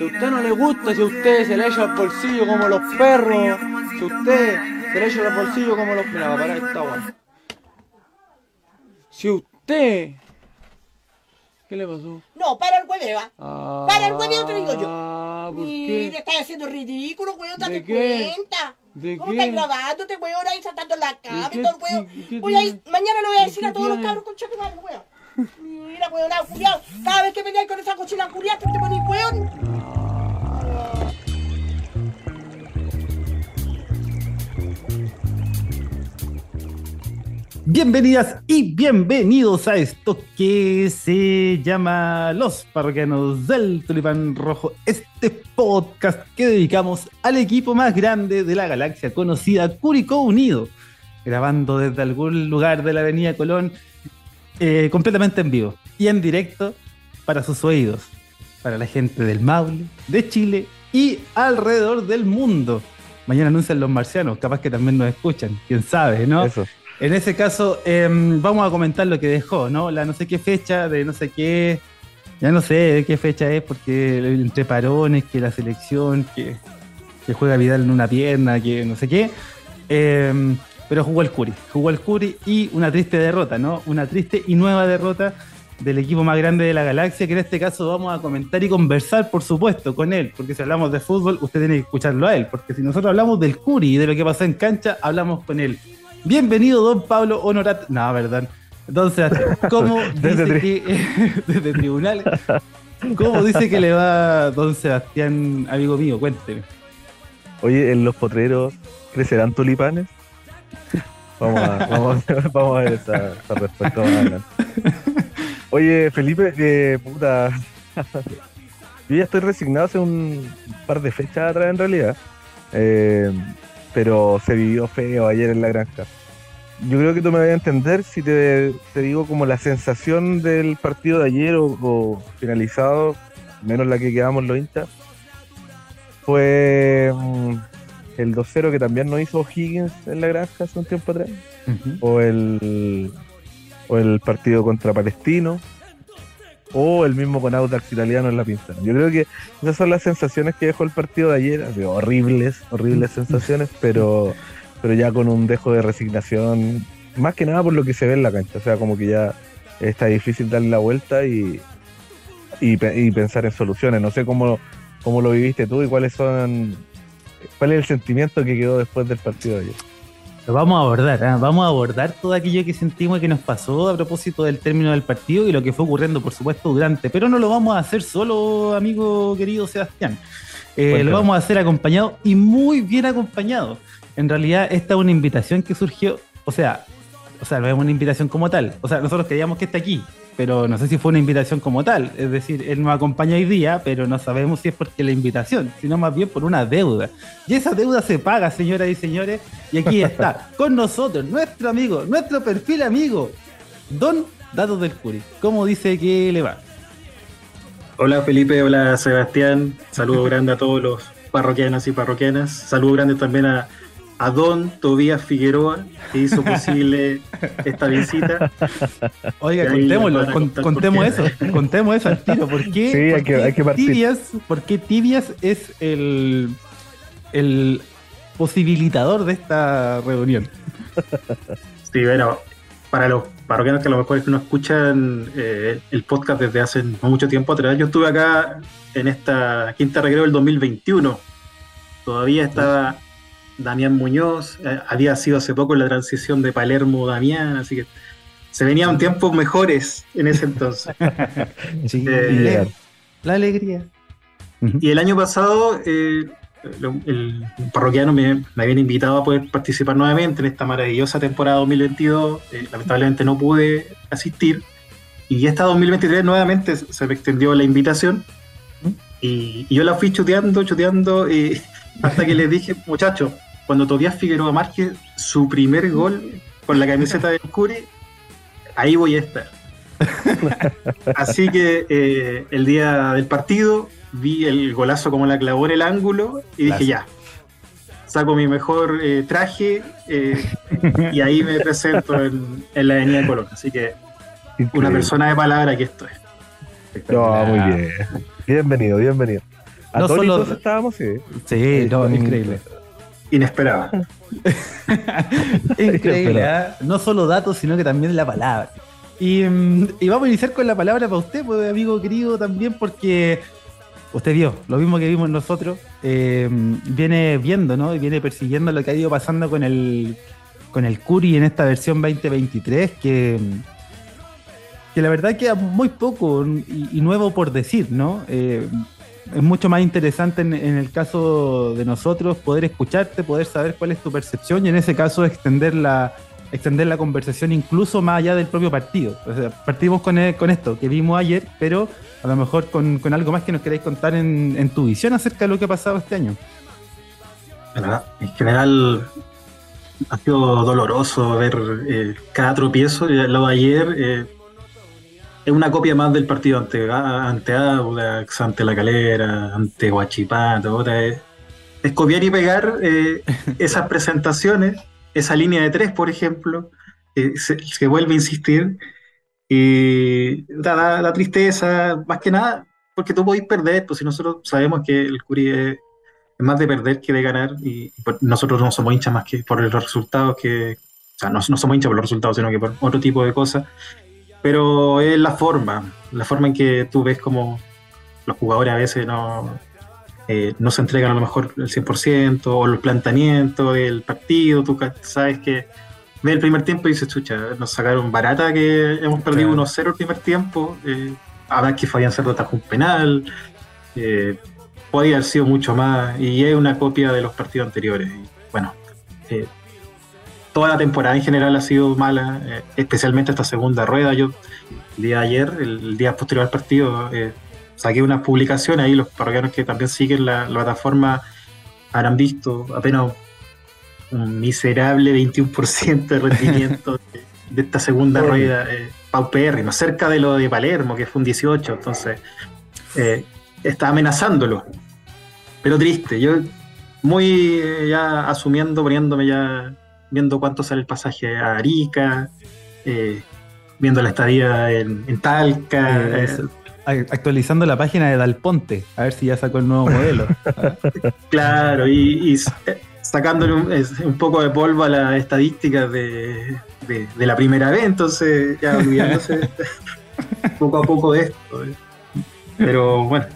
Si a usted no le gusta, si a usted se le echa al bolsillo como los perros, si a usted se le echa al bolsillo como los... Mira, va a parar esta weá. Si usted... ¿Qué le pasó? No, para el hueveo, ¿ah? Para el hueveo te digo yo. ¿por Mira, qué? estás haciendo ridículo, weón, ¿De date cuenta. ¿De ¿Cómo qué? estás grabándote, weón, ahí saltando la cama y todo el weón? Voy a ir, mañana le voy a ¿Y decir a todos los cabros con madre, weón. Mira, ah, cada vez que peleáis con esa cochina te weón. Bienvenidas y bienvenidos a esto que se llama Los Parroquianos del Tulipán Rojo, este podcast que dedicamos al equipo más grande de la galaxia conocida, Curicó Unido, grabando desde algún lugar de la Avenida Colón, eh, completamente en vivo y en directo para sus oídos, para la gente del Maule, de Chile y alrededor del mundo. Mañana anuncian los marcianos, capaz que también nos escuchan, quién sabe, ¿no? Eso. En ese caso, em, vamos a comentar lo que dejó, ¿no? La no sé qué fecha de no sé qué. Ya no sé de qué fecha es, porque entre parones, que la selección, que, que juega Vidal en una pierna, que no sé qué. Em, pero jugó el Curi, jugó el Curi y una triste derrota, ¿no? Una triste y nueva derrota del equipo más grande de la galaxia, que en este caso vamos a comentar y conversar, por supuesto, con él, porque si hablamos de fútbol, usted tiene que escucharlo a él, porque si nosotros hablamos del Curi y de lo que pasó en cancha, hablamos con él. Bienvenido, don Pablo Honorat. No, verdad. Don Sebastián, ¿cómo Desde dice que, desde tribunal, cómo dice que le va don Sebastián, amigo mío? Cuénteme. Oye, en los potreros crecerán tulipanes. Vamos a, vamos, vamos a ver esa, respuesta. Oye, Felipe, eh, puta. Yo ya estoy resignado hace un par de fechas atrás en realidad. Eh, pero se vivió feo ayer en la granja. Yo creo que tú me vas a entender si te, te digo como la sensación del partido de ayer o, o finalizado, menos la que quedamos los hinchas, fue mm, el 2-0 que también nos hizo Higgins en la granja hace un tiempo atrás, o el, o el partido contra Palestino, o el mismo con Audax italiano en la pinza. Yo creo que esas son las sensaciones que dejó el partido de ayer, así, horribles, horribles sensaciones, pero, pero ya con un dejo de resignación, más que nada por lo que se ve en la cancha, o sea, como que ya está difícil darle la vuelta y, y pensar en soluciones. No sé cómo, cómo lo viviste tú y cuáles son, cuál es el sentimiento que quedó después del partido de ayer. Lo vamos a abordar, ¿ah? vamos a abordar todo aquello que sentimos y que nos pasó a propósito del término del partido y lo que fue ocurriendo, por supuesto, durante. Pero no lo vamos a hacer solo, amigo querido Sebastián. Eh, lo vamos a hacer acompañado y muy bien acompañado. En realidad, esta es una invitación que surgió, o sea, o sea, no es una invitación como tal. O sea, nosotros queríamos que esté aquí, pero no sé si fue una invitación como tal. Es decir, él nos acompaña hoy día, pero no sabemos si es porque la invitación, sino más bien por una deuda. Y esa deuda se paga, señoras y señores. Y aquí está, con nosotros, nuestro amigo, nuestro perfil amigo, Don Datos del Curi. ¿Cómo dice que le va? Hola Felipe, hola Sebastián, saludo grande a todos los parroquianos y parroquianas, saludo grande también a, a Don Tobías Figueroa, que hizo posible esta visita. Oiga, contémoslo, con- contemos por eso, contemos eso al tiro. ¿Por qué, Sí, hay por que- qué hay que partir. tibias, por qué tibias es el, el posibilitador de esta reunión? Sí, bueno, para los parroquianos que a lo mejor no escuchan eh, el podcast desde hace no mucho tiempo atrás, yo estuve acá en esta quinta recreo del 2021. Todavía estaba Damián Muñoz, eh, había sido hace poco la transición de Palermo Damián, así que se venían tiempos mejores en ese entonces. Sí, Eh, la alegría. Y el año pasado, eh, el parroquiano me, me habían invitado a poder participar nuevamente en esta maravillosa temporada 2022. Eh, lamentablemente no pude asistir. Y esta 2023 nuevamente se me extendió la invitación. Y, y yo la fui chuteando, chuteando, hasta que les dije, muchachos, cuando Tobias Figueroa marque su primer gol con la camiseta del Curi, ahí voy a estar. Así que eh, el día del partido vi el golazo como la clavó en el ángulo y dije ya, saco mi mejor eh, traje eh, y ahí me presento en, en la Avenida Colón. Así que una persona de palabra que estoy. No, muy bien. Bienvenido, bienvenido. solo- estábamos, sí. Sí, no, con- increíble. Inesperado. Increíble, ¿ah? No solo datos, sino que también la palabra. Y, mm, y vamos a iniciar con la palabra para usted, pues, amigo querido, también, porque usted vio lo mismo que vimos nosotros. eh, viene viendo, ¿no? Y viene persiguiendo lo que ha ido pasando con el, con el Curi en esta versión 2023, que, que la verdad queda muy poco y, y nuevo por decir, ¿no? Eh, es mucho más interesante en, el caso de nosotros poder escucharte, poder saber cuál es tu percepción y en ese caso extender la, extender la conversación incluso más allá del propio partido. Partimos con, e- con esto que vimos ayer, pero a lo mejor con, con algo más que nos queráis contar en, tu visión acerca de lo que ha pasado este año. En general ha sido doloroso ver eh, cada tropiezo. Lo de ayer eh, es una copia más del partido ante, ante Audax, ante La Calera, ante Huachipato. otra Es, es copiar y pegar eh, esas presentaciones, esa línea de tres, por ejemplo, eh, se, se vuelve a insistir. Y da, da- da tristeza, más que nada, porque tú podéis perder, pues si nosotros sabemos que el Curi es, es más de perder que de ganar, y, y nosotros no somos hinchas más que por los resultados que, o sea, no, no somos hinchas por los resultados, sino que por otro tipo de cosas, pero es la forma, la forma en que tú ves como los jugadores a veces no, eh, no se entregan a lo mejor el 100%, o el planteamiento del partido, tú sabes que ves el primer tiempo y dices, chucha, nos sacaron barata que hemos perdido Claro. 1-0 el primer tiempo, eh, habrá que Fabián Cerdo atajó un penal, eh, podía haber sido mucho más, y es una copia de los partidos anteriores. Y, bueno, eh, toda la temporada en general ha sido mala, eh, especialmente esta segunda rueda. Yo, el día de ayer, el, día posterior al partido, eh, saqué unas publicaciones ahí, los parroquianos que también siguen la, la plataforma habrán visto apenas un miserable 21% de rendimiento de, de esta segunda rueda, eh, paupérrimo, cerca de lo de Palermo, que fue un 18, entonces eh, está amenazándolo. Pero triste, yo muy eh, ya asumiendo, poniéndome ya, viendo cuánto sale el pasaje a Arica, eh, viendo la estadía en, en Talca, Eh, eh, actualizando la página de Dalponte, a ver si ya sacó el nuevo modelo. Claro, y, y eh, sacándole un, un poco de polvo a las estadísticas de, de- de la primera vez, entonces ya olvidándose poco a poco de esto. Pero bueno,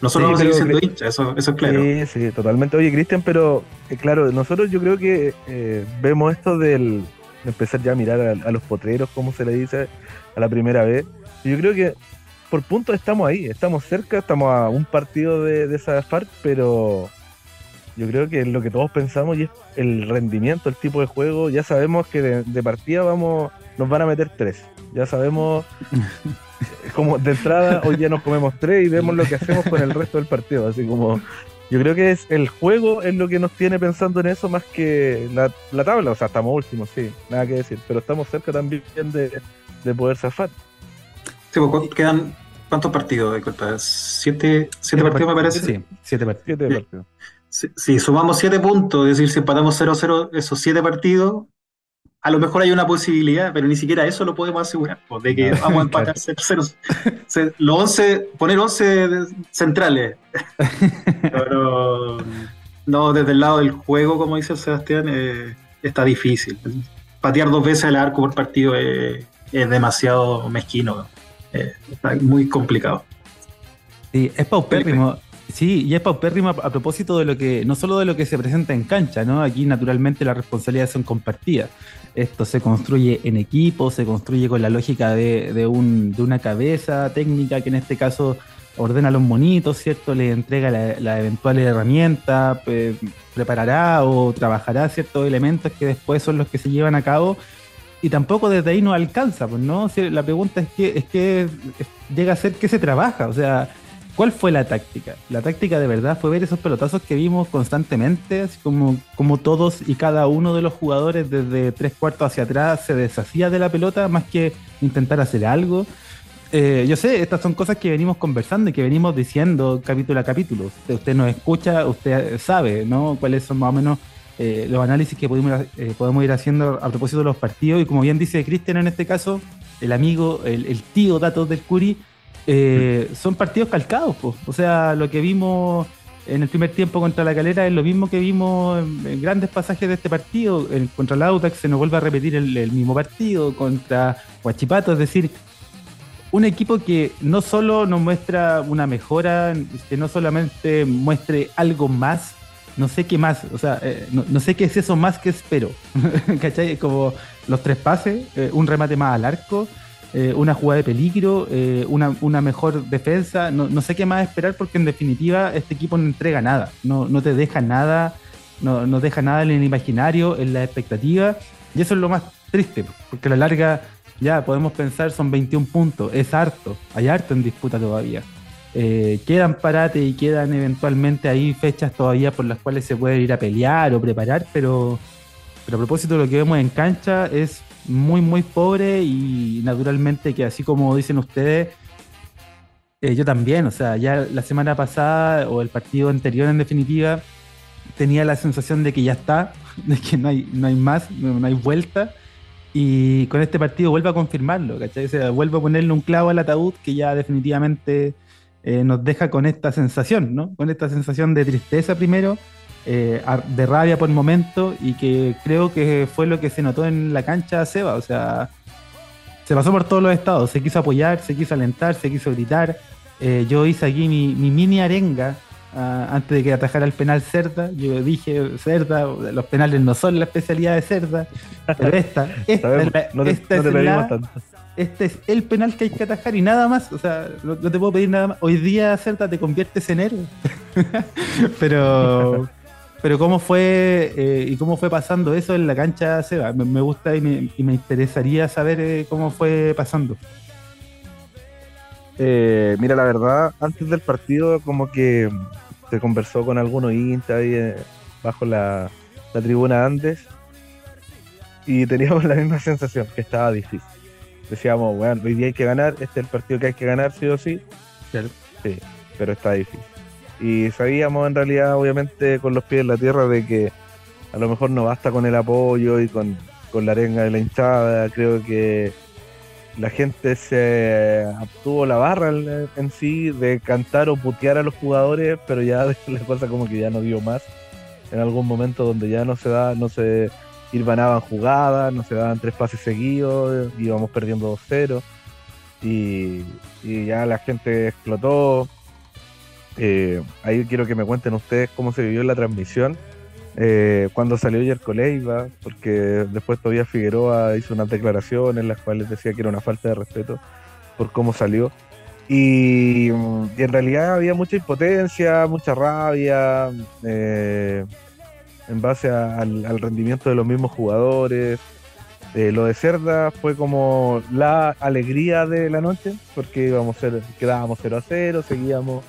nosotros Sí, vamos a seguir pero siendo hinchas, eso, eso es claro. Sí, sí, totalmente. Oye, Cristian, pero eh, claro, nosotros yo creo que eh, vemos esto del de empezar ya a mirar a, a los potreros, como se le dice, a la primera vez. Yo creo que por puntos estamos ahí, estamos cerca, estamos a un partido de, de esa FARC, pero yo creo que lo que todos pensamos y es el rendimiento, el tipo de juego, ya sabemos que de, de partida vamos, nos van a meter tres. Ya sabemos, como de entrada, hoy ya nos comemos tres y vemos lo que hacemos con el resto del partido. Así como, yo creo que es el juego es lo que nos tiene pensando en eso más que la, la tabla. O sea, estamos últimos, sí, nada que decir, pero estamos cerca también de, de poder zafar. Sí, pues, ¿cu- quedan cuántos partidos? Disculpa, siete, siete partidos me parece. Sí, siete partidos. Siete Sí. partidos. Si, si sumamos siete puntos, es decir, si empatamos 0-0 esos siete partidos, a lo mejor hay una posibilidad, pero ni siquiera eso lo podemos asegurar, pues, de que No, vamos a empatar 0-0. Se- Los 11, poner 11 de- centrales. Pero no, desde el lado del juego, como dice Sebastián, eh, está difícil. Patear dos veces el arco por partido es, es demasiado mezquino. eh, está muy complicado. Sí, es paupérrimo. Sí, y es paupérrimo a, propósito de lo que, no solo de lo que se presenta en cancha, ¿no? Aquí naturalmente las responsabilidades son compartidas. Esto se construye en equipo, se construye con la lógica de, de un- de una cabeza técnica que en este caso ordena los monitos, ¿cierto? Le entrega la, la eventual herramienta, pe- preparará o trabajará ciertos elementos que después son los que se llevan a cabo y tampoco desde ahí no alcanza, pues, ¿no? La pregunta es que, es que llega a ser qué se trabaja, o sea, ¿cuál fue la táctica? La táctica de verdad fue ver esos pelotazos que vimos constantemente, así como, como todos y cada uno de los jugadores desde tres cuartos hacia atrás se deshacía de la pelota más que intentar hacer algo. Eh, yo sé, estas son cosas que venimos conversando y que venimos diciendo capítulo a capítulo. Usted, usted nos escucha, usted sabe, ¿no? Cuáles son más o menos eh, los análisis que podemos, eh, podemos ir haciendo a propósito de los partidos. Y como bien dice Cristian en este caso, el amigo, el, el tío Datos del Curi, eh, son partidos calcados, pues. o sea, lo que vimos en el primer tiempo contra la Calera es lo mismo que vimos en, grandes pasajes de este partido. contra el Autax se nos vuelve a repetir el, mismo partido, contra Huachipato, es decir, un equipo que no solo nos muestra una mejora, que no solamente muestre algo más, no sé qué más, o sea, eh, no, sé qué es eso más que espero, ¿cachai? Como los tres pases, eh, un remate más al arco, eh, una jugada de peligro, eh, una, mejor defensa. No, sé qué más esperar porque en definitiva este equipo no entrega nada, no, te deja nada, no, no, deja nada en el imaginario, en la expectativa. Y eso es lo más triste, porque a la larga ya podemos pensar son 21 puntos, es harto, hay harto en disputa todavía. Eh, quedan parate y quedan eventualmente ahí fechas todavía por las cuales se puede ir a pelear o preparar, pero, pero a propósito lo que vemos en cancha es muy, muy pobre y naturalmente que así como dicen ustedes, eh, yo también, o sea, ya la semana pasada o el partido anterior en definitiva, tenía la sensación de que ya está, de que no hay, no hay más, no, hay vuelta. Y con este partido vuelve a confirmarlo, ¿cachai? O sea, vuelve a ponerle un clavo al ataúd que ya definitivamente eh, nos deja con esta sensación, ¿no? Con esta sensación de tristeza primero, eh, de rabia por el momento y que creo que fue lo que se notó en la cancha Seba, o sea, se pasó por todos los estados, se quiso apoyar, se quiso alentar, se quiso gritar. Eh, yo hice aquí mi, mini arenga ah, antes de que atajara el penal Cerda. Yo dije, Cerda, los penales no son la especialidad de Cerda, pero esta, esta, es, este es el penal que hay que atajar y nada más. O sea, no, te puedo pedir nada más. Hoy día Cerda te conviertes en héroe. pero pero cómo fue eh, y cómo fue pasando eso en la cancha, Seba. Me, gusta y me, interesaría saber eh, cómo fue pasando. Eh, mira, la verdad, antes del partido como que se conversó con algunos hinchas ahí bajo la, tribuna Andes y teníamos la misma sensación, que estaba difícil. Decíamos, bueno, hoy día hay que ganar, este es el partido que hay que ganar sí o sí. Sí, pero está difícil. Y sabíamos en realidad, obviamente, con los pies en la tierra, de que a lo mejor no basta con el apoyo y con, la arenga de la hinchada. Creo que la gente se obtuvo la barra en, sí de cantar o putear a los jugadores, pero ya la cosa como que ya no dio más. En algún momento donde ya no se da, no se irvanaban jugadas, no se daban tres pases seguidos, íbamos perdiendo 2-0 y, y ya la gente explotó eh, ahí quiero que me cuenten ustedes cómo se vivió la transmisión. Eh, cuando salió Yerko Leiva, porque después todavía Figueroa hizo unas declaraciones en las cuales decía que era una falta de respeto por cómo salió. Y, en realidad había mucha impotencia, mucha rabia eh, en base al, rendimiento de los mismos jugadores. lo de Cerda fue como la alegría de la noche, porque íbamos a ser, quedábamos 0 a 0, seguíamos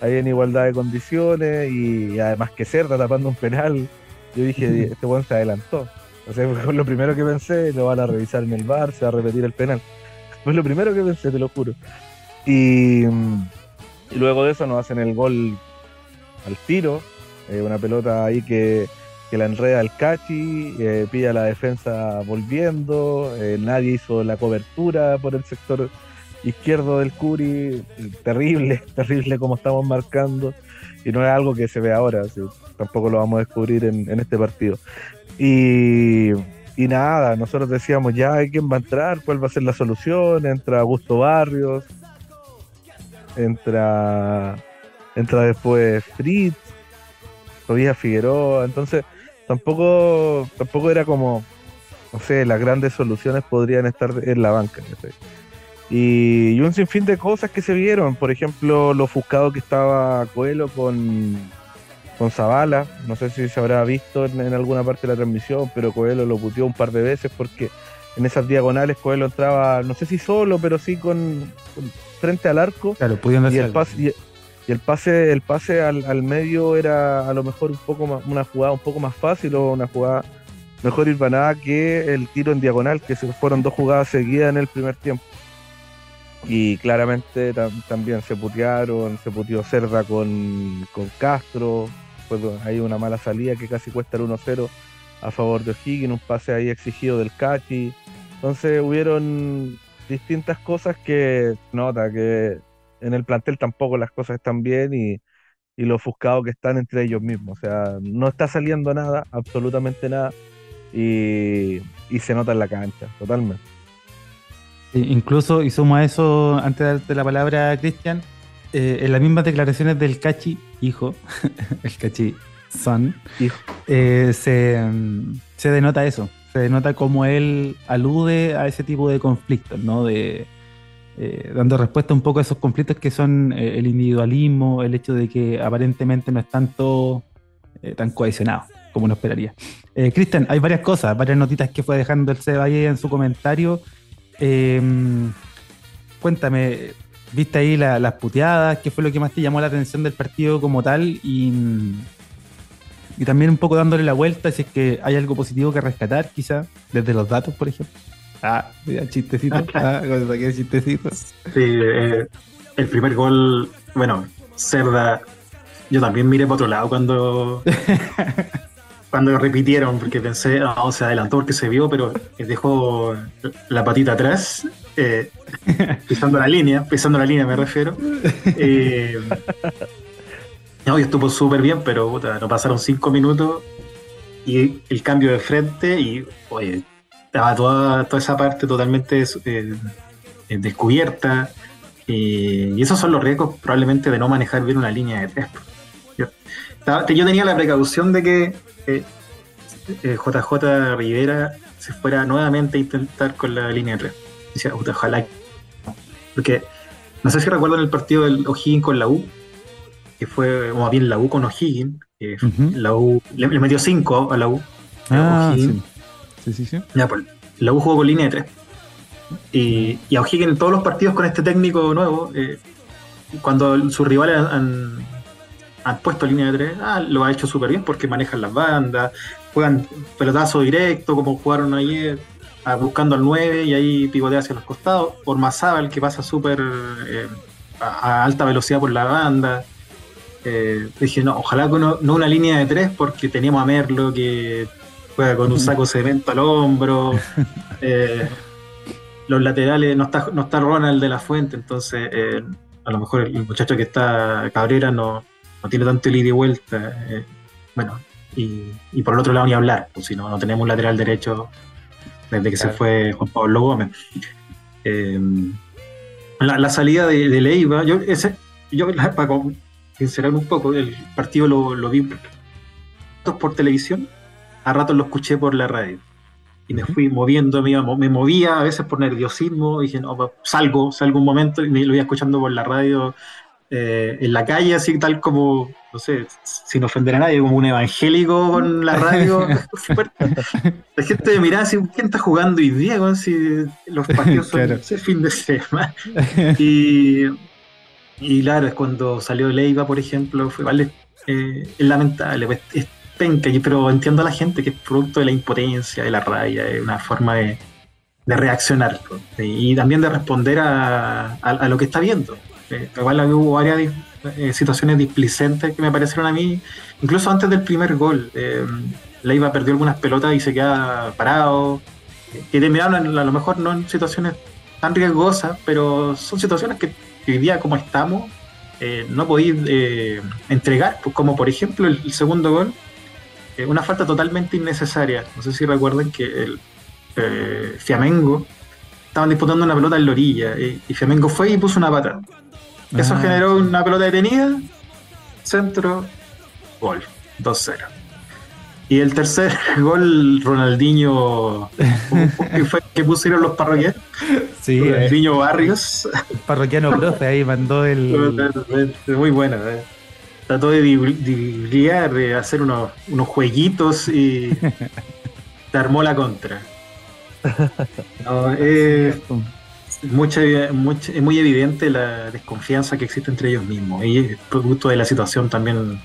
ahí en igualdad de condiciones y además que Cerda tapando un penal, yo dije, este buen se adelantó. O sea, fue lo primero que pensé, lo van a revisar en el bar, se va a repetir el penal. Fue lo primero que pensé, te lo juro. Y, luego de eso nos hacen el gol al tiro, eh, una pelota ahí que, la enreda el Cachi, eh, pilla la defensa volviendo, eh, nadie hizo la cobertura por el sector izquierdo del Curi, terrible, terrible como estamos marcando, y no es algo que se ve ahora, tampoco lo vamos a descubrir en, este partido. Y, nada, nosotros decíamos ya, ¿quién va a entrar? ¿Cuál va a ser la solución? Entra Augusto Barrios, entra, entra después Fritz, todavía Figueroa, entonces tampoco, tampoco era como, no sé, las grandes soluciones podrían estar en la banca. Y, un sinfín de cosas que se vieron, por ejemplo, lo ofuscado que estaba Coelho con, con Zavala, no sé si se habrá visto en, alguna parte de la transmisión, pero Coelho lo puteó un par de veces porque en esas diagonales Coelho entraba, no sé si solo, pero sí con, frente al arco. Claro, pudiendo y el pase, y, el pase, el pase al, medio era a lo mejor un poco más, una jugada un poco más fácil o una jugada mejor ir nada que el tiro en diagonal, que se fueron dos jugadas seguidas en el primer tiempo. Y claramente también se putearon, se puteó Cerda con, Castro, pues hay una mala salida que casi cuesta el 1-0 a favor de O'Higgins, un pase ahí exigido del Cachi. Entonces hubieron distintas cosas que nota que, en el plantel tampoco las cosas están bien y, y lo ofuscados que están entre ellos mismos. O sea, no está saliendo nada, absolutamente nada, y, y se nota en la cancha, totalmente. Incluso, y sumo a eso, antes de darte la palabra, Cristian, eh, en las mismas declaraciones del Cachi, hijo, el Cachi son, eh, se, se denota eso, se denota como él alude a ese tipo de conflictos, ¿no? De, eh, dando respuesta un poco a esos conflictos que son eh, el individualismo, el hecho de que aparentemente no están todos eh, tan cohesionados como uno esperaría. Cristian, hay varias cosas, varias notitas que fue dejando el Ceballe en su comentario. Cuéntame, ¿viste ahí las puteadas? ¿Qué fue lo que más te llamó la atención del partido como tal? Y, y también un poco dándole la vuelta, si es que hay algo positivo que rescatar, quizá, desde los datos, por ejemplo. Ah, mira, chistecito. Ah, cuando saqué chistecito. Sí, eh, el primer gol, bueno, Cerda, yo también miré para otro lado cuando, cuando repitieron, porque pensé, no, se adelantó porque se vio, pero dejó la patita atrás, eh, pisando la línea, pisando la línea me refiero. Eh, no, y estuvo súper bien, pero puta, no pasaron cinco minutos y el cambio de frente y, oye, estaba toda, esa parte totalmente eh, eh, descubierta. y esos son los riesgos probablemente de no manejar bien una línea de tres. Yo, tenía la precaución de que JJ eh, Rivera se fuera nuevamente a intentar con la línea de tres. Decía, ojalá. Porque no sé si recuerdan el partido del O'Higgins con la U, que fue, o más bien la U con O'Higgins. La U le, metió 5 a la U. Ah, sí. Sí, sí, sí. Ya, pues, la U jugó con línea de 3. Y, y a O'Higgins en todos los partidos con este técnico nuevo, eh, cuando sus rivales han, han, puesto línea de 3, ah, lo ha hecho súper bien porque manejan las bandas, juegan pelotazo directo como jugaron ayer, ah, buscando al 9 y ahí pivotea hacia los costados. Por Mazábal que pasa súper eh, a, alta velocidad por la banda. Eh, dije, no, ojalá no, no, una línea de 3 porque teníamos a Merlo que juega con un saco de cemento al hombro. Eh, los laterales, no está, no está Ronald de la Fuente, entonces eh, a lo mejor el muchacho que está Cabrera no, no tiene tanto el ida y vuelta. Eh, bueno, y, por el otro lado ni hablar, pues si no, no tenemos un lateral derecho desde que se fue Juan Pablo Gómez. La, salida de, Leiva, yo, ese, yo para sincerarme un poco, el partido lo, lo vi por televisión a ratos lo escuché por la radio. Y me fui moviendo, me, me movía a veces por nerviosismo, y dije, no, pues, salgo, salgo un momento y me lo iba escuchando por la radio eh, en la calle, así tal como, no sé, sin ofender a nadie, como un evangélico con la radio. la gente me miraba así, ¿quién está jugando hoy día? Si los partidos son ese fin de semana. y, y claro, es cuando salió Leiva, por ejemplo, fue, vale, eh, es lamentable, pues, pero entiendo a la gente que es producto de la impotencia, de la rabia, es una forma de, reaccionar y también de responder a, lo que está viendo. Eh, igual hubo varias eh, situaciones displicentes que me parecieron a mí, incluso antes del primer gol. Eh, Leiva perdió algunas pelotas y se queda parado, que terminaron a lo mejor no en situaciones tan riesgosas, pero son situaciones que, hoy día como estamos, no podéis entregar, pues como por ejemplo el segundo gol, una falta totalmente innecesaria. No sé si recuerdan que el eh, Fiamengo estaban disputando una pelota en la orilla y, Fiamengo fue y puso una pata. Eso ah. generó una pelota detenida, centro, gol, 2-0. Y el tercer gol, Ronaldinho, que, fue, que pusieron los parroquianos. Sí, Ronaldinho eh. Barrios. parroquiano profe ahí mandó el. Muy bueno, eh trató de divulgar, de hacer unos, unos jueguitos y te armó la contra. Es muy evidente la desconfianza que existe entre ellos mismos y es producto de la situación también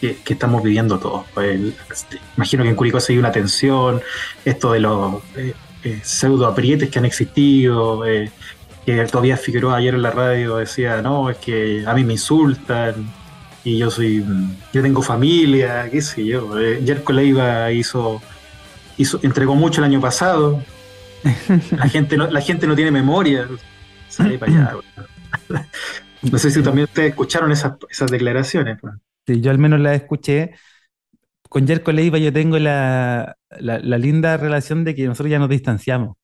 que, estamos viviendo todos. Imagino que en Curicó se dio una tensión, esto de los eh, eh, pseudo aprietes que han existido, eh, que todavía Figueroa ayer en la radio decía, no, es que a mí me insultan, y yo soy, yo tengo familia, qué sé yo. Eh, Jerko Leiva hizo, hizo, entregó mucho el año pasado. La gente no, la gente no tiene memoria. Sale para allá, no sé si también ustedes escucharon esas, esas declaraciones. Pues. Sí, yo al menos las escuché. Con Jerko Leiva yo tengo la, la, linda relación de que nosotros ya nos distanciamos.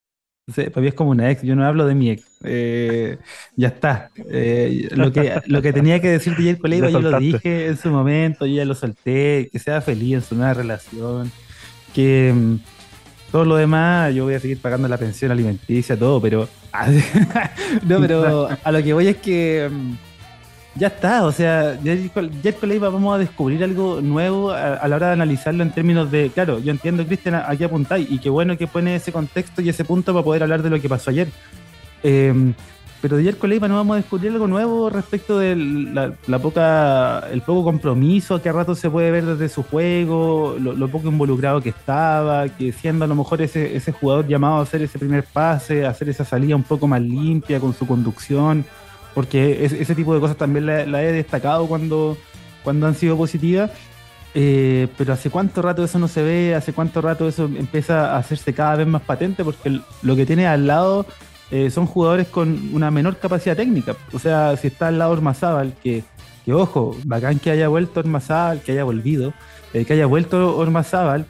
para mí es como una ex, yo no hablo de mi ex. Eh, ya está. Eh, lo, que, lo que tenía que decir de Jerko Leiva yo lo dije en su momento, yo ya lo solté, que sea feliz en su nueva relación, que mm, todo lo demás, yo voy a seguir pagando la pensión alimenticia, todo, pero. no, pero a lo que voy es que. Mm, ya está, o sea, Jerko Leiva vamos a descubrir algo nuevo a, la hora de analizarlo en términos de. Claro, yo entiendo, Cristian, aquí apuntáis, y qué bueno que pone ese contexto y ese punto para poder hablar de lo que pasó ayer. Eh, pero de Jerko Leiva no vamos a descubrir algo nuevo respecto del la, poca, el poco compromiso que a rato se puede ver desde su juego, lo, poco involucrado que estaba, que siendo a lo mejor ese, ese jugador llamado a hacer ese primer pase, hacer esa salida un poco más limpia con su conducción, porque ese tipo de cosas también la, he destacado cuando, cuando han sido positivas. Eh, pero hace cuánto rato eso no se ve, hace cuánto rato eso empieza a hacerse cada vez más patente, porque lo que tiene al lado eh, son jugadores con una menor capacidad técnica. O sea, si está al lado Ormazábal, que, que ojo, bacán que haya vuelto Ormazábal, que haya volvido, eh, que haya vuelto Ormazábal,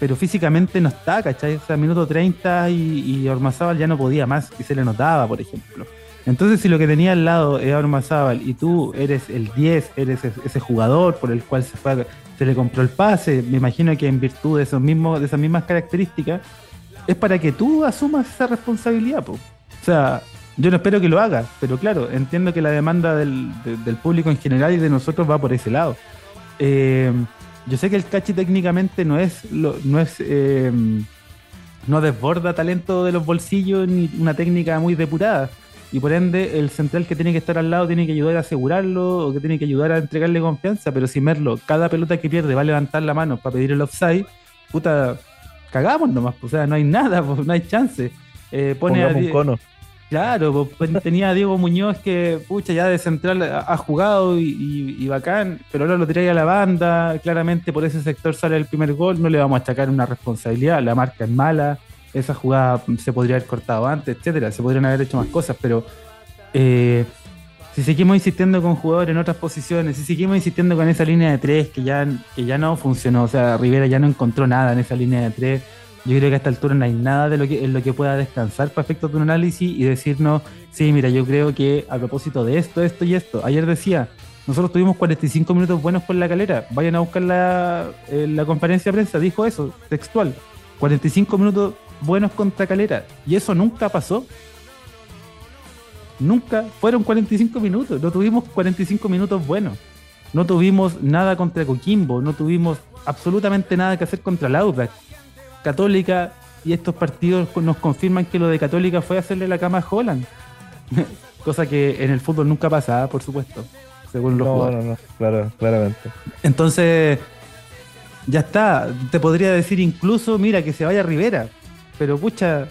pero físicamente no está, ¿cachai? O sea, minuto 30 y, y Ormazábal ya no podía más, y se le notaba, por ejemplo. Entonces, si lo que tenía al lado era Ormazábal y tú eres el 10, eres ese jugador por el cual se, fue, se le compró el pase, me imagino que en virtud de, esos mismos, de esas mismas características, es para que tú asumas esa responsabilidad, po. O sea, yo no espero que lo haga, pero claro, entiendo que la demanda del, público en general y de nosotros va por ese lado. Eh, yo sé que el cachi técnicamente no es, no es, eh, no desborda talento de los bolsillos ni una técnica muy depurada. Y por ende, el central que tiene que estar al lado tiene que ayudar a asegurarlo o que tiene que ayudar a entregarle confianza. Pero si Merlo, cada pelota que pierde va a levantar la mano para pedir el offside, puta, cagamos nomás. O sea, no hay nada, no hay chance. Eh, pone a, cono. Claro, pues, tenía a Diego Muñoz que, pucha, ya de central ha, jugado y, bacán, pero ahora lo trae a la banda, claramente por ese sector sale el primer gol, no le vamos a achacar una responsabilidad, la marca es mala, esa jugada se podría haber cortado antes, etcétera, se podrían haber hecho más cosas, pero eh, si seguimos insistiendo con jugadores en otras posiciones, si seguimos insistiendo con esa línea de tres que ya, que ya no funcionó, o sea, Rivera ya no encontró nada en esa línea de tres yo creo que a esta altura no hay nada de lo que, en lo que pueda descansar para efectos de un análisis y decirnos, sí, mira, yo creo que a propósito de esto, esto y esto. Ayer decía, nosotros tuvimos 45 minutos buenos con la calera. Vayan a buscar la, eh, la conferencia de prensa, dijo eso, textual. 45 minutos buenos contra calera. Y eso nunca pasó. Nunca fueron 45 minutos. No tuvimos 45 minutos buenos. No tuvimos nada contra Coquimbo. No tuvimos absolutamente nada que hacer contra el Católica y estos partidos nos confirman que lo de Católica fue hacerle la cama a Holland. Cosa que en el fútbol nunca pasa, por supuesto, según los no, No, no, claro, claramente. Entonces, ya está. Te podría decir incluso, mira, que se vaya Rivera. Pero pucha,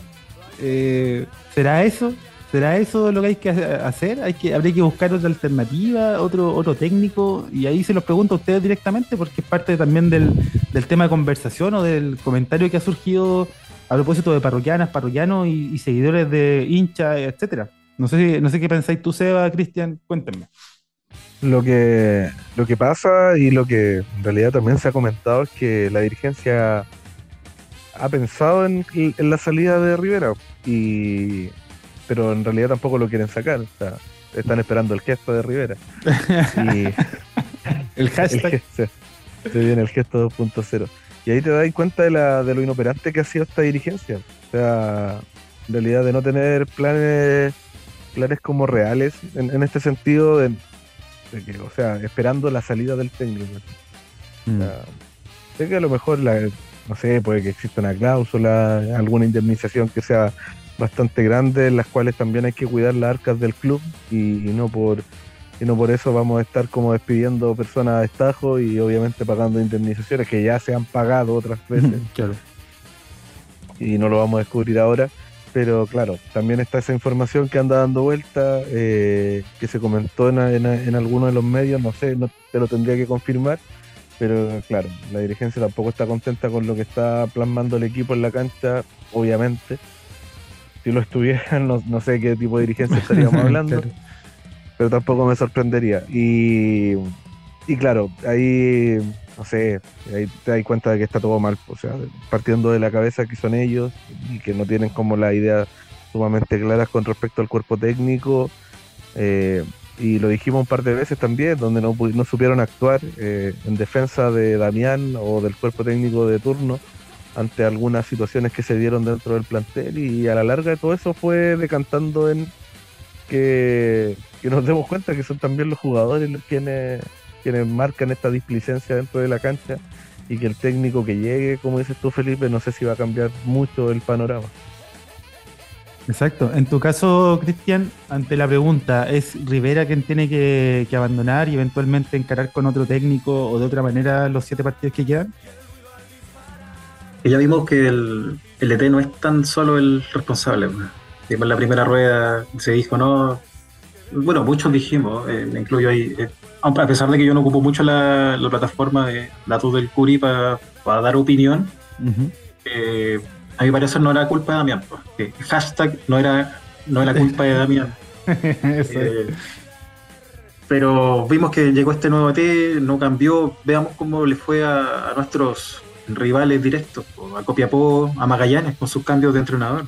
eh, ¿será eso? ¿Será eso lo que hay que hacer? Hay que, habría que buscar otra alternativa, otro, otro técnico, y ahí se los pregunto a ustedes directamente, porque es parte también del, tema de conversación o del comentario que ha surgido a propósito de parroquianas, parroquianos y, seguidores de hincha, etcétera. No sé, no sé qué pensáis tú, Seba, Cristian, cuéntenme. Lo que, lo que pasa y lo que en realidad también se ha comentado es que la dirigencia ha pensado en, en la salida de Rivera y pero en realidad tampoco lo quieren sacar. O sea, están esperando el gesto de Rivera. el hashtag. se, viene el gesto 2.0. Y ahí te das cuenta de, la, de lo inoperante que ha sido esta dirigencia. O sea, en realidad de no tener planes planes como reales en, este sentido de, que, o sea, esperando la salida del técnico. O sea, mm. sé que a lo mejor la, no sé, puede que exista una cláusula, alguna indemnización que sea bastante grandes, en las cuales también hay que cuidar las arcas del club y, no por y no por eso vamos a estar como despidiendo personas a destajo y obviamente pagando indemnizaciones que ya se han pagado otras veces. claro. Y no lo vamos a descubrir ahora. Pero claro, también está esa información que anda dando vuelta, eh, que se comentó en, en, algunos de los medios, no sé, no te lo tendría que confirmar, pero claro, la dirigencia tampoco está contenta con lo que está plasmando el equipo en la cancha, obviamente si lo estuvieran, no, sé qué tipo de dirigencia estaríamos hablando. pero tampoco me sorprendería. Y, y claro, ahí, no sé, ahí te das cuenta de que está todo mal, o sea, partiendo de la cabeza que son ellos y que no tienen como la idea sumamente claras con respecto al cuerpo técnico. Eh, y lo dijimos un par de veces también, donde no, no supieron actuar eh, en defensa de Damián o del cuerpo técnico de turno ante algunas situaciones que se dieron dentro del plantel y a la larga todo eso fue decantando en que, nos demos cuenta que son también los jugadores quienes, quienes marcan esta displicencia dentro de la cancha y que el técnico que llegue, como dices tú Felipe, no sé si va a cambiar mucho el panorama. Exacto. En tu caso, Cristian, ante la pregunta, ¿es Rivera quien tiene que, que, abandonar y eventualmente encarar con otro técnico o de otra manera los siete partidos que quedan? Ya vimos que el, el ET no es tan solo el responsable. En la primera rueda se dijo, no. Bueno, muchos dijimos, eh, me incluyo ahí, eh, a pesar de que yo no ocupo mucho la, plataforma de datos del Curi para dar opinión, eh, a mí parece no era culpa de Damián. Pues, hashtag no era, no era culpa de Damián. pero vimos que llegó este nuevo ET, no cambió, veamos cómo le fue a nuestros rivales directos, a Copiapó, a Magallanes, con sus cambios de entrenador.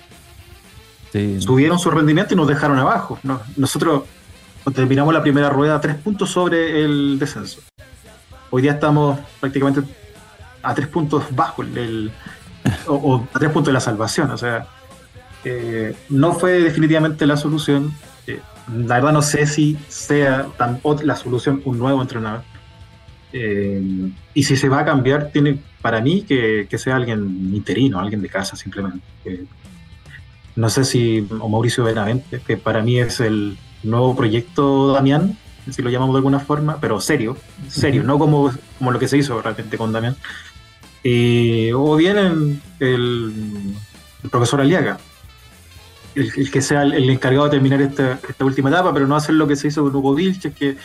Subieron su rendimiento y nos dejaron abajo. Nosotros terminamos la primera rueda a tres puntos sobre el descenso. Hoy día estamos prácticamente a tres puntos bajo el, o, a tres puntos de la salvación. O sea, eh, no fue definitivamente la solución. Eh, la verdad no sé si sea tan, la solución un nuevo entrenador. Eh, y si se va a cambiar, tiene para mí que, sea alguien interino, alguien de casa simplemente. no sé si, o Mauricio Benavente, que para mí es el nuevo proyecto Damián, si lo llamamos de alguna forma, pero serio, serio, no como, como lo que se hizo realmente con Damián. o bien el, profesor Aliaga, el, que sea el, encargado de terminar esta, última etapa, pero no hacer lo que se hizo con Hugo Vilches, que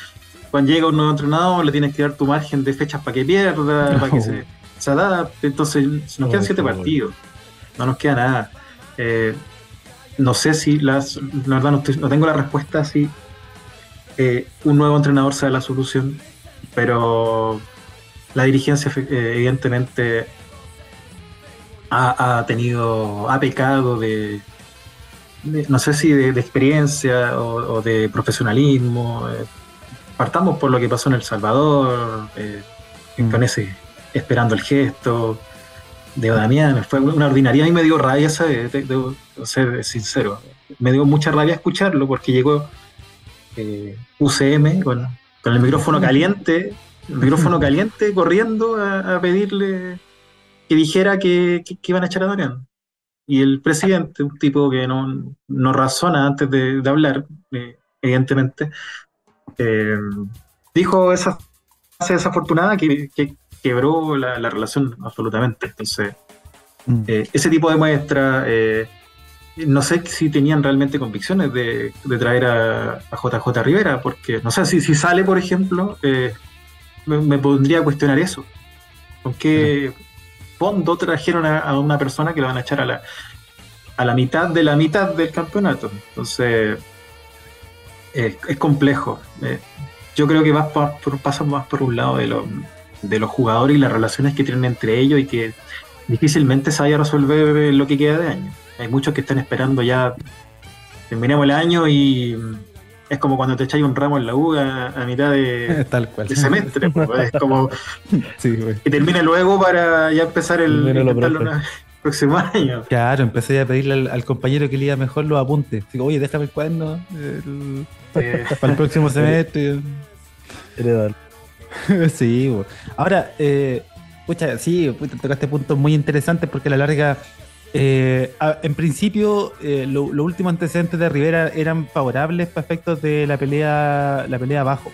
cuando llega un nuevo entrenador le tienes que dar tu margen de fechas para que pierda, para que se, adapte. Entonces, nos quedan siete partidos, no nos queda nada. Eh, no sé si las, la verdad no, tengo la respuesta si eh, un nuevo entrenador sea la solución, pero la dirigencia eh, evidentemente ha, tenido, ha pecado de, no sé si de, experiencia o, de profesionalismo partamos por lo que pasó en El Salvador, eh, mm. con ese esperando el gesto de Damián, fue una ordinaria y me dio rabia, debo ser sincero, me dio mucha rabia escucharlo porque llegó eh, UCM con, el micrófono caliente, el micrófono caliente corriendo a, pedirle que dijera que, iban a echar a Damián. Y el presidente, un tipo que no, razona antes de, hablar, eh, evidentemente, eh, dijo esa frase desafortunada que, quebró la, relación absolutamente. Entonces, mm. eh, ese tipo de muestra, eh, no sé si tenían realmente convicciones de, traer a, JJ Rivera, porque no sé si, si sale, por ejemplo, me, pondría a cuestionar eso. ¿Con qué fondo trajeron a, una persona que lo van a echar a la, a la mitad de la mitad del campeonato? Entonces, es complejo. Eh, yo creo que va por, pasa más por un lado de, de los jugadores y las relaciones que tienen entre ellos y que difícilmente se vaya a resolver lo que queda de año. Hay muchos que están esperando ya, terminemos el año y es como cuando te echáis un ramo en la uga a mitad de, Tal cual. semestre. es como que termine luego para ya empezar el, próximo año. Claro, empecé a pedirle al, compañero que le mejor los apuntes. Digo, oye, déjame el cuaderno para el próximo semestre. sí, ahora, eh, sí, tocaste puntos muy interesantes porque a la larga, eh, en principio, eh, los últimos antecedentes de Rivera eran favorables para efectos de la pelea, la pelea abajo.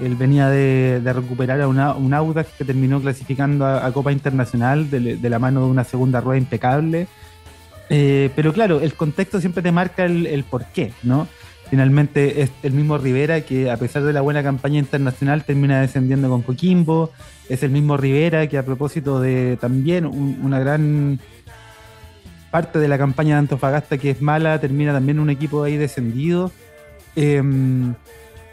Él venía de, recuperar a un Audax que terminó clasificando a, Copa Internacional de, la mano de una segunda rueda impecable. Eh, pero claro, el contexto siempre te marca el, el porqué, ¿no? Finalmente es el mismo Rivera que a pesar de la buena campaña internacional termina descendiendo con Coquimbo. Es el mismo Rivera que a propósito de también una gran parte de la campaña de Antofagasta que es mala, termina también un equipo ahí descendido. Em,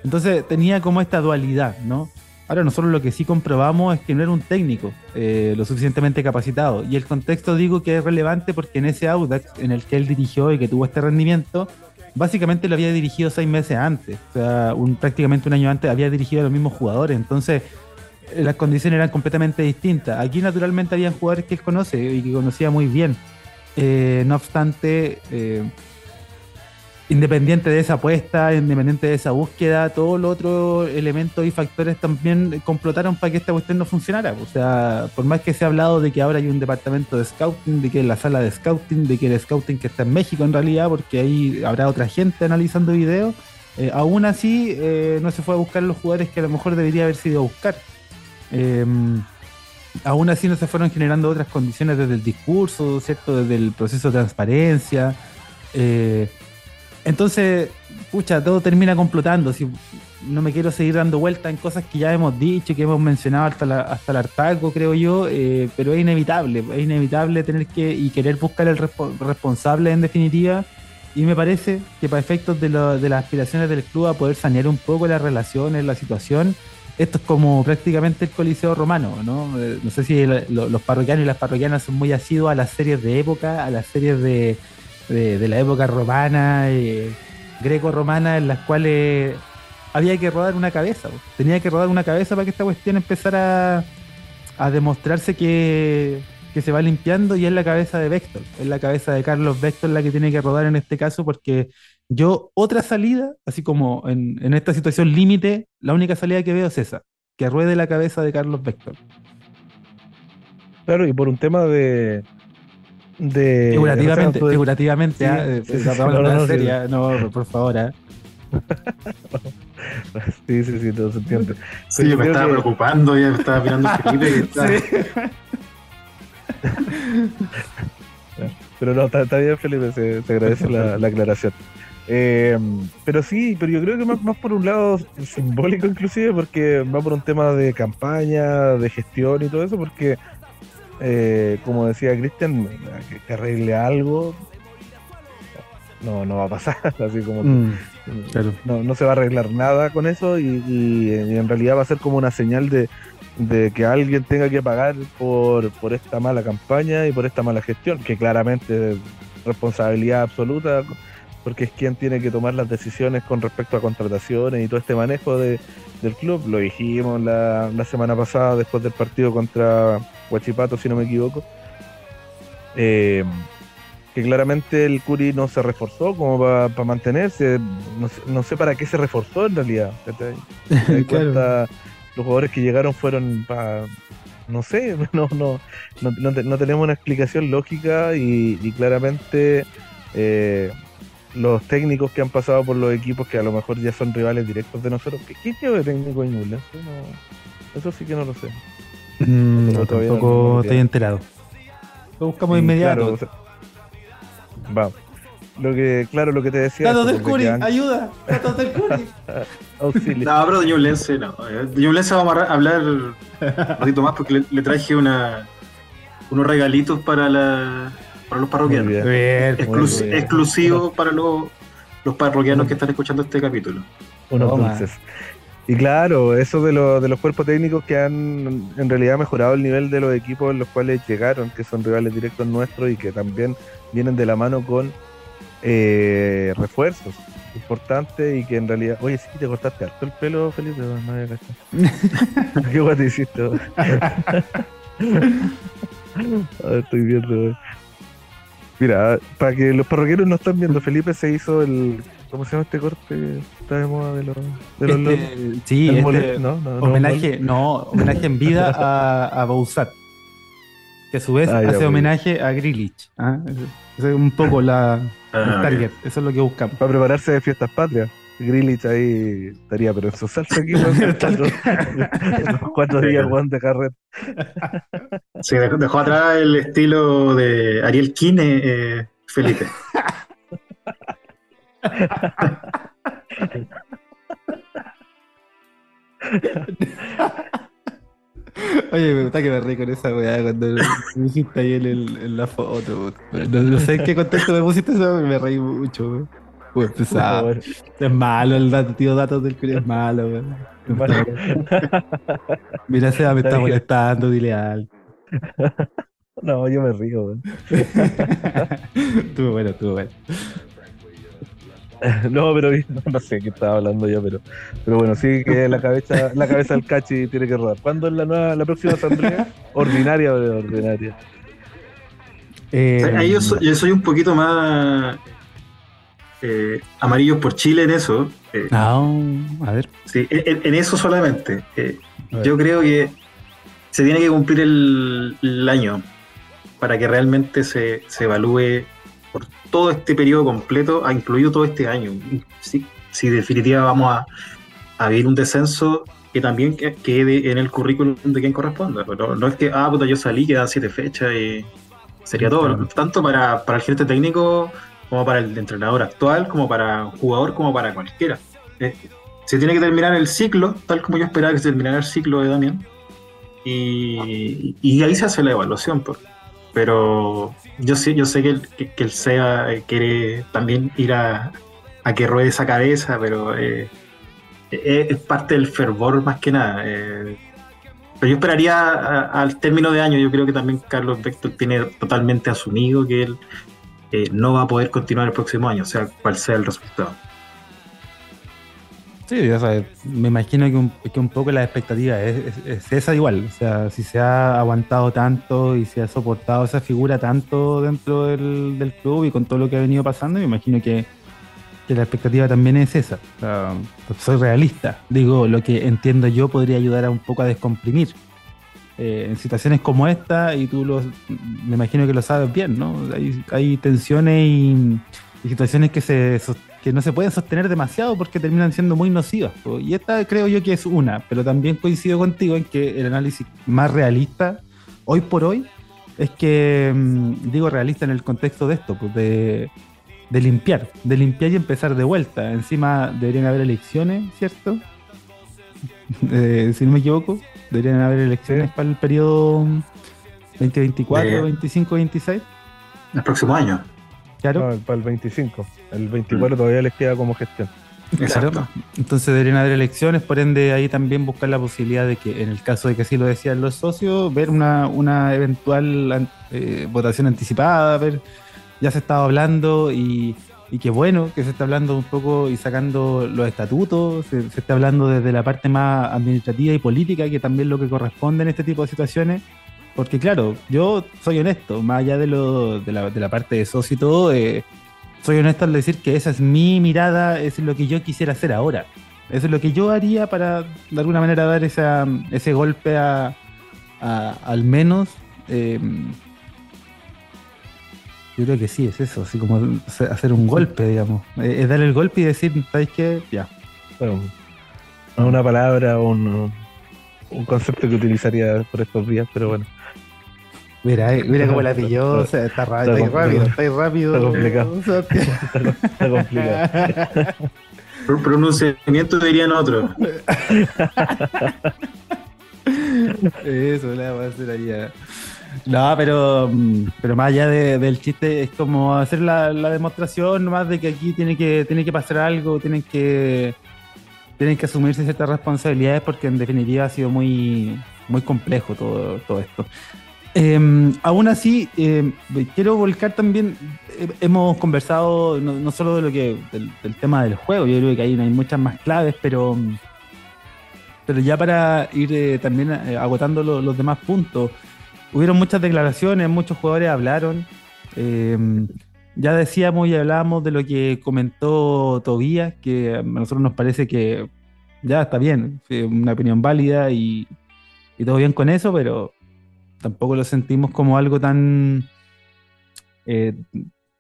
Entonces tenía como esta dualidad, ¿no? Ahora nosotros lo que sí comprobamos es que no era un técnico eh, lo suficientemente capacitado. Y el contexto digo que es relevante porque en ese Audax en el que él dirigió y que tuvo este rendimiento, básicamente lo había dirigido seis meses antes. O sea, prácticamente un año antes había dirigido a los mismos jugadores. Entonces eh, las condiciones eran completamente distintas. Aquí naturalmente había jugadores que él conoce y que conocía muy bien. Eh, no obstante, independiente de esa apuesta, independiente de esa búsqueda, todos los otros elementos y factores también complotaron para que esta cuestión no funcionara. O sea, por más que se ha hablado de que ahora hay un departamento de scouting, de que la sala de scouting, de que el scouting que está en México en realidad, porque ahí habrá otra gente analizando videos, eh, aún así eh, no se fue a buscar los jugadores que a lo mejor debería haber sido a buscar. Em, aún así no se fueron generando otras condiciones desde el discurso, ¿cierto? Desde el proceso de transparencia. Eh, entonces, pucha, todo termina complotando. Si no me quiero seguir dando vueltas en cosas que ya hemos dicho, que hemos mencionado hasta, hasta el hartaco, creo yo, eh, pero es inevitable, es inevitable tener que y querer buscar el responsable en definitiva. Y me parece que para efectos de, de las aspiraciones del club a poder sanear un poco las relaciones, la situación, esto es como prácticamente el Coliseo Romano, ¿no? Eh, no sé si los parroquianos y las parroquianas son muy asiduos a las series de época, a las series de, de, la época romana, eh, greco-romana, en las cuales había que rodar una cabeza. Tenía que rodar una cabeza para que esta cuestión empezara a, demostrarse que, se va limpiando y es la cabeza de Vector, es la cabeza de Carlos Vector la que tiene que rodar en este caso porque yo otra salida, así como en, en esta situación límite, la única salida que veo es esa, que ruede la cabeza de Carlos Vector. Claro, y por un tema de, de figurativamente, figurativamente, no, por favor, ¿eh? sí, sí, sí, todo se entiende. Sí, yo me estaba preocupando, ya me estaba mirando Felipe. pero no, está, bien, Felipe, se, agradece la, aclaración. Eh, pero sí, pero yo creo que más, más, por un lado simbólico inclusive, porque va por un tema de campaña, de gestión y todo eso, porque eh, como decía Cristian, que, arregle algo, no, no va a pasar, así como mm, no, se va a arreglar nada con eso y, en realidad va a ser como una señal de, que alguien tenga que pagar por, por esta mala campaña y por esta mala gestión, que claramente es responsabilidad absoluta, porque es quien tiene que tomar las decisiones con respecto a contrataciones y todo este manejo de, del club. Lo dijimos la, la semana pasada después del partido contra Huachipato, si no me equivoco. Eh, que claramente el Curi no se reforzó como para mantenerse. No, sé para qué se reforzó en realidad. los jugadores que llegaron fueron para. No sé, no, no, no, tenemos una explicación lógica y, claramente eh, los técnicos que han pasado por los equipos que a lo mejor ya son rivales directos de nosotros. ¿Qué, qué de técnico en eso sí que no lo sé. Mm, no, tampoco estoy enterado. Lo buscamos de inmediato. vamos. Lo que, claro, lo que te decía. Datos del Curi, ayuda. Datos del Curi. Auxilio. No, pero de Lense no. De Lense vamos a hablar un poquito más porque le, traje una, unos regalitos para, la, para los parroquianos. Bien, exclusivos para los, los parroquianos que están escuchando este capítulo. Unos dulces. Y claro, eso de, de los cuerpos técnicos que han en realidad mejorado el nivel de los equipos en los cuales llegaron, que son rivales directos nuestros y que también vienen de la mano con eh, refuerzos importantes y que en realidad. Oye, sí, te cortaste harto el pelo, Felipe. No ¿Qué guay te hiciste? estoy viendo. Mira, para que los parroqueros no están viendo, Felipe se hizo el ¿Cómo se llama este corte? Está de moda de los, de los este, Sí, este, ¿no? homenaje, no, homenaje en vida a, a Bouzat, que a su vez ah, hace homenaje a Grilich. ¿ah? es un poco la ah, target, eso es lo que buscamos. Para prepararse de fiestas patrias. Grilich ahí estaría, pero en su salsa aquí, los cuatro días Juan de carrera. Sí, dejó atrás el estilo de Ariel Kine, eh, Felipe. Oye, me gusta que me reí con esa weá cuando me ahí en, la foto. No, sé en qué contexto me pusiste eso, me reí mucho. Pues pesado. Es malo el dato, tío datos del culo, es malo. Bueno, Mira, se me está molestando, dile algo. no, yo me río, weón. Estuvo bueno, estuvo bueno. No, pero no, no sé qué estaba hablando yo, pero, pero bueno, sí que la cabeza, la cabeza del cachi tiene que rodar. ¿Cuándo es la nueva, la próxima asamblea? Ordinaria o ordinaria. Eh, Ahí yo, soy, yo soy un poquito más eh, amarillo por Chile en eso. eh, No, a ver. sí, en, en eso solamente. Eh, yo creo que se tiene que cumplir el, el año para que realmente se, se evalúe por todo este periodo completo, ha incluido todo este año. Si, si definitiva vamos a, a vivir un descenso que también que- quede en el currículum de quien corresponda. No, no es que, ah, puta, yo salí, quedan siete fechas y sería todo. Claro. Tanto para, para el gerente técnico como para el entrenador actual, como para un jugador, como para cualquiera. Eh, se tiene que terminar el ciclo, tal como yo esperaba que se terminara el ciclo de Damián. Y, y ahí se hace la evaluación. pues. Pero yo sé, yo sé que el, SEA eh, quiere también ir a, que ruede esa cabeza, pero eh, es parte del fervor más que nada. pero yo esperaría al término de año, yo creo que también Carlos Vector tiene totalmente asumido que él no va a poder continuar el próximo año, sea cual sea el resultado. Sí, o sea, me imagino que un, que un poco la expectativa es, es- es esa igual. O sea, si se ha aguantado tanto y se ha soportado esa figura tanto dentro del, del club y con todo lo que ha venido pasando, me imagino que, que la expectativa también es esa. O soy realista. Digo, lo que entiendo yo podría ayudar a un poco a descomprimir. Eh, en situaciones como esta, y tú lo, me imagino que lo sabes bien, ¿no? Hay, hay tensiones y, situaciones que, se, que no se pueden sostener demasiado porque terminan siendo muy nocivas. Y esta creo yo que es una, pero también coincido contigo en que el análisis más realista, hoy por hoy, es que, mm, digo realista en el contexto de esto, pues de, de limpiar, de limpiar y empezar de vuelta. Encima deberían haber elecciones, ¿cierto? Eh, si no me equivoco, deberían haber elecciones para el periodo 2024, De- 25, 26. El próximo año. Claro. No, para el 25. El 24 todavía les queda como gestión. Exacto. Claro. Entonces deberían haber elecciones, por ende ahí también buscar la posibilidad de que en el caso de que así lo decían los socios, ver una, una eventual eh, votación anticipada, ver, ya se estaba hablando y, y qué bueno que se está hablando un poco y sacando los estatutos, se, está hablando desde la parte más administrativa y política, que también lo que corresponde en este tipo de situaciones. Porque claro, yo soy honesto, más allá de, lo, de, la, de la parte de socio y todo, eh, soy honesto al decir que esa es mi mirada, es lo que yo quisiera hacer ahora. Eso es lo que yo haría para de alguna manera dar esa, ese golpe a, a- al menos. eh, yo creo que sí, es eso, así como hacer- un golpe, digamos. Eh, Es dar el golpe y decir, ¿sabes qué? Ya. Bueno, no es una palabra o un, un concepto que utilizaría por estos días, pero bueno. Mira, eh, mira cómo la pilló, o sea, está, ra- Está rápido, está rápido. Está complicado. Está complicado. Pro- pronunciamiento dirían otros. Eso, la voy a hacer ahí. No, pero, mm, pero más allá de- del chiste, es como hacer la, la demostración más de que aquí tiene que, tiene que pasar algo, tienen que, tienen que asumirse ciertas responsabilidades porque en definitiva ha sido muy, muy complejo todo, todo esto. Eh, aún así, eh, quiero volcar también, eh, hemos conversado no, solo de lo que, del, del tema del juego, yo creo que hay, hay muchas más claves, pero, pero ya para ir eh, también eh, agotando lo- los demás puntos, hubieron muchas declaraciones, muchos jugadores hablaron. eh, ya decíamos y hablábamos de lo que comentó Tobías, que a nosotros nos parece que ya está bien, una opinión válida y, todo bien con eso, pero tampoco lo sentimos como algo tan eh,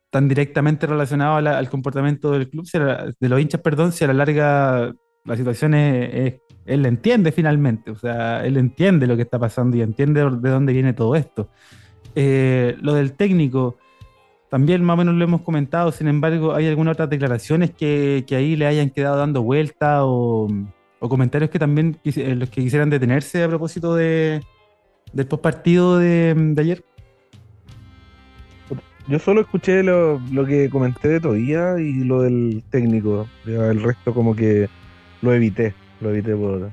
tan directamente relacionado al comportamiento del club, la- de los hinchas, perdón, si a la larga la situación es- él entiende finalmente, o sea, él entiende lo que está pasando y entiende de dónde viene todo esto. Eh, lo del técnico, también más o menos lo hemos comentado, sin embargo, hay algunas otras declaraciones que, ahí le hayan quedado dando vuelta o, comentarios que también eh, los que quisieran detenerse a propósito de, del postpartido de, de ayer. yo solo escuché lo, lo que comenté de Todía y lo del técnico. El resto como que lo evité, lo evité por,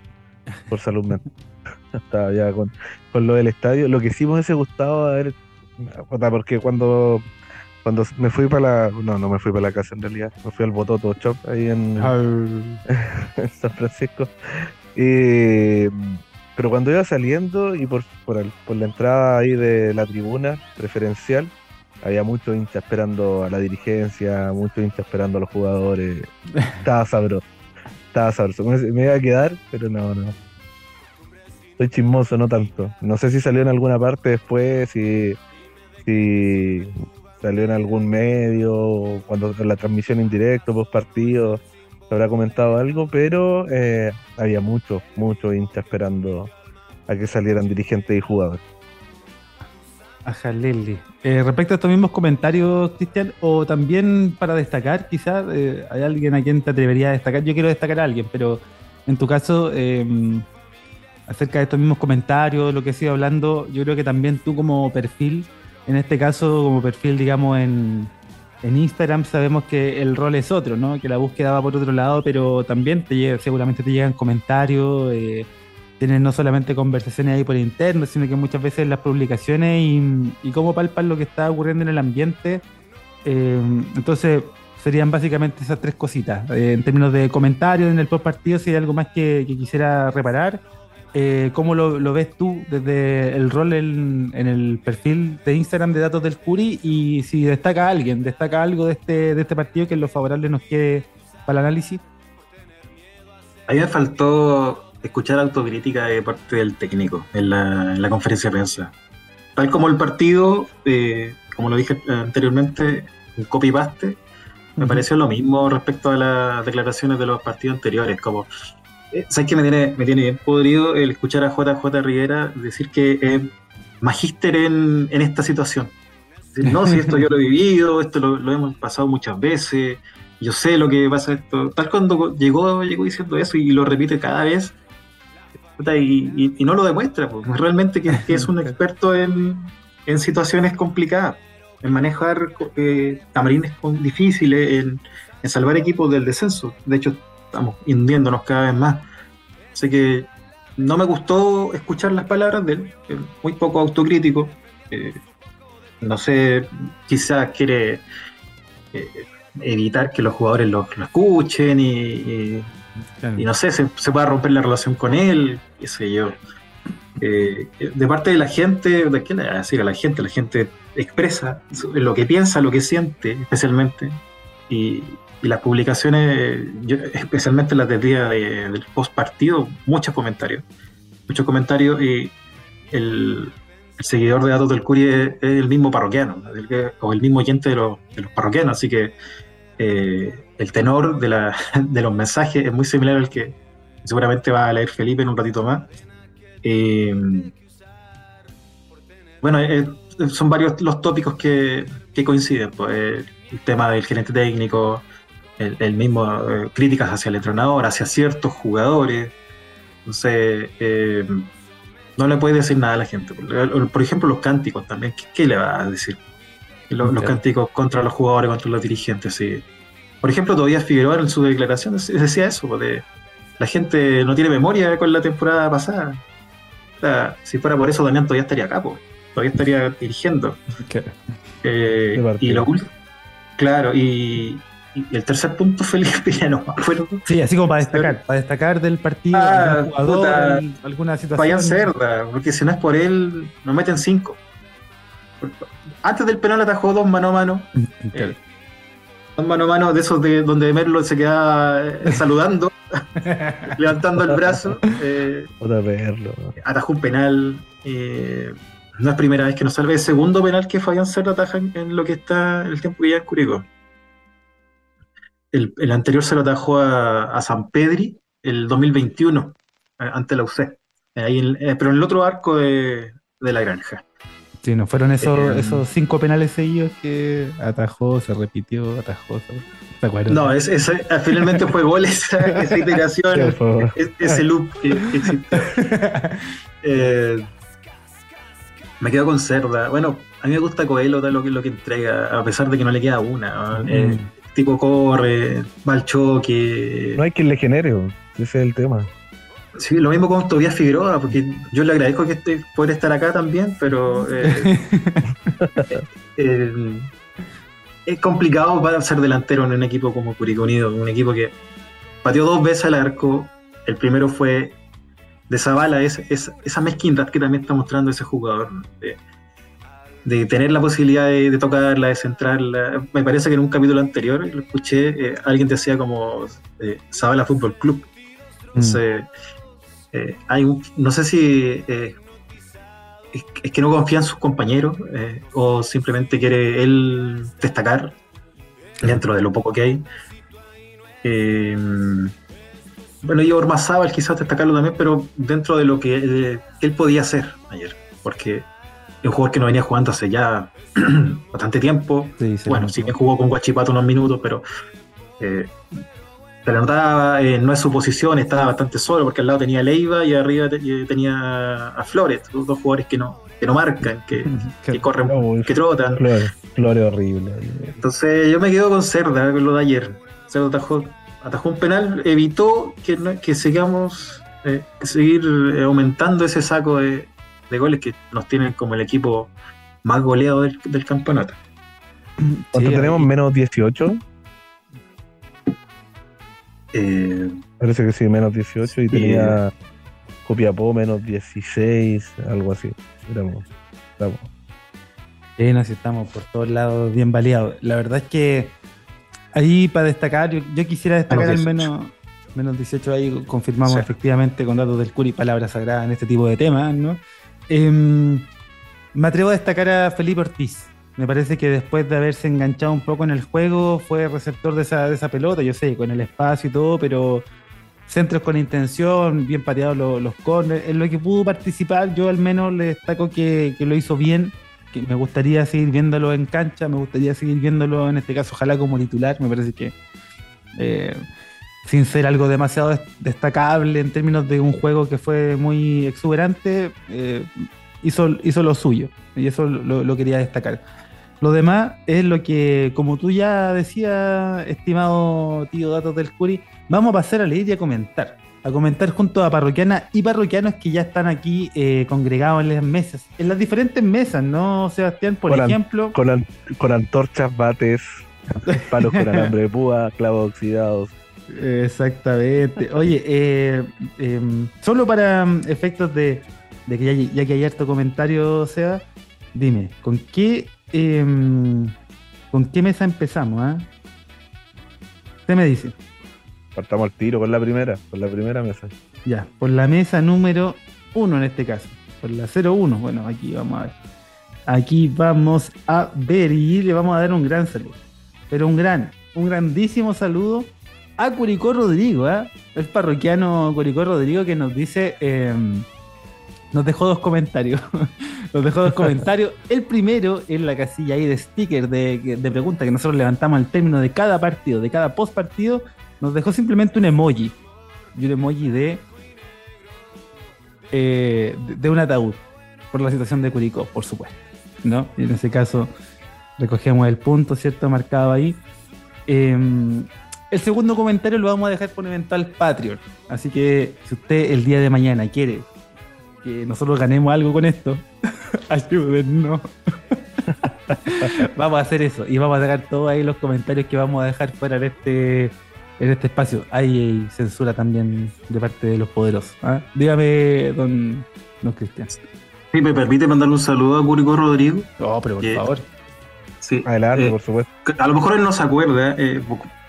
por salud mental. Estaba ya con, con lo del estadio. Lo que sí me hubiese gustado porque cuando cuando me fui para la. No, no me fui para la casa en realidad. Me fui al Bototo Shop ahí en, en San Francisco. Y, pero cuando iba saliendo y por, por, el- por la entrada ahí de la tribuna preferencial, había muchos hinchas esperando a la dirigencia, muchos hinchas esperando a los jugadores. Estaba sabroso. Estaba sabroso. Me, me iba a quedar, pero no, no. Soy chismoso, no tanto. No sé si salió en alguna parte después, si, salió en algún medio, cuando en la transmisión en directo, post partido, se habrá comentado algo, pero eh, había muchos, muchos hinchas esperando a que salieran dirigentes y jugadores. Ajá, Leli. Eh, respecto a estos mismos comentarios, Cristian, o también para destacar, quizás, eh, hay alguien a quien te atrevería a destacar. Yo quiero destacar a alguien, pero en tu caso, eh, acerca de estos mismos comentarios, lo que he sido hablando, yo creo que también tú como perfil, en este caso como perfil, digamos, en, en Instagram, sabemos que el rol es otro, ¿no? Que la búsqueda va por otro lado, pero también te llega- seguramente te llegan comentarios. eh, tienen no solamente conversaciones ahí por interno, sino que muchas veces las publicaciones y, cómo palpan lo que está ocurriendo en el ambiente. Eh, entonces, serían básicamente esas tres cositas. Eh, en términos de comentarios en el post partido, si hay algo más que, quisiera reparar. Eh, ¿Cómo lo, ves tú desde el rol en, el perfil de Instagram de datos del Curi? Y si destaca alguien, destaca algo de este, de este partido que en lo favorable nos quede para el análisis. A mí faltó escuchar autocrítica de parte del técnico en la, en la conferencia de prensa. Tal como el partido, eh, como lo dije anteriormente, un copy-paste, me pareció lo mismo respecto a las declaraciones de los partidos anteriores. Como, eh, ¿Sabes qué me tiene, me tiene bien podrido el escuchar a JJ Rivera decir que es magíster en, en esta situación? No, si esto yo lo he vivido, esto lo, lo hemos pasado muchas veces, yo sé lo que pasa esto. Tal cuando llegó, llegó diciendo eso y lo repite cada vez, y, y- y no lo demuestra, pues, realmente que, que es un experto en, en situaciones complicadas, en manejar eh, difíciles, en, en salvar equipos del descenso. De hecho, estamos hundiéndonos cada vez más. Así que no me gustó escuchar las palabras de él, muy poco autocrítico. eh, no sé, quizás quiere eh, evitar que los jugadores lo, lo escuchen y, y- y no sé, se, se pueda romper la relación con él, qué sé yo. Eh, de parte de la gente, ¿de qué le a decir a la gente? La gente expresa lo que piensa, lo que siente, especialmente. Y, las publicaciones, especialmente las del día de- del post partido, muchos comentarios. Muchos comentarios y el, seguidor de datos del Curi es, el mismo parroquiano, o el mismo oyente de los, de parroquianos, así que eh, el tenor de, la, de los mensajes es muy similar al que seguramente va a leer Felipe en un ratito más. Eh, bueno, eh, son varios los tópicos que, que coinciden. Pues, eh, el tema del gerente técnico, el, el mismo eh, críticas hacia el entrenador, hacia ciertos jugadores. Entonces, eh, no le puede decir nada a la gente. Por, por ejemplo, los cánticos también. ¿Qué, qué le va a decir? Los, cánticos contra los jugadores, contra los dirigentes. Sí. Por ejemplo, todavía Figueroa en su declaración decía eso, de, la gente no tiene memoria con la temporada pasada. O sea, si fuera por eso, Damián todavía estaría acá, pues. todavía estaría dirigiendo. Eh, y lo claro, y, y el tercer punto, Felipe, ya no me acuerdo. Sí, así como para destacar, para destacar del partido, Ah, jugador, puta. alguna situación. Fabián Cerda, porque si no es por él, nos meten cinco. Antes del penal atajó dos mano a mano. Eh, mano a mano de esos de donde Merlo se queda eh, saludando, levantando el brazo. eh, Otra verlo. atajó un penal. eh, no es primera vez que nos salve. Es segundo penal que Fabián Cerda ataja en, en lo que está el tiempo que ya en Curicó. El, el anterior se lo atajó a, a San Pedri el 2021, eh, ante la UC. Ahí en- eh, pero en el otro arco de, de la granja. Sí, no fueron esos, Eh, esos cinco penales seguidos que atajó, se repitió, atajó. se- ¿Te acuerdas? No, es, es- eh, finalmente fue gol esa, esa iteración, es- ese loop que, que existe. Eh, Me quedo con Cerda. Bueno, a mí me gusta Coelho lo que, lo que entrega, a pesar de que no le queda una. ¿no? Mm. Eh, tipo corre, va al choque. No hay quien le genere, ese es el tema. Sí, lo mismo con Tobias Figueroa, porque yo le agradezco que esté, poder estar acá también, pero eh, eh, es complicado para ser delantero en un equipo como Curicó Unido, un equipo que pateó dos veces al arco. El primero fue de Zavala, es, es- esa mezquindad que también está mostrando ese jugador. De, de tener la posibilidad de, de tocarla, de centrarla. Me parece que en un capítulo anterior lo escuché, eh, alguien decía como eh, Zavala Fútbol Club. Entonces, eh, hay un, no sé si eh, es, es que no confía en sus compañeros eh, o simplemente quiere él destacar dentro de lo poco que hay. Bueno, y Ormazábal quizás destacarlo también, pero dentro de lo que, él podía hacer ayer, porque es un jugador que no venía jugando hace ya bastante tiempo. Sí, Bueno, sí que jugó con Guachipato unos minutos, pero se le notaba, eh, no es su posición, estaba bastante solo, porque al lado tenía a Leiva y arriba te- y tenía a Flores, dos dos jugadores que no, que no marcan, que, que corren, No, que trotan. Flores, Flores horrible. Entonces yo me quedo con Cerda, con lo de ayer. Cerda atajó, atajó un penal, evitó que, que sigamos, eh, que seguir eh, aumentando ese saco de, de goles que nos tienen como el equipo más goleado del, del campeonato. ¿Cuánto Sí, tenemos? ahí- Menos 18. Eh, Parece que sí, menos 18. Y Sí. tenía Copiapó menos 16, algo así. Éramos, éramos. Sí, nos estamos por todos lados bien baleados. La verdad es que ahí para destacar, yo, yo quisiera destacar al Menos menos, menos 18 ahí, confirmamos Sí. efectivamente con datos del Curi, palabras sagradas en este tipo de temas, ¿no? Em, me atrevo a destacar a Felipe Ortiz. Me parece que después de haberse enganchado un poco en el juego, fue receptor de esa, de esa pelota, yo sé, con el espacio y todo, pero centros con intención, bien pateados los, los corners, en lo que pudo participar, yo al menos le destaco que, que lo hizo bien, que me gustaría seguir viéndolo en cancha, me gustaría seguir viéndolo en este caso, ojalá como titular, me parece que eh, sin ser algo demasiado des- destacable en términos de un juego que fue muy exuberante, eh, hizo, hizo lo suyo y eso lo, lo quería destacar. Lo demás es lo que, como tú ya decías, estimado tío Datos del Curi, vamos a pasar a leer y a comentar. A comentar junto a parroquianas y parroquianos que ya están aquí eh, congregados en las mesas, en las diferentes mesas, ¿no, Sebastián? Por Con an- ejemplo, Con, an- con antorchas, bates, palos con alambre de púa, clavos oxidados. Exactamente. Oye, eh, em, solo para mm, efectos de, de que ya, ya que hay harto comentario, Seba, dime, ¿con qué em, con qué mesa empezamos? ah? Usted me dice, Partamos al tiro con la primera, con la primera mesa. ya, por la mesa número uno en este caso, por la 01, bueno, aquí vamos a ver. Aquí vamos a ver y le vamos a dar un gran saludo, pero un gran, un grandísimo saludo a Curicó Rodrigo, ¿ah? el parroquiano Curicó Rodrigo que nos dice, eh, nos dejó dos comentarios. nos dejó dos comentarios. El primero en la casilla ahí de sticker de, de pregunta que nosotros levantamos al término de cada partido, de cada post partido, nos dejó simplemente un emoji. Y un emoji de, eh, de, de un ataúd, por la situación de Curicó, por supuesto. ¿no? Y en ese caso recogemos el punto, ¿cierto? Marcado ahí. Eh, el segundo comentario lo vamos a dejar por eventual Patreon. Así que si usted el día de mañana quiere que nosotros ganemos algo con esto, ayúdennos. vamos a hacer eso y vamos a dejar todos ahí los comentarios que vamos a dejar fuera de este, en este espacio. Hay censura también de parte de los poderosos. ¿ah? Dígame, don, don Cristian. Sí, me permite mandarle un saludo a Curicó Rodrigo. No, pero por Yeah. favor. Sí. Adelante, Eh, por supuesto. a lo mejor él no se acuerda, eh,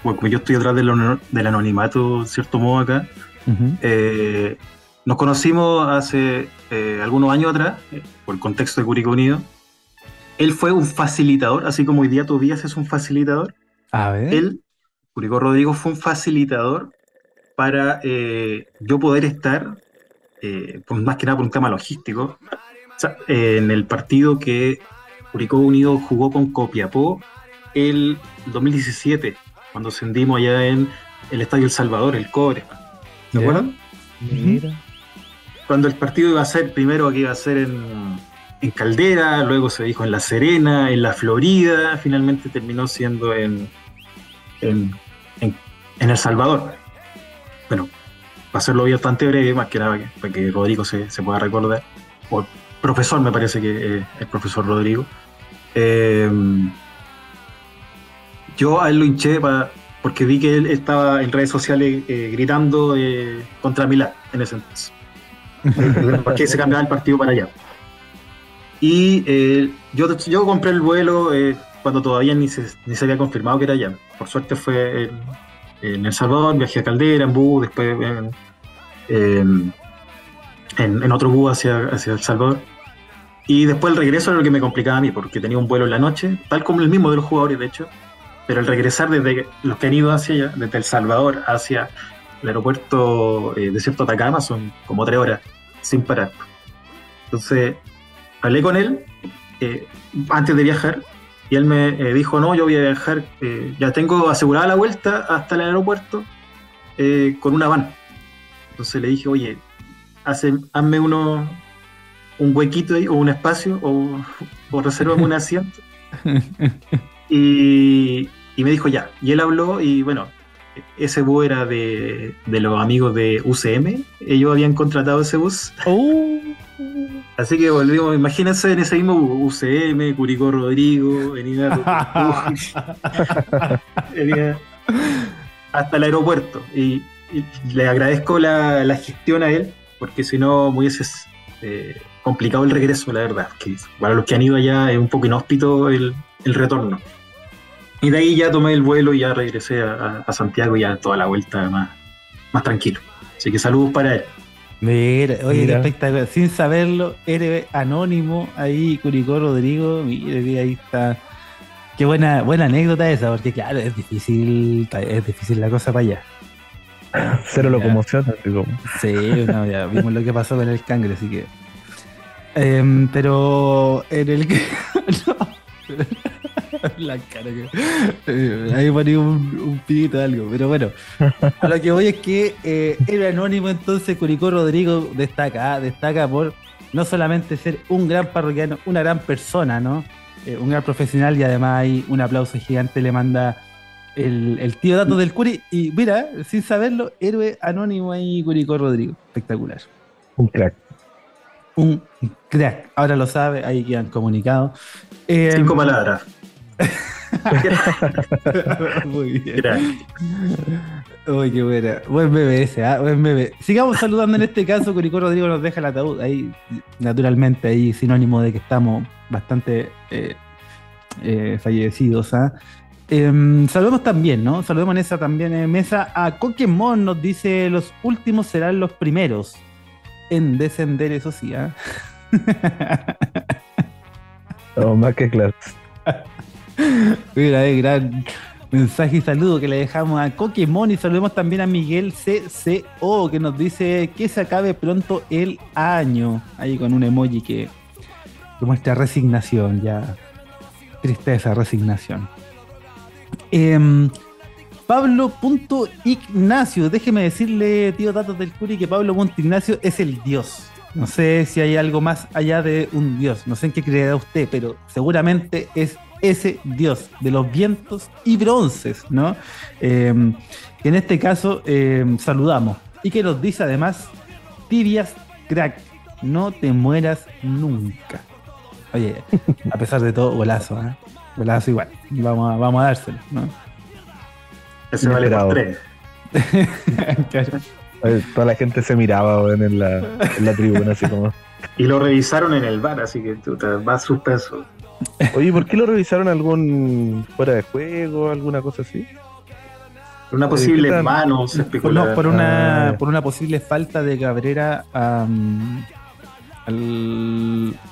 porque yo estoy atrás del, honor- del anonimato, en cierto modo, acá. Eh, nos conocimos hace eh, algunos años atrás, eh, por el contexto de Curicó Unido. Él fue un facilitador, así como hoy día Tobías es un facilitador. A ver. Él, Curicó Rodrigo, fue un facilitador para eh, yo poder estar, eh, por- más que nada por un tema logístico, o sea, eh, en el partido que Curicó Unido jugó con Copiapó el 2017, cuando ascendimos allá en el Estadio El Salvador, el Cobre. ¿Se Ya. acuerdan? Mira. Cuando el partido iba a ser, primero que iba a ser en, Caldera, luego se dijo en La Serena, en La Florida, finalmente terminó siendo en, El Salvador. Bueno, para hacerlo bastante breve, más que nada para que Rodrigo se, pueda recordar, o profesor me parece que es el profesor Rodrigo. Eh, yo a él lo hinché para, porque vi que él estaba en redes sociales eh, gritando eh, contra Milán en ese entonces. porque se cambiaba el partido para allá. Y eh, yo, yo compré el vuelo eh, cuando todavía ni se, ni se había confirmado que era allá. Por suerte fue en, en El Salvador, viajé a Caldera, en bus, después en, en, otro bus hacia, hacia El Salvador. Y después el regreso era lo que me complicaba a mí, porque tenía un vuelo en la noche, tal como el mismo de los jugadores, de hecho. Pero el regresar desde los que han ido hacia allá, desde El Salvador hacia el aeropuerto eh, de cierto Atacama, son como tres horas, sin parar. Entonces, hablé con él eh, antes de viajar y él me eh, dijo, no, yo voy a viajar, eh, ya tengo asegurada la vuelta hasta el aeropuerto con una van. Entonces le dije, oye, hace, hazme uno, un huequito ahí o un espacio o, o reservame un asiento. y, y, me dijo ya. Y él habló y bueno, ese bus era de, de los amigos de UCM. Ellos habían contratado ese bus. Oh. Así que volvimos, imagínense en ese mismo UCM, Curicó Rodrigo, venía hasta el aeropuerto. Y, le agradezco la, gestión a él, porque si no me hubiese eh, complicado el regreso, la verdad. Que para los que han ido allá es un poco inhóspito el, retorno. Y de ahí ya tomé el vuelo y ya regresé a, Santiago y ya toda la vuelta más, más tranquilo. Así que saludos para él. Mira, oye, qué espectacular. Sin saberlo, eres anónimo ahí, Curicó Rodrigo. Mire, ahí está. Qué buena, buena anécdota esa, porque claro, es difícil, es difícil la cosa para allá. Cero locomoción, así como. Sí, no, ya vimos lo que pasó con el cangre, así que. Em, pero en el que. la cara que. Eh, ahí ponía un, un pidito de algo. Pero bueno, a lo que voy es que eh, era anónimo, entonces Curicó Rodrigo destaca, ah, destaca por no solamente ser un gran parroquiano, una gran persona, ¿no? Eh, un gran profesional y además hay un aplauso gigante le manda el, tío Dato del Curi. Y mira, sin saberlo, héroe anónimo ahí, Curicó Rodrigo. Espectacular. Un crack. Un crack. Ahora lo sabe, ahí quedan comunicados. Cinco palabras. Muy bien. Uy, qué buena. Buen bebé ese, ¿ah? Buen bebé. Sigamos saludando en este caso. Curicó Rodrigo nos deja el ataúd. Ahí, naturalmente, ahí sinónimo de que estamos bastante eh, eh, fallecidos. ¿ah? Em, saludemos también, ¿no? Saludemos en esa también en mesa a Pokémon. Nos dice: Los últimos serán los primeros en descender, eso sí. ¿ah? no, más que claro. Mira, eh, gran mensaje y saludo que le dejamos a Pokémon y saludemos también a Miguel CCO que nos dice que se acabe pronto el año. Ahí con un emoji que, muestra resignación, ya. Tristeza, resignación. Eh, Pablo.ignacio, déjeme decirle, tío Datos del Curi, que Pablo.ignacio es el dios. No sé si hay algo más allá de un dios, no sé en qué creerá usted, pero seguramente es ese dios de los vientos y bronces, ¿no? Eh, en este caso eh, saludamos y que nos dice además, tibias crack, no te mueras nunca. Oye, a pesar de todo, golazo, ¿eh? Golazo igual, vamos a, vamos a dárselo, ¿no? Ese vale por tres. Toda la gente se miraba en, la, en la tribuna, así como. Y lo revisaron en el bar, así que tú te vas suspenso. Oye, ¿por qué lo revisaron algún fuera de juego, alguna cosa así? Una posible mano, se No, por una, ah. por una posible falta de Cabrera al,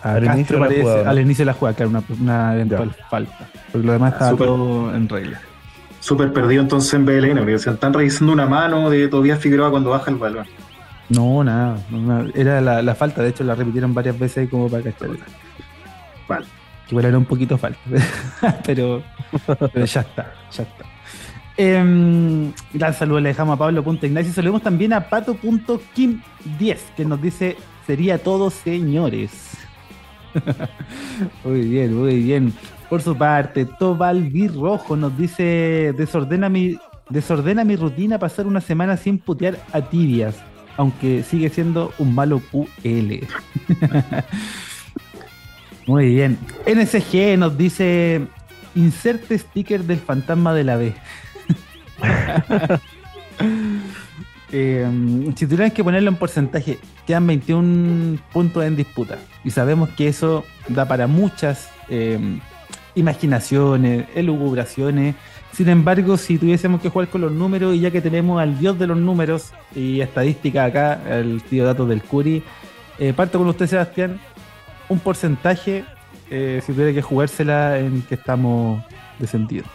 al, inicio al, inicio de la jugada, claro, una, una eventual falta. Porque lo demás estaba todo en regla. Súper perdido entonces en BLN, porque se están revisando una mano de Tobias Figueroa cuando baja el balón. No, nada, era la, la, falta, de hecho la repitieron varias veces como para cachar. Vale. Igual era un poquito pero, pero ya está, ya está. Eh, gran saludo le dejamos a Pablo.ignacio. Saludemos también a Pato.kim10, que nos dice: Sería todo, señores. muy bien, muy bien. Por su parte, Tobal Rojo nos dice: desordena mi, desordena mi rutina pasar una semana sin putear a tibias, aunque sigue siendo un malo QL. muy bien. NSG nos dice: inserte sticker del fantasma de la B. Eh, si tuvieran que ponerlo en porcentaje, quedan 21 puntos en disputa. Y sabemos que eso da para muchas eh, imaginaciones, elucubraciones. Sin embargo, si tuviésemos que jugar con los números, y ya que tenemos al dios de los números y estadística acá, el tío datos del Curi, eh, parto con usted, Sebastián, un porcentaje, si tuviera que jugársela en que estamos descendidos.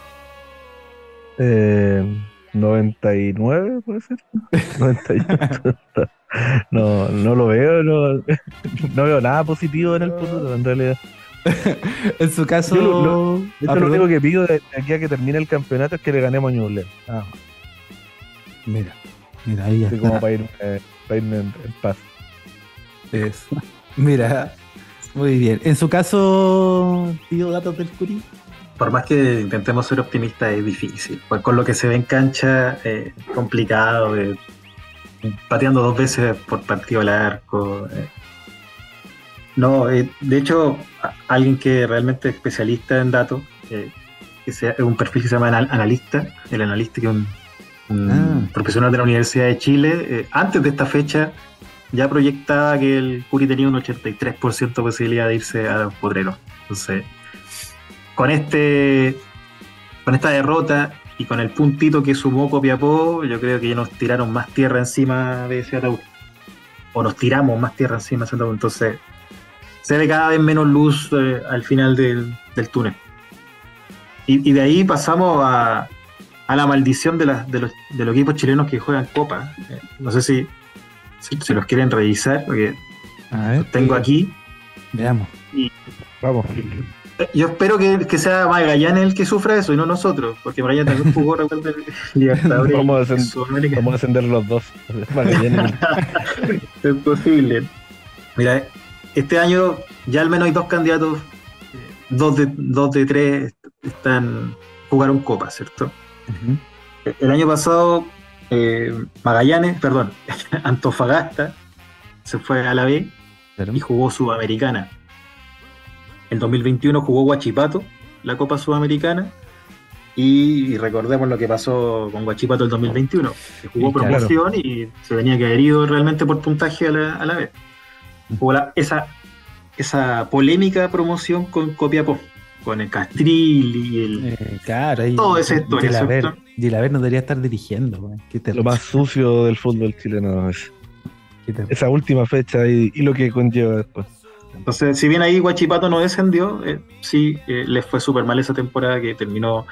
Eh. 99, puede ser. 98. no, no lo veo, no, no, veo nada positivo en el futuro, en realidad. en su caso. lo, de hecho, lo único que pido de aquí a que termine el campeonato es que le ganemos a Ñuble. Ah. Mira, mira, ahí ya Así como para, ir, eh, para irme en, en paz. Eso. Mira, muy bien. En su caso, pido datos del Curi por más que intentemos ser optimistas, es difícil. Pues con lo que se ve en cancha, eh, complicado, eh, pateando dos veces por partido al arco. Eh. No, eh, de hecho, alguien que realmente es especialista en datos, que sea un perfil que se llama analista, el analista que es un, ah. profesional de la Universidad de Chile, antes de esta fecha ya proyectaba que el Curi tenía un 83% de posibilidad de irse a los podreros. Entonces, con este con esta derrota y con el puntito que sumó Copiapó, yo creo que ya nos tiraron más tierra encima de ese ataúd. O nos tiramos más tierra encima de ese ataúd. Entonces, se ve cada vez menos luz eh, al final del, túnel. Y, de ahí pasamos a, la maldición de, de, los, de, los, equipos chilenos que juegan Copa. Eh, no sé si, si, los quieren revisar, porque tengo aquí. Veamos. Y, Vamos. Yo espero que, que, sea Magallanes el que sufra eso y no nosotros, porque Magallanes también jugó recuerda Libertadores. vamos, a ascender, vamos a ascender los dos. es posible. Mira, este año ya al menos hay dos candidatos, dos de, dos de tres están jugaron Copa, ¿cierto? El año pasado eh, Magallanes, perdón, Antofagasta se fue a la B y jugó Sudamericana. En 2021 jugó Guachipato, la Copa Sudamericana, y, recordemos lo que pasó con Guachipato el 2021, que jugó promoción y se tenía que haber ido realmente por puntaje a la, vez. Jugó esa, esa polémica promoción con Copiapó, con el Castril y el... Eh, claro, y, todo esa historia. Gilaver no debería estar dirigiendo. Lo más sucio del fútbol chileno es esa última fecha y lo que conlleva después. Entonces, si bien ahí Guachipato no descendió, eh, sí eh, les fue súper mal esa temporada que terminó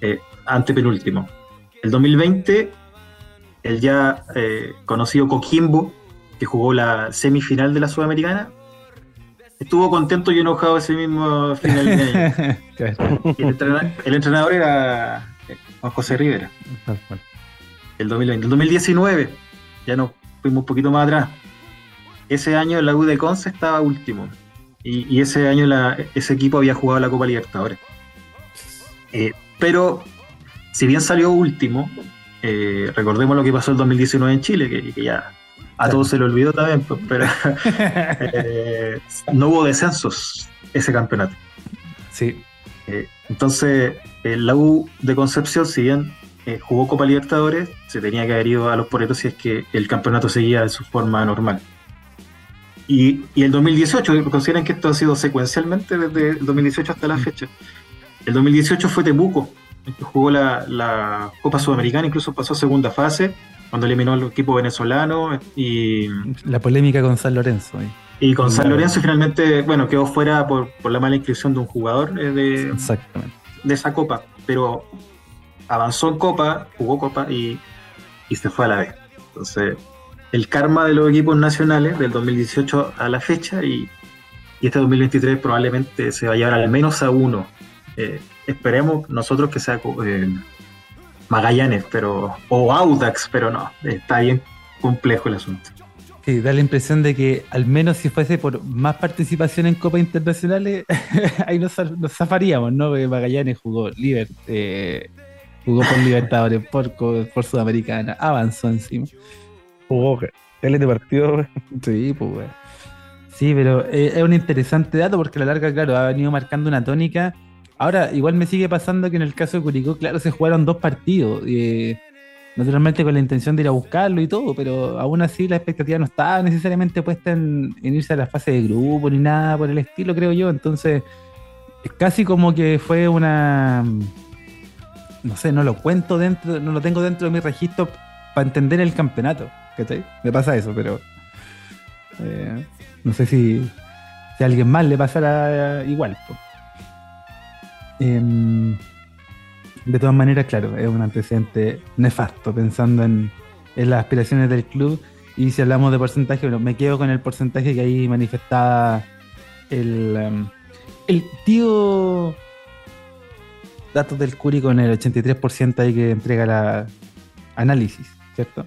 eh, antepenúltimo. El 2020, el ya eh, conocido Coquimbo, que jugó la semifinal de la Sudamericana, estuvo contento y enojado ese mismo final de el, entrenador, era Juan José Rivera. El 2020. El 2019, ya nos fuimos un poquito más atrás ese año la U de Conce estaba último. Y, ese año ese equipo había jugado la Copa Libertadores. Eh, pero, si bien salió último, eh, recordemos lo que pasó el 2019 en Chile, que, ya a todos se le olvidó también, pues, pero eh, no hubo descensos ese campeonato. Sí. Entonces, la U de Concepción, si bien jugó Copa Libertadores, se tenía que haber ido a los poretos si es que el campeonato seguía de su forma normal. Y, el 2018, consideran que esto ha sido secuencialmente desde el 2018 hasta la mm. fecha. El 2018 fue Temuco, que jugó la, Copa Sudamericana, incluso pasó a segunda fase, cuando eliminó al equipo venezolano y... La polémica con San Lorenzo. Y con San Lorenzo finalmente, bueno, quedó fuera por, la mala inscripción de un jugador eh, de, de esa Copa, pero avanzó en Copa, jugó Copa y, y se fue a la vez. Entonces, el karma de los equipos nacionales del 2018 a la fecha y, este 2023 probablemente se va a llevar al menos a uno. Eh, esperemos nosotros que sea eh, Magallanes pero o Audax, pero no, está bien complejo el asunto. Sí, da la impresión de que al menos si fuese por más participación en Copas Internacionales, ahí nos, nos zafaríamos, ¿no? Porque Magallanes jugó Liber, eh, jugó por Libertadores, por, por Sudamericana, avanzó encima. Jugó él de partido. Sí, pues, güey. Sí, pero eh, es un interesante dato porque a la larga, claro, ha venido marcando una tónica. Ahora, igual me sigue pasando que en el caso de Curicó, claro, se jugaron dos partidos. Eh, naturalmente con la intención de ir a buscarlo y todo, pero aún así la expectativa no estaba necesariamente puesta en, irse a la fase de grupo ni nada por el estilo, creo yo. Entonces, es casi como que fue una. No sé, no lo cuento dentro, no lo tengo dentro de mi registro para entender el campeonato. ¿Cachai? Me pasa eso, pero. Eh, no sé si, si a alguien más le pasará igual. Em, de todas maneras, claro, es un antecedente nefasto pensando en, las aspiraciones del club. Y si hablamos de porcentaje, bueno, me quedo con el porcentaje que ahí manifestaba el, em, el tío datos del Curi con el 83% ahí que entrega la análisis, ¿cierto?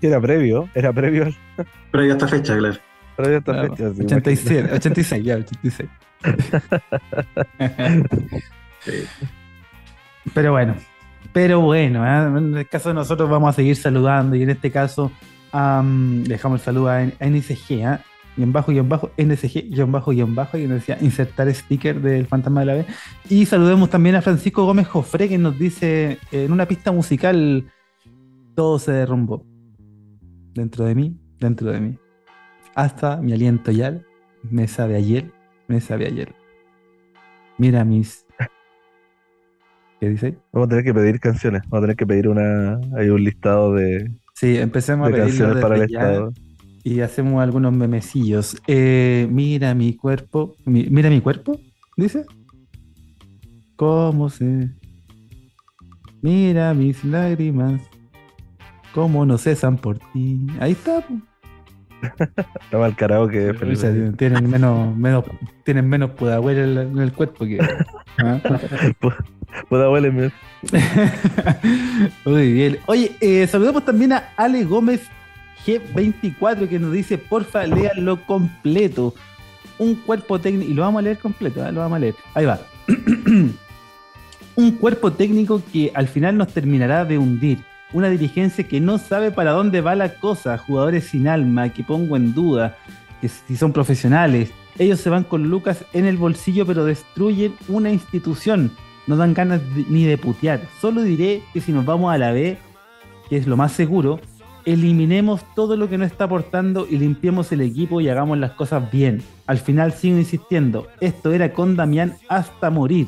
Era previo, era previo. Previo a esta fecha, claro. Previo a esta fecha. 86, 86, ya, 86. Pero bueno, pero bueno, ¿eh? en el caso de nosotros vamos a seguir saludando y en este caso dejamos el saludo a, NSG, ¿eh? y en bajo, y en bajo, NSG, y en bajo, y en bajo, y nos decía insertar sticker del Fantasma de la B. Y saludemos también a Francisco Gómez Jofre, que nos dice en una pista musical, todo se derrumbó. Dentro de mí, dentro de mí. Hasta mi aliento ya, me sabe ayer, me sabe ayer. Mira mis ¿Qué dice? Vamos a tener que pedir canciones. Vamos a tener que pedir una. Hay un listado de. Sí, empecemos a pedir canciones para el Estado. Y hacemos algunos memecillos. Eh, mira mi cuerpo. mira mi cuerpo, dice. ¿Cómo se? Mira mis lágrimas. ¿Cómo no cesan por ti? Ahí está. Estaba el karaoke. Tienen menos, menos, tienen menos pudahuel en, el cuerpo que. ¿ah? Pudahuel Muy bien. Oye, eh, saludamos también a Ale Gómez G24 que nos dice: porfa, léanlo completo. Un cuerpo técnico. Y lo vamos a leer completo, ¿eh? lo vamos a leer. Ahí va. Un cuerpo técnico que al final nos terminará de hundir una dirigencia que no sabe para dónde va la cosa, jugadores sin alma, que pongo en duda, que si son profesionales, ellos se van con Lucas en el bolsillo pero destruyen una institución, no dan ganas ni de putear, solo diré que si nos vamos a la B, que es lo más seguro, eliminemos todo lo que no está aportando y limpiemos el equipo y hagamos las cosas bien. Al final sigo insistiendo, esto era con Damián hasta morir.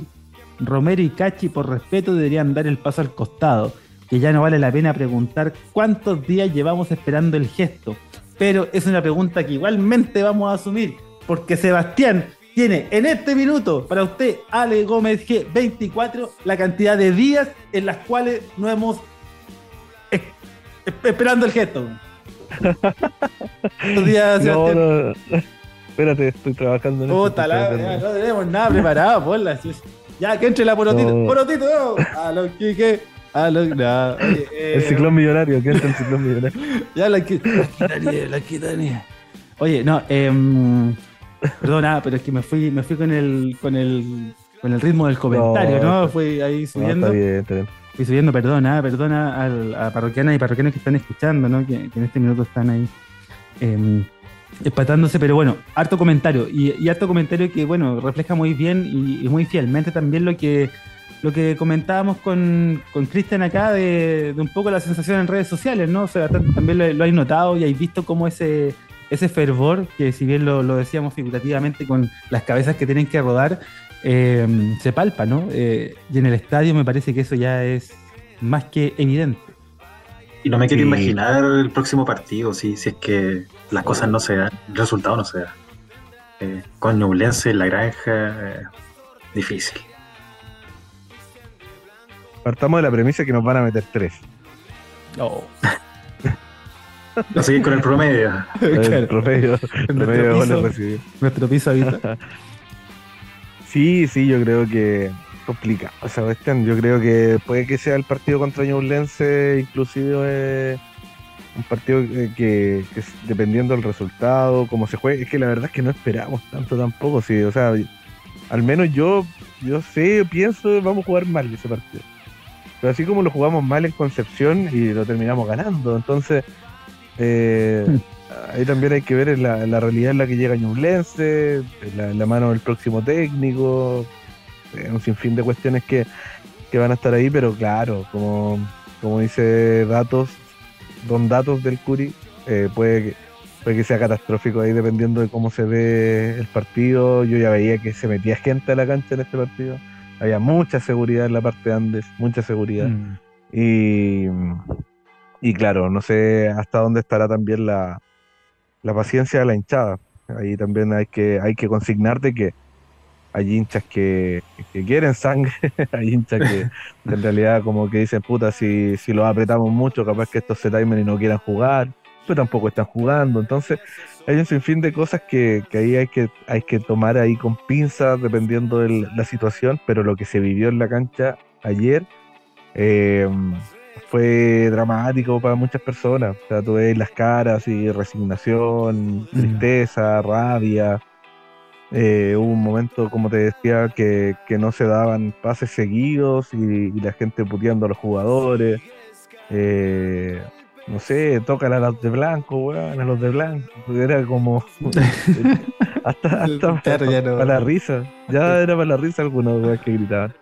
Romero y Cachi por respeto deberían dar el paso al costado que ya no vale la pena preguntar cuántos días llevamos esperando el gesto. Pero es una pregunta que igualmente vamos a asumir, porque Sebastián tiene en este minuto para usted, Ale Gómez G, 24, la cantidad de días en las cuales no hemos esperando el gesto. días, no, no, Espérate, estoy trabajando en Puta, no tenemos nada preparado, porla. Ya, que entre la porotito. Porotito, A lo que Ah, no, el eh, ciclón millonario, ¿qué es el ciclón millonario? ya la quitaría, la quitaría. Oye, no, eh, perdona, pero es que me fui, me fui con el, con el, con el ritmo del comentario, ¿no? Fui ahí subiendo. está bien, está bien. Fui subiendo, perdona, perdona a, parroquianas y parroquianos que están escuchando, ¿no? Que, en este minuto están ahí. Eh, espatándose, pero bueno, harto comentario y, harto comentario que, bueno, refleja muy bien y muy fielmente también lo que lo que comentábamos con Cristian acá de, un poco la sensación en redes sociales, ¿no? O sea, también lo, lo hay notado y hay visto cómo ese, ese fervor, que si bien lo, decíamos figurativamente con las cabezas que tienen que rodar, eh, se palpa, ¿no? Eh, y en el estadio me parece que eso ya es más que evidente. Y no me quiero imaginar el próximo partido, si, si es que las cosas no se dan, el resultado no se da. Eh, con Nublense en la granja, difícil. Partamos de la premisa que nos van a meter tres. Oh. A seguir con el promedio. El promedio, nuestro, piso, nuestro piso habita. sí, sí, yo creo que complica. O sea, yo creo que puede que sea el partido contra Ñublense, inclusive un partido que, que, dependiendo del resultado, cómo se juegue, es que la verdad es que no esperamos tanto tampoco, sí, o sea, al menos yo, yo sé, pienso, vamos a jugar mal ese partido. Pero así como lo jugamos mal en Concepción y lo terminamos ganando, entonces eh, ahí también hay que ver la, la realidad en la que llega Ñublense, la, la mano del próximo técnico, un sinfín de cuestiones que, que van a estar ahí, pero claro, como, como dice Datos, Don Datos del Curi, eh, puede, que, puede que sea catastrófico ahí dependiendo de cómo se ve el partido. Yo ya veía que se metía gente a la cancha en este partido. Había mucha seguridad en la parte de Andes, mucha seguridad. Mm. Y, y claro, no sé hasta dónde estará también la, la paciencia de la hinchada. Ahí también hay que, hay que consignarte que hay hinchas que, quieren sangre, hay hinchas que en realidad como que dicen, puta, si, si los apretamos mucho, capaz que estos se timen y no quieran jugar, pero tampoco están jugando. Entonces, hay un sinfín de cosas que, ahí hay que, hay que tomar ahí con pinzas dependiendo de la situación, pero lo que se vivió en la cancha ayer eh, fue dramático para muchas personas. O sea, tú ves las caras y resignación, mm. tristeza, rabia. Eh, hubo un momento, como te decía, que, no se daban pases seguidos y, la gente puteando a los jugadores. Eh, no sé, tocan a los de blanco, weón, a los de blanco. Era como. hasta hasta para, la risa. Ya era para la risa algunos weón que gritaban.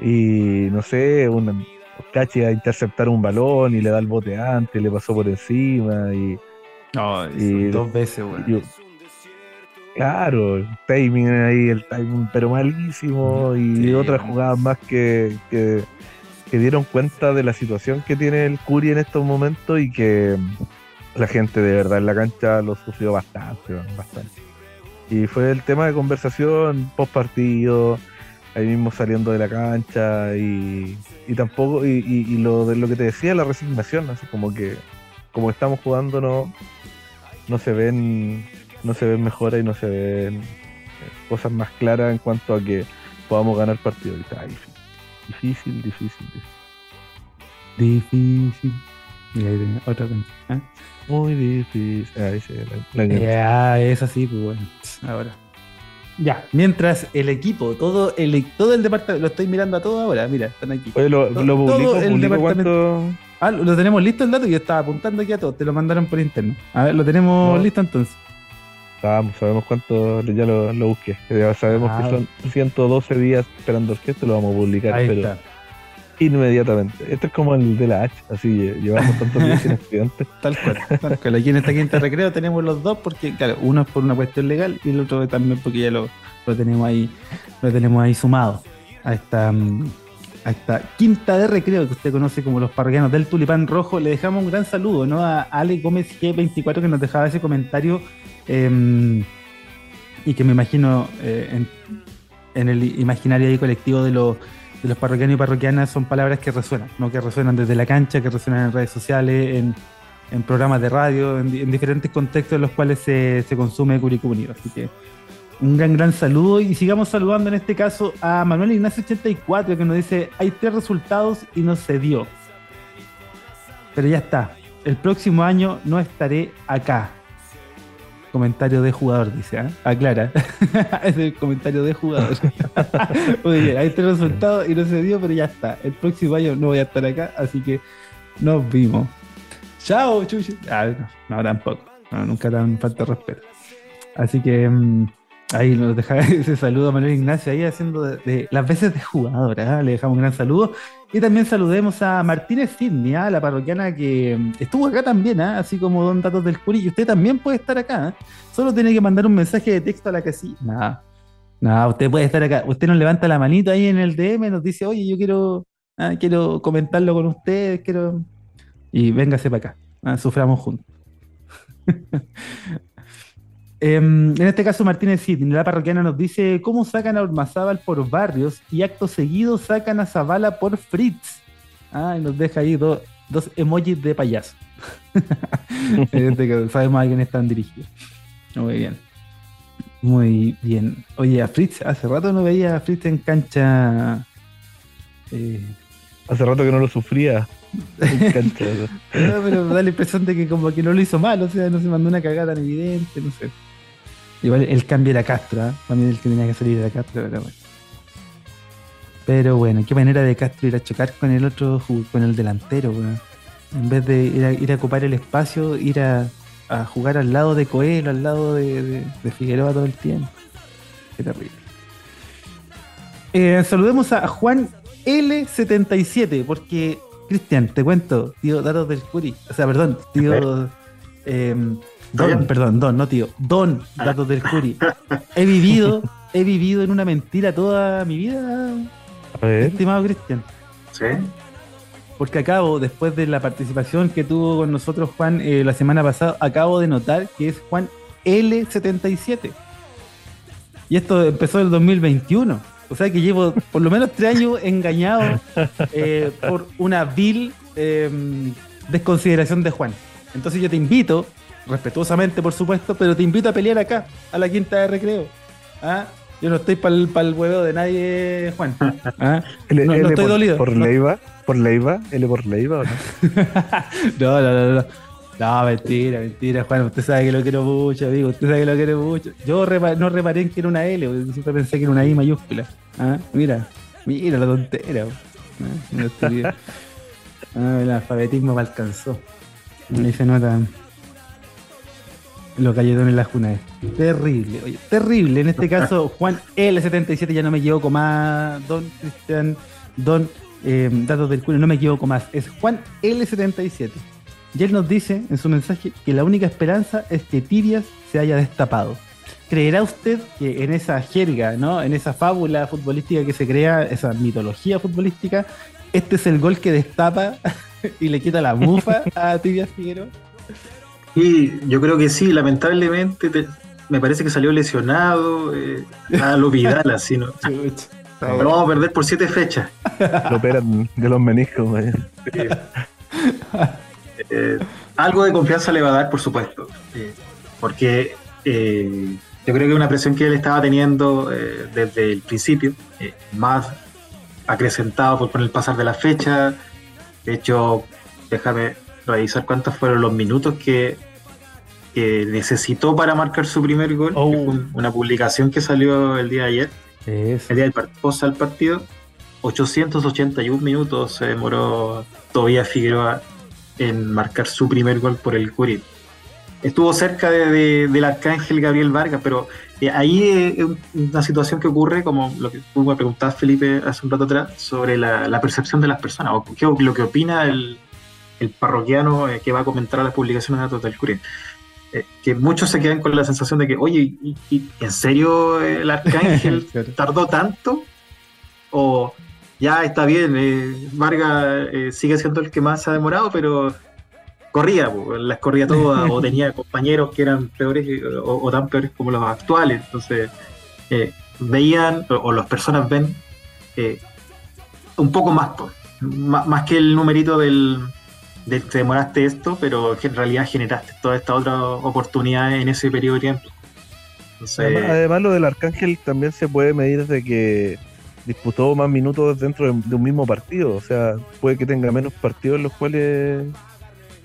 Y no sé, un Cachi a interceptar un balón y le da el bote antes, le pasó por encima y. No, y, dos veces, weón. Claro, el timing ahí, el timing, pero malísimo. Y otras jugadas más que, que, dieron cuenta de la situación que tiene el Curi en estos momentos y que la gente de verdad en la cancha lo sufrió bastante, bastante. Y fue el tema de conversación post partido, ahí mismo saliendo de la cancha y, y tampoco, y, y, lo de lo que te decía, la resignación, así como que como estamos jugando no, no se ven no se ven mejoras y no se ven cosas más claras en cuanto a que podamos ganar partidos. difícil, difícil, difícil. Difícil. Y ahí otra canción. ¿eh? Muy difícil. Ahí la, es así, pues bueno. Ahora. Ya, mientras el equipo, todo el, todo el departamento, lo estoy mirando a todo ahora, mira, están aquí. Oye, lo, lo publico, el departamento. Ah, lo tenemos listo el dato, yo estaba apuntando aquí a todos, te lo mandaron por interno. A ver, lo tenemos listo entonces. Sabemos, cuánto, ya lo, lo busqué. Ya sabemos que ah. son 112 días esperando el gesto, lo vamos a publicar, pero inmediatamente. Esto es como el de la H, así llevamos tantos días sin estudiantes. Tal cual, tal cual. Aquí en esta quinta recreo tenemos los dos, porque, claro, uno es por una cuestión legal y el otro también porque ya lo, lo tenemos ahí, lo tenemos ahí sumado a esta, a esta quinta de recreo que usted conoce como los parroquianos del Tulipán Rojo. Le dejamos un gran saludo ¿no? a Ale Gómez G24 que nos dejaba ese comentario Em, y que me imagino eh, en, el imaginario ahí colectivo de, los, parroquianos y parroquianas son palabras que resuenan, ¿no? que resuenan desde la cancha, que resuenan en redes sociales, en, en programas de radio, en, diferentes contextos en los cuales se, se consume Curicú Unido. Así que un gran, gran saludo y sigamos saludando en este caso a Manuel Ignacio 84 que nos dice, hay tres resultados y no se dio. Pero ya está, el próximo año no estaré acá. Comentario de jugador, dice, ¿eh? aclara. es el comentario de jugador. Bien, ahí está el resultado y no se dio, pero ya está. El próximo año no voy a estar acá, así que nos vimos. Chao, chuchi. Ah, no, tampoco. nunca tan falta respeto. Así que mm, ahí nos deja ese saludo a Manuel Ignacio ahí haciendo de, las veces de jugador. ¿eh? Le dejamos un gran saludo. Y también saludemos a Martínez Sidney, ¿ah? la parroquiana que estuvo acá también, ¿ah? así como Don Datos del Curi. Y usted también puede estar acá. ¿ah? Solo tiene que mandar un mensaje de texto a la casilla. Nada, nada, usted puede estar acá. Usted nos levanta la manito ahí en el DM, nos dice, oye, yo quiero, quiero comentarlo con ustedes, quiero. Y véngase para acá. Suframos juntos. Em, en este caso, Martínez Sidney, la parroquiana, nos dice cómo sacan a Ormazábal por barrios y acto seguido sacan a Zavala por Fritz. Ah, y nos deja ahí dos emojis de payaso. en este caso, sabemos a quién están dirigidos. Muy bien. Muy bien. Oye, a Fritz, hace rato no veía a Fritz en cancha. Eh, Hace rato que no lo sufría. Me. No, pero da la impresión de que como que no lo hizo mal, o sea, no se mandó una cagada tan evidente, no sé. Igual el cambio era Castro, ¿ah? También el que tenía que salir era Castro, pero bueno. Pero bueno, qué manera de Castro ir a chocar con el otro, con el delantero. En vez de ir a, ir a ocupar el espacio, ir a, a jugar al lado de Coelho, al lado de, de- de Figueroa todo el tiempo. Qué terrible. Eh, saludemos a Juan L77, porque, Cristian, te cuento, tío Datos del Curi. O sea, perdón, tío. eh, Don, perdón, Don, no tío. Don Datos del Curi. He vivido, he vivido en una mentira toda mi vida, A ver, estimado Cristian. Sí. Porque acabo, después de la participación que tuvo con nosotros Juan eh, la semana pasada, acabo de notar que es Juan L77. Y esto empezó en el 2021. O sea que llevo por lo menos tres años engañado eh, por una vil eh, desconsideración de Juan. Entonces yo te invito, respetuosamente por supuesto, pero te invito a pelear acá, a la quinta de recreo. ¿Ah? Yo no estoy para el, huevo de nadie, Juan. ¿Ah? L, no, estoy por, dolido. por No. Leiva, por Leiva, L por Leiva, ¿o no? No, no, no, no. No, mentira, mentira, Juan. Usted sabe que lo quiero mucho, amigo. Usted sabe que lo quiero mucho. Yo repa- no reparé en que era una L, porque siempre pensé que era una I mayúscula. Ah, mira, mira la tontera. Ah. Ah, el alfabetismo me alcanzó. Ahí se nota los galletones en las cunas. Terrible, oye, terrible. En este caso, Juan L77, ya no me equivoco más. Don Cristian, Don eh, Datos del Culo, no me equivoco más. Es Juan L77. Y él nos dice en su mensaje que la única esperanza es que Tibias se haya destapado. ¿Creerá usted que en esa jerga, ¿no? en esa fábula futbolística que se crea, esa mitología futbolística, este es el gol que destapa y le quita la mufa a Tibias Figueroa? Y yo creo que sí, lamentablemente te- me parece que salió lesionado eh, a lo Vidal, así, ¿no? Pero vamos a perder por siete fechas. Lo operan de los meniscos, güey. Eh, algo de confianza le va a dar, por supuesto. eh, porque eh, yo creo que una presión que él estaba teniendo eh, desde el principio, eh, más acrecentado por, por el pasar de la fecha. De hecho, déjame revisar cuántos fueron los minutos que, que necesitó para marcar su primer gol. Oh. un- una publicación que salió el día de ayer, Es. el día del post al partido. 881 minutos se demoró Tobías Figueroa en marcar su primer gol por el Curit. Estuvo cerca de- de- del arcángel Gabriel Vargas, pero eh, ahí eh, es un- una situación que ocurre, como lo que tú me preguntabas, Felipe, hace un rato atrás, sobre la, la percepción de las personas, o qué, lo que opina el, el parroquiano eh, que va a comentar las publicaciones de datos del Curit. Eh, que muchos se quedan con la sensación de que, oye, ¿y- y- ¿en serio el arcángel tardó tanto? O ya está bien, Vargas sigue siendo el que más se ha demorado, pero corría, po, las corría todas, o tenía compañeros que eran peores o, o tan peores como los actuales. Entonces, eh, veían, o, o las personas ven, eh, un poco más, po, más, más que el numerito del, del te demoraste esto, pero que en realidad generaste toda esta otra oportunidad en ese periodo de tiempo. Entonces, Además, además, lo del Arcángel también se puede medir desde que disputó más minutos dentro de, de un mismo partido. O sea, puede que tenga menos partidos en los cuales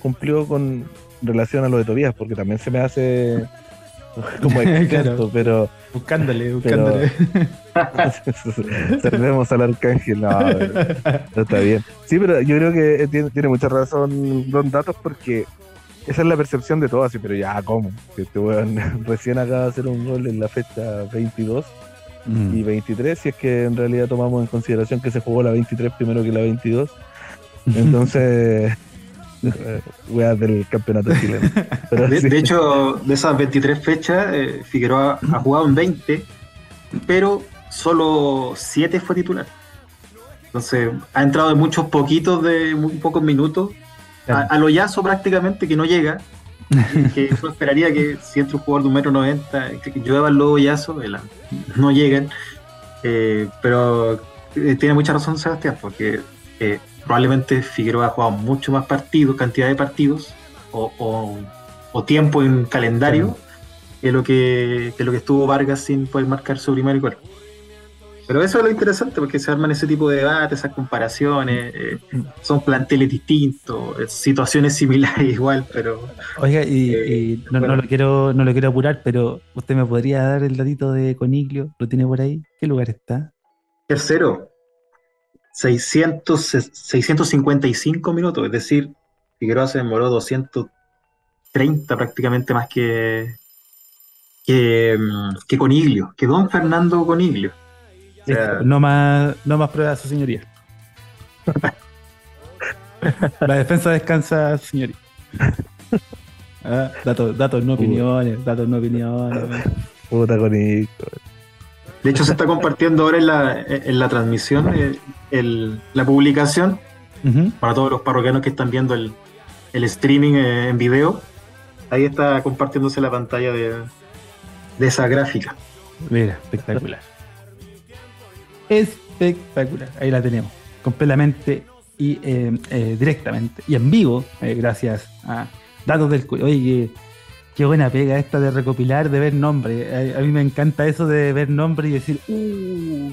cumplió con relación a lo de Tobías, porque también se me hace como extenso, Claro. pero Buscándole, buscándole. Perdemos al Arcángel, no, pero- pero está bien. Sí, pero yo creo que tiene, tiene mucha razón Don Datos porque esa es la percepción de todos, así, pero ya, ¿cómo? Que este weón recién acaba de hacer un gol en la fecha 22 Mm. y 23, si es que en realidad tomamos en consideración que se jugó la 23 primero que la 22. Entonces, weas del campeonato chileno. Pero De, sí. de hecho, de esas 23 fechas, eh, Figueroa ha jugado en 20, pero solo 7 fue titular. Entonces, ha entrado de muchos poquitos, de muy pocos minutos, a, a lo yazo prácticamente que no llega. que uno esperaría que si entra un jugador de un metro 90, que llueva el lobo yazo, el- no llegan. Eh, pero eh, tiene mucha razón Sebastián, porque eh, probablemente Figueroa ha jugado mucho más partidos, cantidad de partidos, o, o- o tiempo en calendario, que lo que, que lo que estuvo Vargas sin poder marcar su primer gol. Pero eso es lo interesante, porque se arman ese tipo de debates, esas comparaciones, eh, son planteles distintos, eh, situaciones similares igual, pero... Oiga, y, Eh, y no, lo quiero, no lo quiero apurar, pero ¿usted me podría dar el datito de Coniglio? ¿Lo tiene por ahí? ¿Qué lugar está? Tercero, 600, 655 minutos, es decir, Figueroa se demoró 230 prácticamente más que, que, mm, que Coniglio, que don Fernando Coniglio. O sea, no más, no más pruebas, su señoría. La defensa descansa, señoría. Ah, datos, datos, no opiniones, datos, no opiniones. Puta con Nico. De hecho, se está compartiendo ahora en la, en la transmisión, eh, el- la publicación, para todos los parroquianos que están viendo el, el streaming eh, en video. Ahí está compartiéndose la pantalla de, de esa gráfica. Mira, espectacular. Espectacular. Ahí la tenemos. Completamente y eh, eh, directamente. Y en vivo, eh, gracias a Datos del Oye, qué, qué buena pega esta de recopilar, de ver nombres. A, a mí me encanta eso de ver nombres y decir, uh.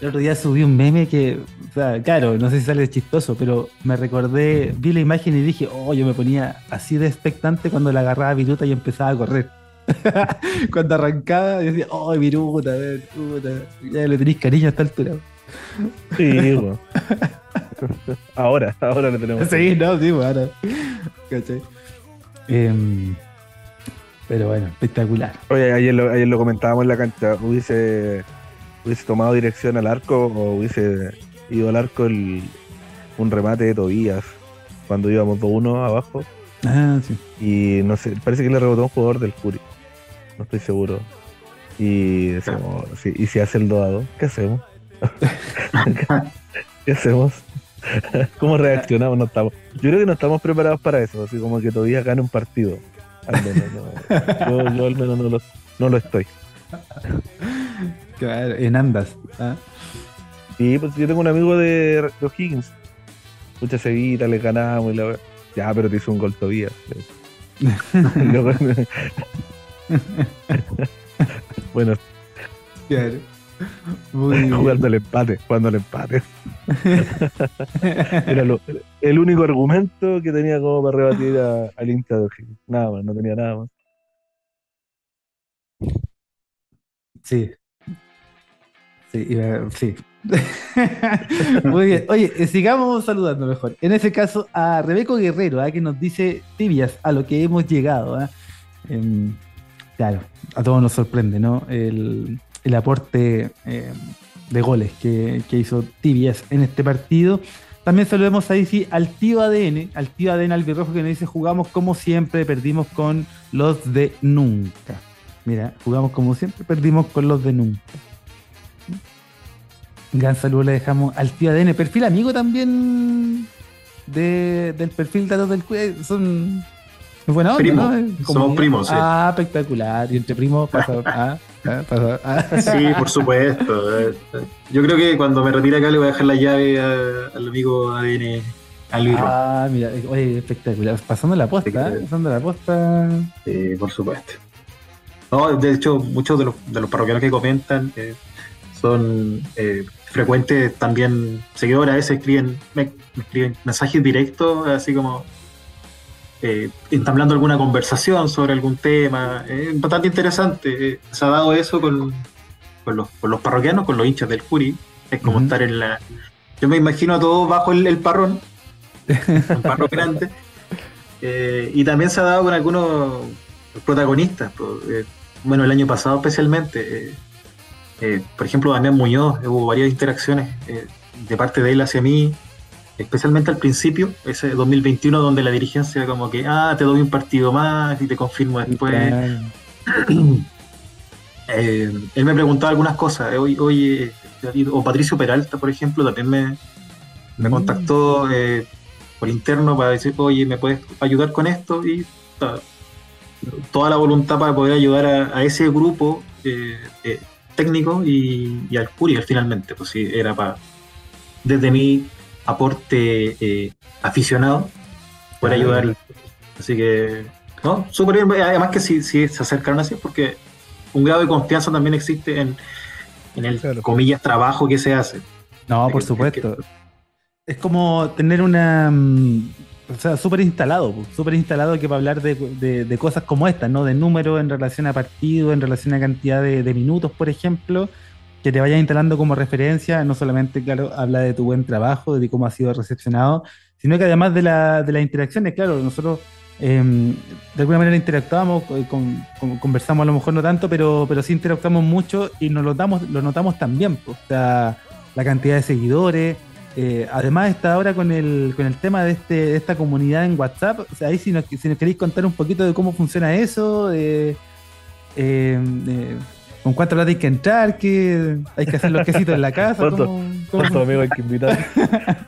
El otro día subí un meme que, o sea, claro, no sé si sale chistoso, pero me recordé, vi la imagen y dije, oh, yo me ponía así de expectante cuando la agarraba Viruta y empezaba a correr. cuando arrancaba, yo decía, oh, Viruta, a ver, puta, ya le tenéis cariño a esta altura. Sí, weón. ahora, ahora lo tenemos. Sí, no, sí, bueno. ¿Cachai? Em, pero bueno, espectacular. Oye, ayer lo, ayer lo comentábamos en la cancha. Hubiese, hubiese tomado dirección al arco o hubiese ido al arco el, un remate de Tobías cuando íbamos 2-1 abajo. Ah, sí. Y no sé, parece que le rebotó un jugador del Curi. No estoy seguro. Y decíamos, sí, ¿y si hace el 2 a 2? ¿Qué hacemos? ¿Qué hacemos? ¿Cómo reaccionamos? No estamos. Yo creo que no estamos preparados para eso, así como que todavía gane un partido. Al menos, no. yo, yo al menos no lo, no lo estoy. Claro, en andas. ¿ah? Y pues yo tengo un amigo de, de O'Higgins. Mucha seguida, le ganamos y la. Ya, pero te hizo un gol todavía. Bueno, Claro. Muy jugando el empate, jugando el empate. Era lo- el único argumento que tenía como para rebatir a- al Inter de O'Higgins. Nada más, no tenía nada más. Sí. Sí, iba- sí. Muy bien. Oye, eh, sigamos saludando mejor. En ese caso, a Rebeco Guerrero, ¿ah? que nos dice tibias a lo que hemos llegado. ¿ah? Em, claro, a todos nos sorprende, ¿no? El, el aporte em, de goles que, que hizo tibias en este partido. También saludemos ahí sí al tío ADN, al tío ADN albirrojo que nos dice jugamos como siempre, perdimos con los de nunca. Mira, jugamos como siempre, perdimos con los de nunca. Gran saludo le dejamos al tío ADN, perfil amigo también de, del perfil Datos del Son buena onda, Primo, ¿no? Eh, somos primos, sí. Ah, espectacular. Y entre primos pasa. ah, ah, pasa- ah. Sí, por supuesto. Eh, Yo creo que cuando me retire acá le voy a dejar la llave a- al amigo ADN, al. Ah, mira, eh, oye, espectacular. Pasando la posta, ¿eh? pasando la posta. Sí, por supuesto. No, de hecho, muchos de los, de los parroquianos que comentan eh, son eh, frecuentes también seguidores. A veces escriben, me, me escriben mensajes directos, así como eh, entablando alguna conversación sobre algún tema. Es bastante interesante. Eh, se ha dado eso con, con, los, con los parroquianos, con los hinchas del Curi. Es como estar en la. Yo me imagino a todos bajo el, el parrón, un parro grande. Eh, y también se ha dado con algunos protagonistas. eh, bueno, el año pasado especialmente. eh, por ejemplo, Damián Muñoz, hubo varias interacciones de parte de él hacia mí, especialmente al principio, ese 2021, donde la dirigencia como que, ah, te doy un partido más y te confirmo después. Eh, él me preguntaba algunas cosas. eh, Oye, oye, o Patricio Peralta, por ejemplo, también me, me Mm. contactó eh, por interno para decir, oye, ¿me puedes ayudar con esto? Y ta, toda la voluntad para poder ayudar a, a ese grupo eh, eh, técnico y, y al Curial finalmente. Pues sí, era para, desde mi aporte eh, aficionado, poder Claro. ayudar. Así que, no, súper bien. Además que si, si se acercaron así, porque un grado de confianza también existe en, en el Claro. comillas trabajo que se hace. No, por que- supuesto. Es como tener una. mm, O sea, súper instalado, súper instalado que para hablar de, de- de cosas como estas, ¿no? De números en relación a partido, en relación a cantidad de, de minutos, por ejemplo, que te vayas instalando como referencia, no solamente, claro, habla de tu buen trabajo, de cómo ha sido recepcionado, sino que además de, la, de las interacciones, claro, nosotros eh, de alguna manera interactuamos, eh, con- con- conversamos a lo mejor no tanto, pero, pero sí interactuamos mucho y nos lo notamos, lo notamos también, o sea, la cantidad de seguidores. eh, además está ahora con el, con el tema de, este, de esta comunidad en WhatsApp. O sea, ahí si nos, si nos queréis contar un poquito de cómo funciona eso, eh, eh, con cuánta plata hay que entrar, que hay que hacer los quesitos en la casa. ¿Cuánto- ¿Cuántos amigos hay que invitar?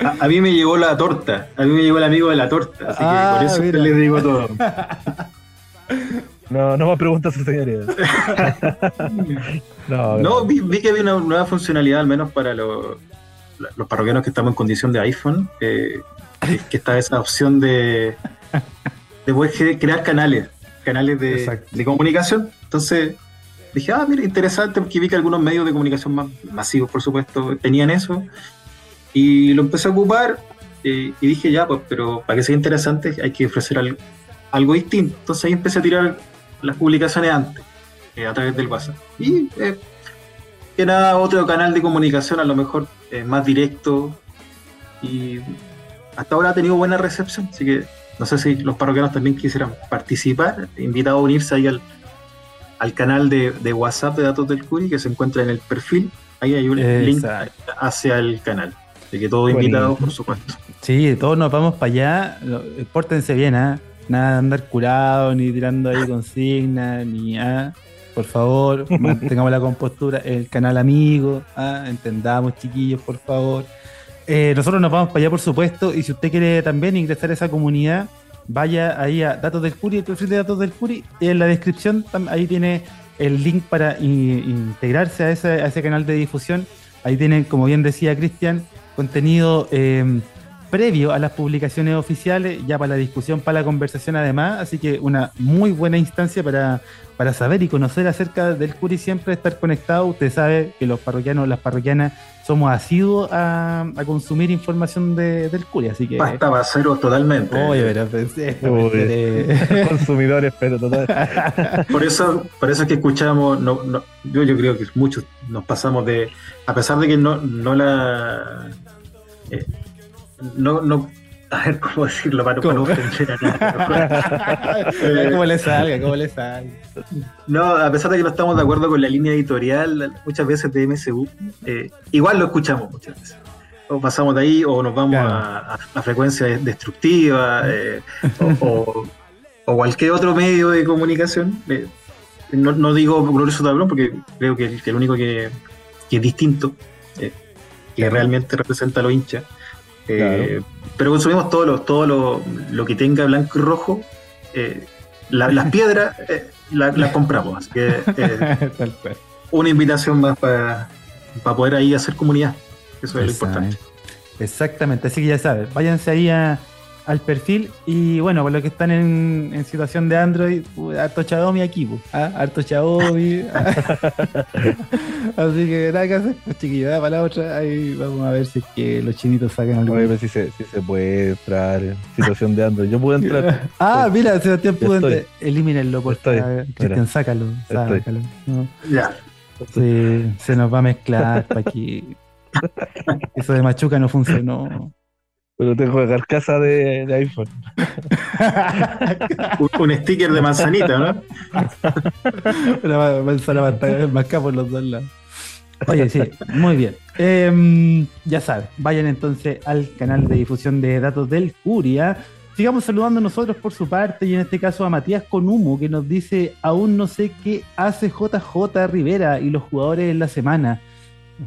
A, a mí me llegó la torta, a mí me llegó el amigo de la torta, así Ah, que por eso mira. les digo todo. No, no más preguntas, señoría. No, No, vi, vi que había una nueva funcionalidad, al menos para los, los parroquianos que estamos en condición de iPhone, eh, que, está esa opción de, de poder cre- crear canales, canales de, de comunicación. Entonces dije, ah, mira, interesante, porque vi que algunos medios de comunicación más masivos, por supuesto, tenían eso. Y lo empecé a ocupar eh, y dije, ya, pues, pero para que sea interesante hay que ofrecer al- algo distinto. Entonces ahí empecé a tirar las publicaciones antes, eh, a través del WhatsApp. Y eh, que era otro canal de comunicación, a lo mejor eh, más directo. Y hasta ahora ha tenido buena recepción, así que no sé si los parroquianos también quisieran participar, invitados a unirse ahí al, al canal de, de WhatsApp de Datos del Curi, que se encuentra en el perfil. Ahí hay un link hacia el canal. Así que todos invitados, por supuesto. Sí, todos nos vamos para allá. Pórtense bien, ¿ah? Nada de andar curado, ni tirando ahí consignas, ni ah, Por favor, mantengamos la compostura. El canal amigo, ¿ah? entendamos, chiquillos, por favor. Eh, nosotros nos vamos para allá, por supuesto. Y si usted quiere también ingresar a esa comunidad, vaya ahí a Datos del Curi, el perfil de Datos del Curi. En la descripción, ahí tiene el link para integrarse a ese, canal de difusión. Ahí tienen, como bien decía Cristian, contenido eh, previo a las publicaciones oficiales, ya para la discusión, para la conversación además, así que una muy buena instancia para, para saber y conocer acerca del Curi, siempre estar conectado, usted sabe que los parroquianos, las parroquianas somos asiduos a, a consumir información de- del Curi, así que... Pasta basero totalmente. Oye, pero pensé, Uy. pensé- Consumidores, pero total. Por eso, por eso es que escuchamos, no, no- yo, yo creo que muchos nos pasamos de, a pesar de que no, no la, eh, no, no, a ver cómo decirlo para, no- para no nadie. ¿Cómo le salga? ¿Cómo le salga? No, a pesar de que no estamos de acuerdo con la línea editorial, muchas veces de MSU, eh, igual lo escuchamos muchas veces. O pasamos de ahí o nos vamos Claro. a, a, frecuencia destructiva eh, o, o- o cualquier otro medio de comunicación. Eh, no, no digo glorioso tablón porque creo que, el- que el único que, que es distinto, que realmente representa a los hinchas. Eh, Pero consumimos todo lo, todo lo, lo que tenga blanco y rojo. eh, la- las piedras eh, la- las compramos. Así que una invitación más para poder ahí hacer comunidad. Eso es lo importante. Exactamente, así que ya sabes, váyanse ahí a- al perfil y bueno, por lo que están en, en situación de Android, harto Xiaomi aquí, pues, ¿ah? harto Xiaomi. así que nada que hacer, pues chiquillos, da para la otra, ahí vamos a ver si es que los chinitos sacan algo. Oye, pero si se, si se puede entrar en situación de Android. Yo pude entrar. Ah, mira, Sebastián pudo estoy. entrar. Elimínenlo, por favor. Cristian, sácalo, sácalo. No. Ya. Sí, se nos va a mezclar para que eso de Machuca no funcionó. Pero tengo carcasa de, de iPhone. Un, un sticker de manzanita, ¿no? La manzana va a estar más acá por los dos lados. Oye, sí, muy bien. Em, ya sabes, vayan entonces al canal de difusión de datos del Curia. Sigamos saludando nosotros por su parte y en este caso a Matías Conumo que nos dice, aún no sé qué hace JJ Rivera y los jugadores en la semana.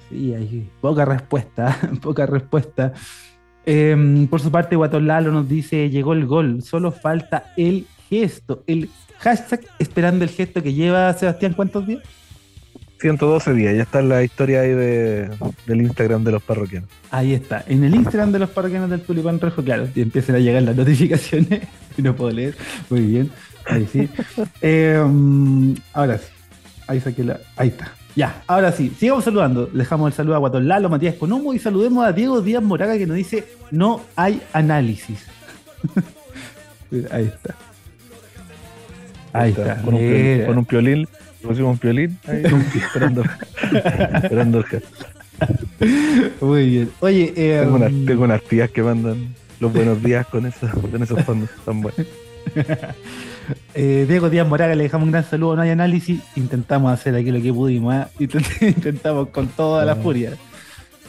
Sí, hay poca respuesta, poca respuesta. Em, por su parte, Guatón Lalo nos dice, llegó el gol, solo falta el gesto, el hashtag esperando el gesto que lleva Sebastián, ¿cuántos días? 112 días. Ya está la historia ahí de, del Instagram de los parroquianos. Ahí está, en el Instagram de los parroquianos del Tulipán Rojo, claro, y empiezan a llegar las notificaciones, y no puedo leer, muy bien, ahí sí. Em, ahora sí, Ahí saqué la. Ahí está. Ya, ahora sí, sigamos saludando. Dejamos el saludo a Guatón Lalo, Matías Conomo y saludemos a Diego Díaz Moraga que nos dice: No hay análisis. Ahí está. Ahí está. Con, un piolín, con un piolín, pusimos un piolín ahí, esperando, esperando el gesto. Muy bien. Oye, eh, tengo, unas, tengo, unas, tías que mandan los buenos días con, eso, con esos fondos tan buenos. Eh, Diego Díaz Moraga, le dejamos un gran saludo. No hay análisis. Intentamos hacer aquí lo que pudimos. ¿eh? Intentamos con toda la furia.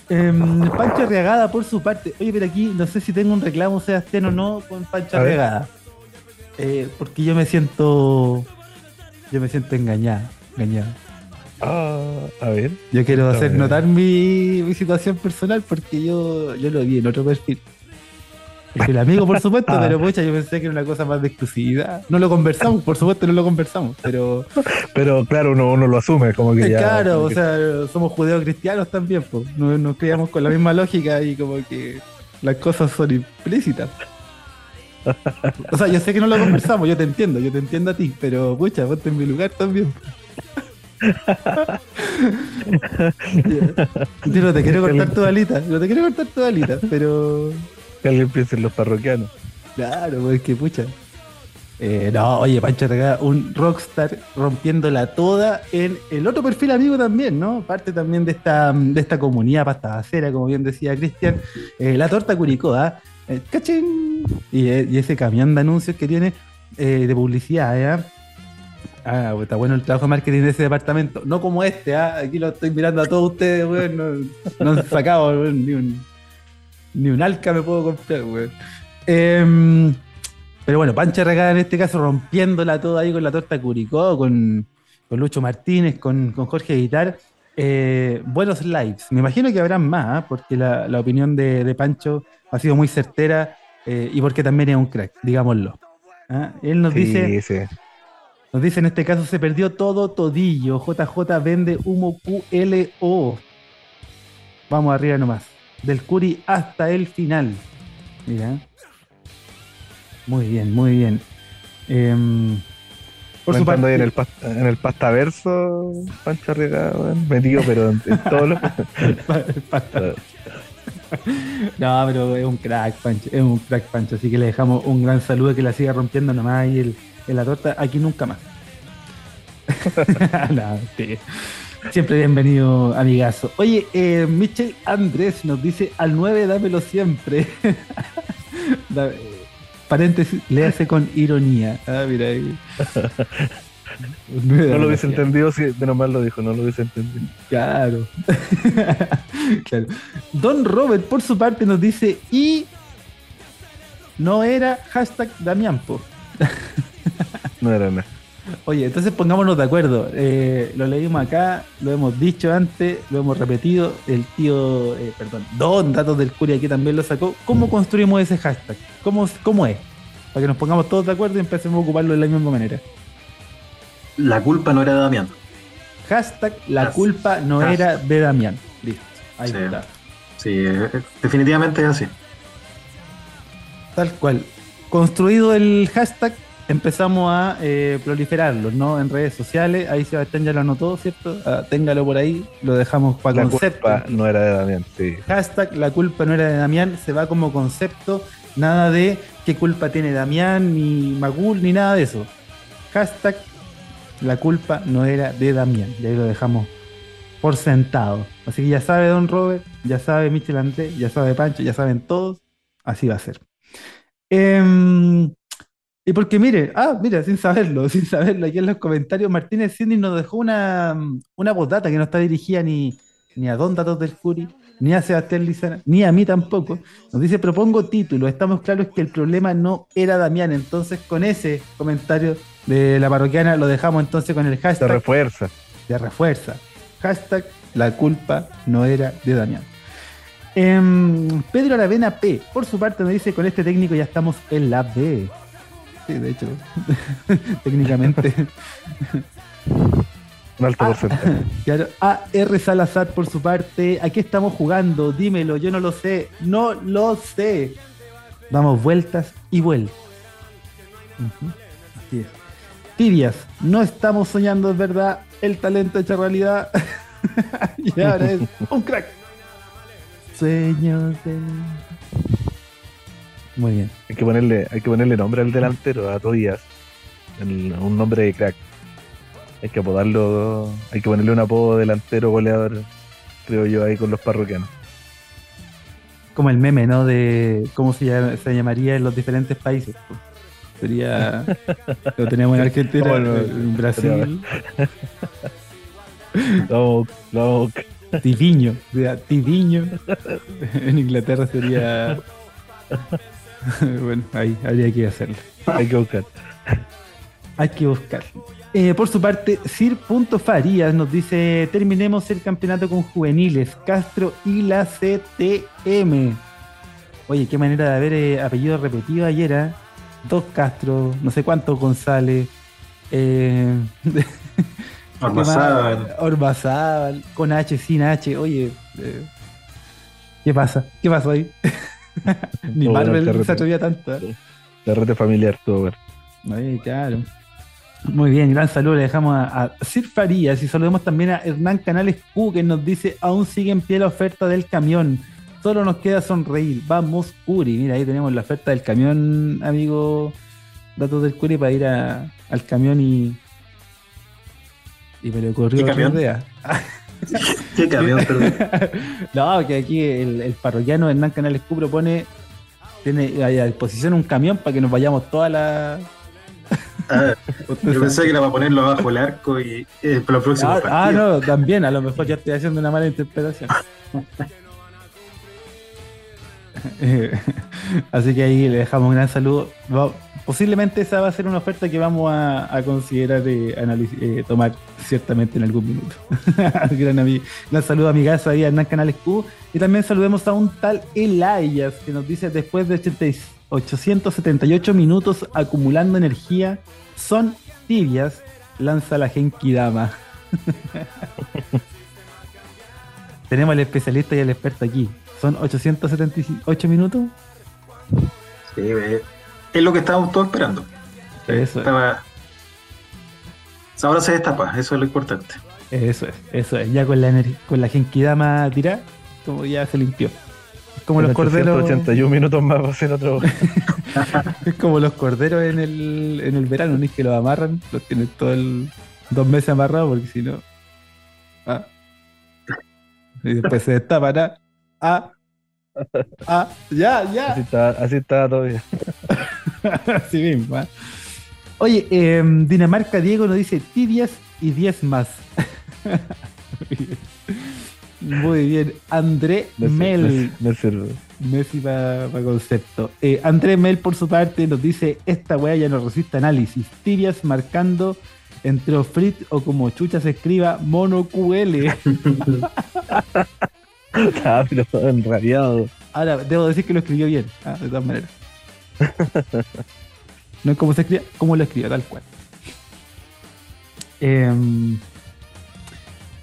Eh, Pancho Arriagada, por su parte. Oye, pero aquí no sé si tengo un reclamo, Sebastián, o no, con Pancho Arriagada. Eh, porque yo me siento. Yo me siento engañado. engañado. Ah, a ver. Yo quiero hacer notar mi, mi, situación personal porque yo, yo lo vi en otro perfil. Es el amigo, por supuesto, pero pucha, yo pensé que era una cosa más de exclusividad. No lo conversamos, por supuesto, no lo conversamos, pero. Pero claro, uno, uno lo asume, como que ya. Claro, o que- sea, somos judeocristianos también, pues. Nos, nos criamos con la misma lógica y como que las cosas son implícitas. O sea, yo sé que no lo conversamos, yo te entiendo, yo te entiendo a ti, pero pucha, ponte en mi lugar también. Yo no te quiero cortar tu alita, no te quiero cortar tu alita, pero que alguien piense en los parroquianos. Claro, pues que pucha. Eh, no, oye, Pancho Regada, un rockstar rompiéndola toda en el otro perfil amigo también, ¿no? Parte también de esta, de esta comunidad pastabacera, como bien decía Cristian, eh, la torta Curicó, ¿ah? Eh, ¡Cachín! Y, eh, y ese camión de anuncios que tiene eh, de publicidad, ¿ya? Ah, está bueno el trabajo de marketing de ese departamento. No como este, ¿ah? Aquí lo estoy mirando a todos ustedes, weón. No, no han sacado ni un, ni un alca me puedo comprar, weón. Em, pero bueno, Pancha Regada en este caso rompiéndola toda ahí con la torta Curicó, con, con Lucho Martínez, con, con Jorge Guitar. Eh, buenos lives. Me imagino que habrán más, ¿ah? porque la, la opinión de, de Pancho ha sido muy certera eh, y porque también es un crack, digámoslo. ¿Ah? Él nos dice, sí. nos dice en este caso se perdió todo todillo. JJ vende humo QLO. Vamos arriba nomás. Del Curi hasta el final. Mira. Muy bien, muy bien. Em, por su parte, en el, pasta, en el pastaverso, Pancho weón, metido, pero en, en todos los. No, pero es un crack, Pancho. Es un crack, Pancho. Así que le dejamos un gran saludo que la siga rompiendo nomás ahí el, en la torta. Aquí nunca más. No, sí. Siempre bienvenido, amigazo. Oye, eh, Michel Andrés nos dice al 9 dámelo siempre. Eh, paréntesis, le hace con ironía. Ah, mira ahí. No lo hubiese entendido si de nomás lo dijo, no lo hubiese entendido. Claro. Claro. Don Robert, por su parte, nos dice, y no era hashtag Damianpo. No era nada. Oye, entonces pongámonos de acuerdo. Eh, lo leímos acá, lo hemos dicho antes, lo hemos repetido. El tío, eh, perdón, Don Datos del Curia aquí también lo sacó. ¿Cómo construimos ese hashtag? ¿Cómo, ¿Cómo es? Para que nos pongamos todos de acuerdo y empecemos a ocuparlo de la misma manera. La culpa no era de Damián. Hashtag la Has- culpa no era de Damián. Listo. Ahí Sí. está. Sí, eh, definitivamente es así. Tal cual. Construido el hashtag, empezamos a eh, proliferarlo, ¿no? En redes sociales. Ahí Sebastián ya lo anotó, ¿cierto? Ah, téngalo por ahí. Lo dejamos para La concepto. culpa no era de Damián, sí. Hashtag la culpa no era de Damián. Se va como concepto. Nada de qué culpa tiene Damián, ni Magul, ni nada de eso. Hashtag la culpa no era de Damián. Y ahí lo dejamos por sentado. Así que ya sabe Don Robert, ya sabe Michel Andrés, ya sabe Pancho, ya saben todos. Así va a ser. Em, y porque mire, ah, mira, sin saberlo, sin saberlo, aquí en los comentarios Martínez Cindy nos dejó una, una postdata que no está dirigida ni, ni a Don Datos del Curi, ni a Sebastián Lizana, ni a mí tampoco. Nos dice, propongo título, estamos claros que el problema no era Damián, entonces con ese comentario de la parroquiana lo dejamos entonces con el Se hashtag refuerza. de refuerza. Hashtag la culpa no era de Damián. Em, Pedro Aravena P, por su parte, nos dice: con este técnico ya estamos en la B. Sí, de hecho, técnicamente. Un alto Ah. porcentaje. Claro, AR Salazar, por su parte, aquí estamos jugando, dímelo, yo no lo sé, no lo sé. Damos vueltas y vueltas. Ujú, Así es. Tibias, no estamos soñando, es verdad, el talento hecho realidad. y ahora es un crack. Sueños de... Muy bien. Hay que ponerle, hay que ponerle nombre al delantero, a Tobias. El- un nombre de crack. Hay que apodarlo, hay que ponerle un apodo delantero goleador, creo yo, ahí con los parroquianos. Como el meme, ¿no? De cómo se, llama- se llamaría en los diferentes países. pues. Sería. Lo tenemos en Argentina, Bueno, en Brasil. Vamos, Tiviño, sería Tiviño. En Inglaterra sería. Bueno, ahí habría que hacerlo. hay que buscar. Hay que buscar. Eh, por su parte, Sir.Farías nos dice: Terminemos el campeonato con juveniles, Castro y la CTM. Oye, qué manera de haber eh, apellido repetido ayer, ¿ah? Dos Castro, no sé cuántos González. Eh, Ormazábal. Ormazábal, con H, sin H. Oye, eh, ¿qué pasa? ¿Qué pasó ahí? Ni Todo Marvel el se atrevía tanto. ¿eh? La red familiar, todo ver. Ay, claro. Muy bien, gran saludo. Le dejamos a, a Sir Farías y saludemos también a Hernán Canales Q que nos dice: Aún sigue en pie la oferta del camión. Solo nos queda sonreír. Vamos, Curi. Mira, ahí tenemos la oferta del camión, amigo. Datos del Curi para ir a- al camión y. Y me le ocurrió ¿Qué otra camión? idea. Qué camión, perdón. no, que aquí el, el parroquiano Hernán Canales Q propone. Tiene a disposición un camión para que nos vayamos toda la. Ah, yo pensé que era para ponerlo abajo el arco y eh, para los próximos Ah, ah, no, también, a lo mejor ya estoy haciendo una mala interpretación. Así que ahí le dejamos un gran saludo. Va- posiblemente esa va a ser una oferta que vamos a, considerar eh, eh, tomar ciertamente en algún minuto. gran, ami- gran saludo a mi casa ahí a Hernán Canales Q. Y también saludemos a un tal Elias que nos dice después de 80 y- 878 minutos acumulando energía, son tibias, lanza la Genki Dama. Tenemos al especialista y al experto aquí. Son 878 minutos. Sí, es lo que estábamos todos esperando. Eso es, Estaba... Ahora se destapa, eso es lo importante. eso es, eso es. Ya con la con la Genkidama tirada, como ya se limpió. Es como los corderos. 81 minutos más va a ser otro. Es como los corderos en el, en el verano, ni que los amarran, los tienen todo el dos meses amarrados porque si no. ah. Y después se destapan. Ah, ah, ah, ya, Así ya. está, así está todavía. Así mismo. ah. Oye, em, Dinamarca Diego nos dice tibias y 10 más. Muy bien. André Me, sir- Mel. me- me sirve. Messi para concepto. Eh, André Mel, por su parte, nos dice: Esta weá ya no resiste análisis. Tibias marcando entre Ofrit o como chucha se escriba Mono QL. Ah, pero enrabiado. Ahora, debo decir que lo escribió bien, ah, de todas maneras. No es como se escribe, como lo escribió, tal cual. Em,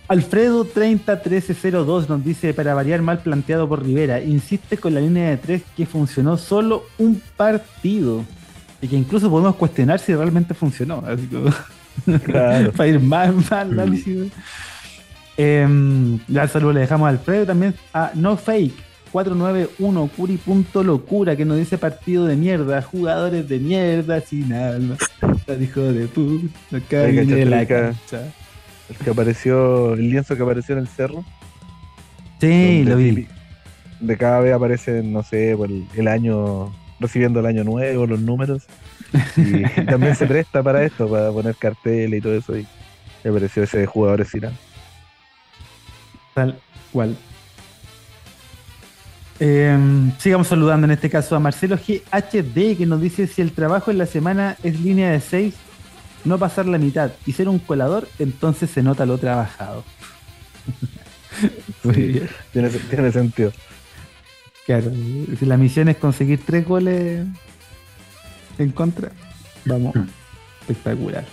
Alfredo 301302 nos dice, para variar mal planteado por Rivera, insiste con la línea de tres que funcionó solo un partido. Y que incluso podemos cuestionar si realmente funcionó. Así Claro. para ir más, más análisis. Ya el saludo le dejamos a Alfredo también a No Fake 491 Curi.locura que nos dice partido de mierda, jugadores de mierda sin alma. Hijo de puta, la cancha. El que apareció, el lienzo que apareció en el cerro. Sí, lo vi. De cada vez aparecen, no sé, por el, el año, recibiendo el año nuevo, los números. Y también se presta para esto, para poner cartel y todo eso. Y apareció ese jugador sin alma. Tal cual. Em, sigamos saludando en este caso a Marcelo GHD que nos dice si el trabajo en la semana es línea de 6, no pasar la mitad y ser un colador, entonces se nota lo trabajado. Tiene, tiene sentido. Claro, si la misión es conseguir tres goles en contra, vamos, Mm. espectacular.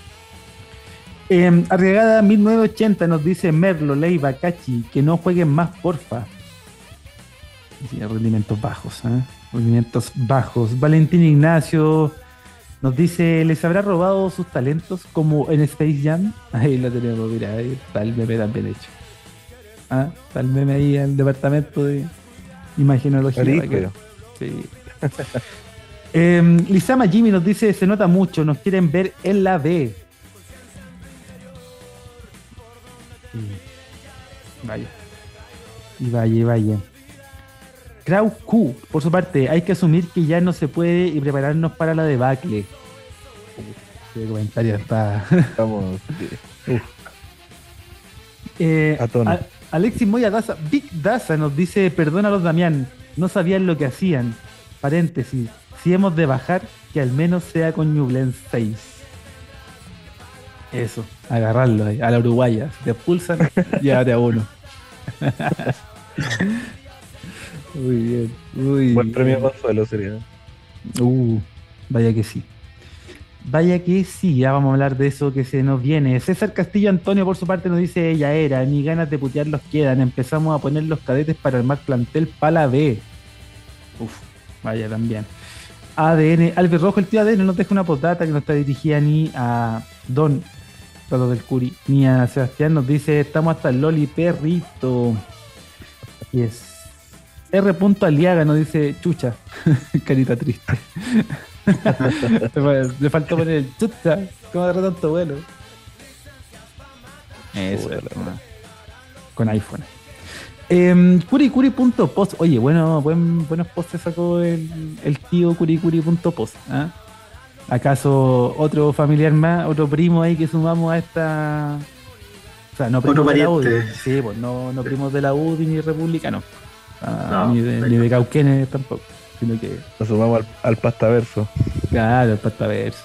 Eh, Arriagada 1980 nos dice Merlo, Leiva, Cachi, que no jueguen más, porfa. Sí, rendimientos bajos, ¿eh? rendimientos bajos. Valentín Ignacio Nos dice, ¿les habrá robado sus talentos como en Space Jam? Ahí lo tenemos, mira, ahí está el meme también hecho. Ah, está el meme ahí el departamento de imaginología. Sí. Em, Lizama Jimmy nos dice, se nota mucho, nos quieren ver en la B. Vaya. Y vaya, y vaya. Krau Q, por su parte, hay que asumir que ya no se puede y prepararnos para la debacle. Este comentario está. Estamos eh, A Alexis Moya Daza, Big Daza nos dice, perdónalos Damián, no sabían lo que hacían. Paréntesis, si hemos de bajar, que al menos sea con Ñublense 6. Eso, agarrarlo ahí, a la uruguaya. Si te expulsan, llévate a uno. muy bien, buen premio consuelo sería. Uh, vaya que sí. Vaya que sí, ya vamos a hablar de eso que se nos viene. César Castillo Antonio, por su parte, nos dice ella era, ni ganas de putear los quedan. Empezamos a poner los cadetes para armar plantel para la B. Uf, vaya también. ADN, Albert Rojo, el tío ADN nos deja una postdata que no está dirigida ni a Don Tato del Curi, ni a Sebastián. Nos dice, estamos hasta el Loli Perrito. Y es R. Aliaga nos dice, chucha, carita triste. le, faltó poner el chucha, ¿cómo agarró tanto vuelo? Eso, Bueno. con iPhone. Eh, curicuri.post, oye, bueno, buen, buenos posts se sacó el, el tío curicuri.post. ¿ah? ¿Acaso otro familiar más, otro primo ahí que sumamos a esta... O sea, no primos de la UDI. Sí, pues no, no primos de la UDI ni republicanos. Ah, No, ni, de, ni de Cauquenes tampoco. Sino que Nos sumamos al, al pastaverso. Claro, el pataverso.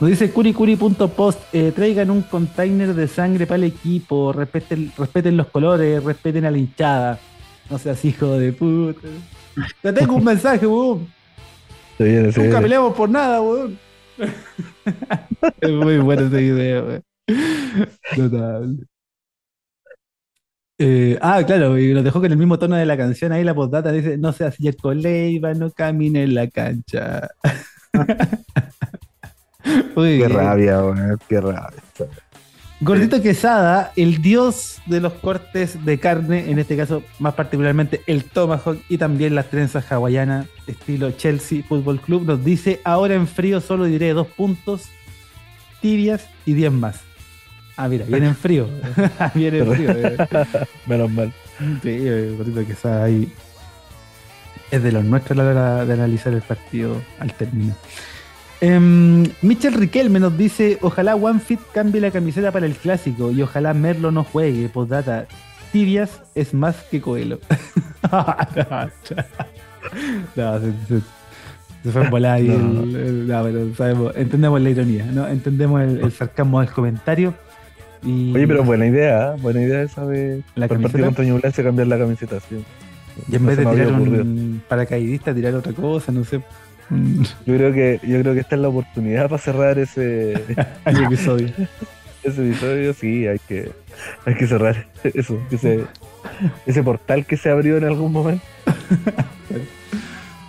Nos dice curicuri.post, eh, traigan un container de sangre para el equipo, respeten, respeten los colores, respeten a la hinchada. No seas hijo de puta. Te tengo un mensaje, weón. Se viene, se Nunca viene. peleamos por nada, weón. es muy bueno ese video, weón. Notable. Eh, ah, claro, y nos dejó con el mismo tono de la canción ahí la postdata dice, no seas Yerko Leiva, no camine en la cancha. Muy Qué bien. rabia, weón. Qué rabia. Gordito Quesada, el dios de los cortes de carne, en este caso más particularmente el tomahawk y también las trenzas hawaianas, estilo Chelsea Fútbol Club, nos dice, ahora en frío solo diré dos puntos, tibias y diez más. Ah, mira, viene en frío. viene en frío. eh. Menos mal. Sí, eh, Gordito Quesada ahí es de los nuestros a la hora de analizar el partido al término. Em, Michel Riquelme nos dice: Ojalá OneFit cambie la camiseta para el clásico y ojalá Merlo no juegue. Postdata: Tibias es más que Coelho. no, se, se- se fue en volada No. el- el- no, pero sabemos- entendemos la ironía, ¿no? Entendemos el, el sarcasmo del comentario. Y, Oye, pero buena idea, ¿eh? buena idea esa de ¿La por partido contra Ñublense cambiar la camiseta. Sí. y en No vez de tirar un paracaidista, tirar otra cosa, no sé. Yo creo que yo creo que esta es la oportunidad para cerrar ese, episodio. ese episodio. Sí, hay que hay que cerrar eso, ese ese portal que se abrió en algún momento.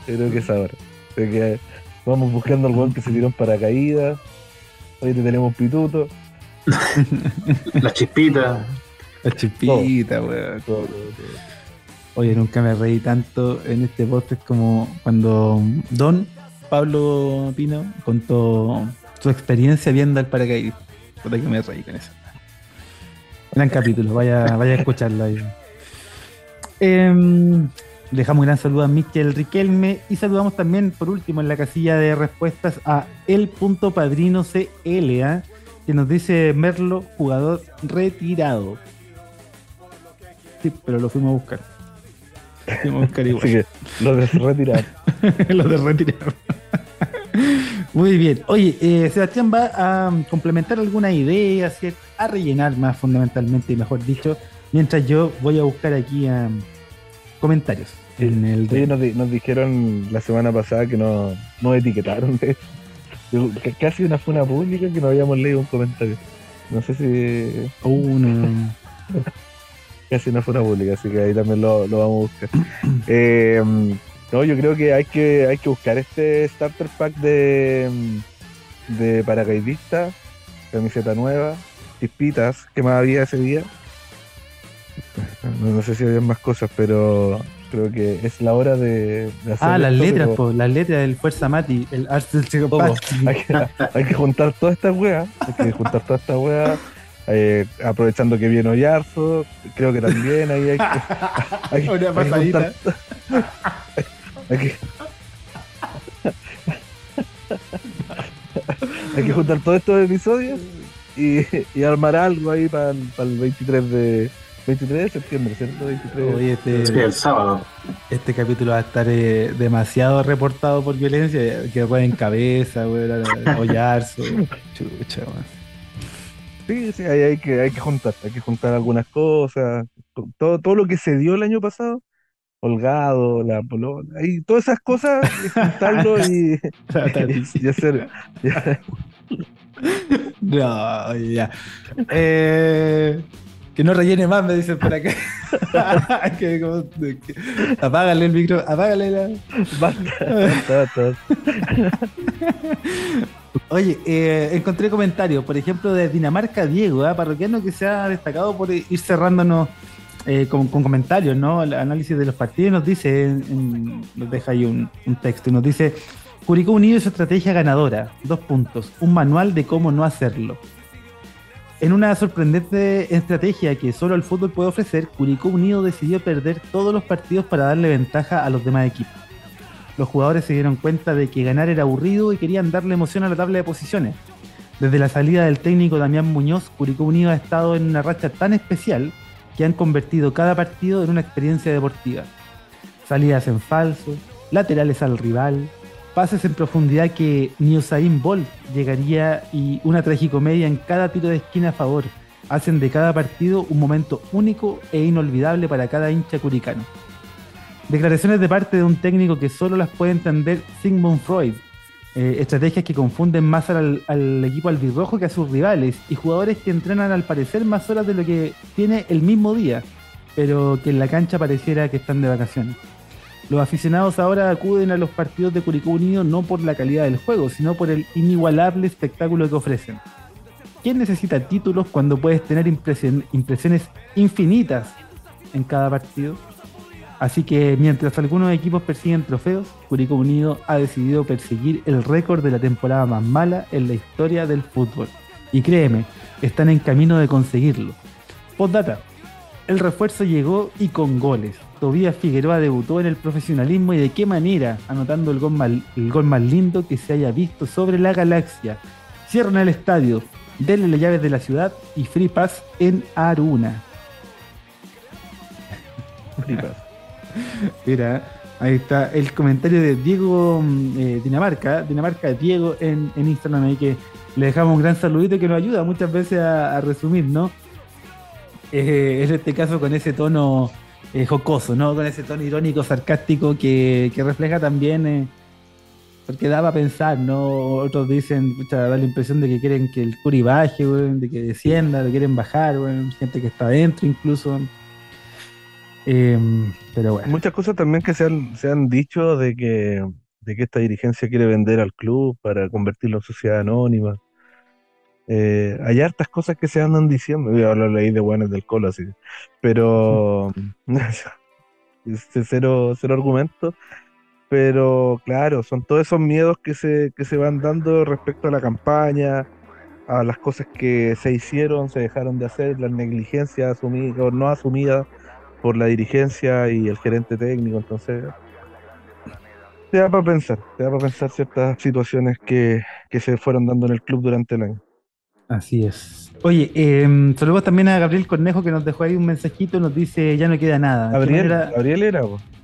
Yo creo que es ahora. Creo que vamos buscando al que se tiró en paracaídas. Hoy te tenemos pituto. La chispita. La chipita, weón. Oye, nunca me reí tanto en este podcast como cuando Don Pablo Pino contó su experiencia viendo al paracaidista. Puta que me reí con eso. Gran capítulo, vaya, vaya a escucharlo ahí. Le dejamos un gran saludo a Michel Riquelme y saludamos también, por último, en la casilla de respuestas a el.padrinocl, ¿ah? Que nos dice Merlo, jugador retirado. Sí, pero lo fuimos a buscar. Lo fuimos a buscar igual. Así que lo de retirar. Lo de retirar. Muy bien. Oye, eh, Sebastián va a complementar alguna idea, ¿cierto? a rellenar más fundamentalmente, mejor dicho, mientras yo voy a buscar aquí um, comentarios en el Sí, nos, di- nos dijeron la semana pasada que no- nos etiquetaron de Que Casi una funa pública que no habíamos leído un comentario. No sé si uno. casi una funa pública, así que ahí también lo, lo vamos a buscar. Eh, no, yo creo que hay que hay que buscar este starter pack de, de paracaidista, camiseta nueva, chispitas, ¿qué más había ese día? No, no sé si había más cosas, pero creo que es la hora de, de hacer Ah, las esto, letras, pero po, las letras del Fuerza Mati, el arte del. Pac. hay, que, hay que juntar todas estas weas, hay que juntar todas estas weas, eh, aprovechando que viene Oyarzo, creo que también ahí hay que, hay, que- Una pasadita. juntar, hay que, hay que juntar todos estos episodios y, y armar algo ahí para el 23 de 23 de septiembre, ¿cierto? 23 Oye, este, Sí, el sábado. este capítulo va a estar eh, demasiado reportado por violencia, que rueden cabeza, weón, hollarzo, chucha, weón. Sí, sí, ahí hay que, hay que juntar, hay que juntar algunas cosas, todo, todo lo que se dio el año pasado, Holgado, la Polola, y todas esas cosas, y juntarlo y, y hacer. No, ya. Eh, que no rellene más, me dicen por acá. que, como- que- apágale el micro, apágale la. Basta, basta, basta. Oye, eh, encontré comentarios, por ejemplo, de Dinamarca Diego, ¿ah? parroquiano que se ha destacado por ir cerrándonos eh, con, con comentarios, ¿no? El análisis de los partidos nos dice, en- en- nos deja ahí un, un texto y nos dice, Curicó Unido y su estrategia ganadora, dos puntos, un manual de cómo no hacerlo. En una sorprendente estrategia que solo el fútbol puede ofrecer, Curicó Unido decidió perder todos los partidos para darle ventaja a los demás equipos. Los jugadores se dieron cuenta de que ganar era aburrido y querían darle emoción a la tabla de posiciones. Desde la salida del técnico Damián Muñoz, Curicó Unido ha estado en una racha tan especial que han convertido cada partido en una experiencia deportiva. Salidas en falso, laterales al rival, pases en profundidad que ni Usain Bolt llegaría y una tragicomedia en cada tiro de esquina a favor hacen de cada partido un momento único e inolvidable para cada hincha curicano. Declaraciones de parte de un técnico que solo las puede entender Sigmund Freud. Eh, estrategias que confunden más al, al equipo albirrojo que a sus rivales y jugadores que entrenan al parecer más horas de lo que tiene el mismo día, pero que en la cancha pareciera que están de vacaciones. Los aficionados ahora acuden a los partidos de Curicó Unido no por la calidad del juego, sino por el inigualable espectáculo que ofrecen. ¿Quién necesita títulos cuando puedes tener impresiones infinitas en cada partido? Así que mientras algunos equipos persiguen trofeos, Curicó Unido ha decidido perseguir el récord de la temporada más mala en la historia del fútbol. Y créeme, están en camino de conseguirlo. Postdata. El refuerzo llegó y con goles. Tobías Figueroa debutó en el profesionalismo y de qué manera, anotando el gol más, el gol más lindo que se haya visto sobre la galaxia. Cierran el estadio, denle las llaves de la ciudad y free pass en Aruna. Flipas. Mira, ahí está el comentario de Diego mm, eh, Dinamarca, Dinamarca Diego en, Instagram, ahí que le dejamos un gran saludito que nos ayuda muchas veces a, a resumir, ¿no? Eh, en este caso con ese tono eh, jocoso, ¿no? Con ese tono irónico, sarcástico que, que refleja también, eh, porque daba a pensar, ¿no? Otros dicen, pucha, da la impresión de que quieren que el Curi baje, de que descienda, de que quieren bajar, gente que está adentro incluso. Em, pero bueno. Muchas cosas también que se han, se han dicho de que, de que esta dirigencia quiere vender al club para convertirlo en sociedad anónima. Eh, hay hartas cosas que se andan diciendo, yo lo leí de buenas del colo, así, pero este, cero, cero argumentos, pero claro, son todos esos miedos que se, que se van dando respecto a la campaña, a las cosas que se hicieron, se dejaron de hacer, las negligencias asumidas o no asumidas por la dirigencia y el gerente técnico, entonces te da para pensar, te da para pensar ciertas situaciones que, que se fueron dando en el club durante el año. Así es. Oye, eh, saludos también a Gabriel Cornejo que nos dejó ahí un mensajito, nos dice ya no queda nada. ¿Qué Gabriel, manera- Gabriel era.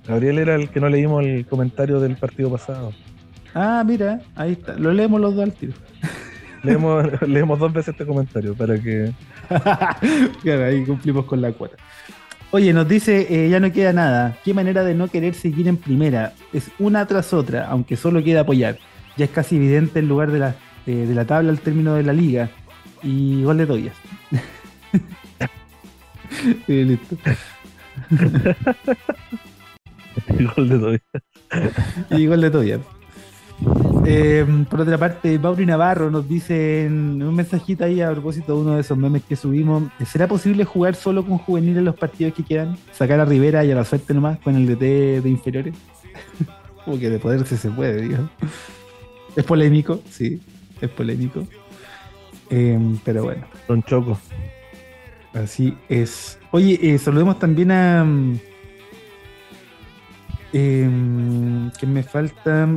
Gabriel era el que no leímos el comentario del partido pasado. Ah, mira, ahí está, lo leemos los dos al tiro. Leemos, leemos dos veces este comentario para que claro, ahí cumplimos con la cuota. Oye, nos dice, eh, ya no queda nada. Qué manera de no querer seguir en primera. Es una tras otra, aunque solo queda apoyar. Ya es casi evidente el lugar de la, eh, de la tabla al término de la liga. Y gol de Toyas. Sí, listo. gol de Toby. Y gol de. Eh, por otra parte, Mauri Navarro nos dice en un mensajito ahí a propósito de uno de esos memes que subimos: ¿será posible jugar solo con juveniles los partidos que quedan? ¿Sacar a Rivera y a la suerte nomás con el DT de inferiores? Como que de poder si se puede, digo. Es polémico, sí, es polémico. Eh, pero bueno. Don Choco. Así es. Oye, eh, saludemos también a. Eh, que me falta.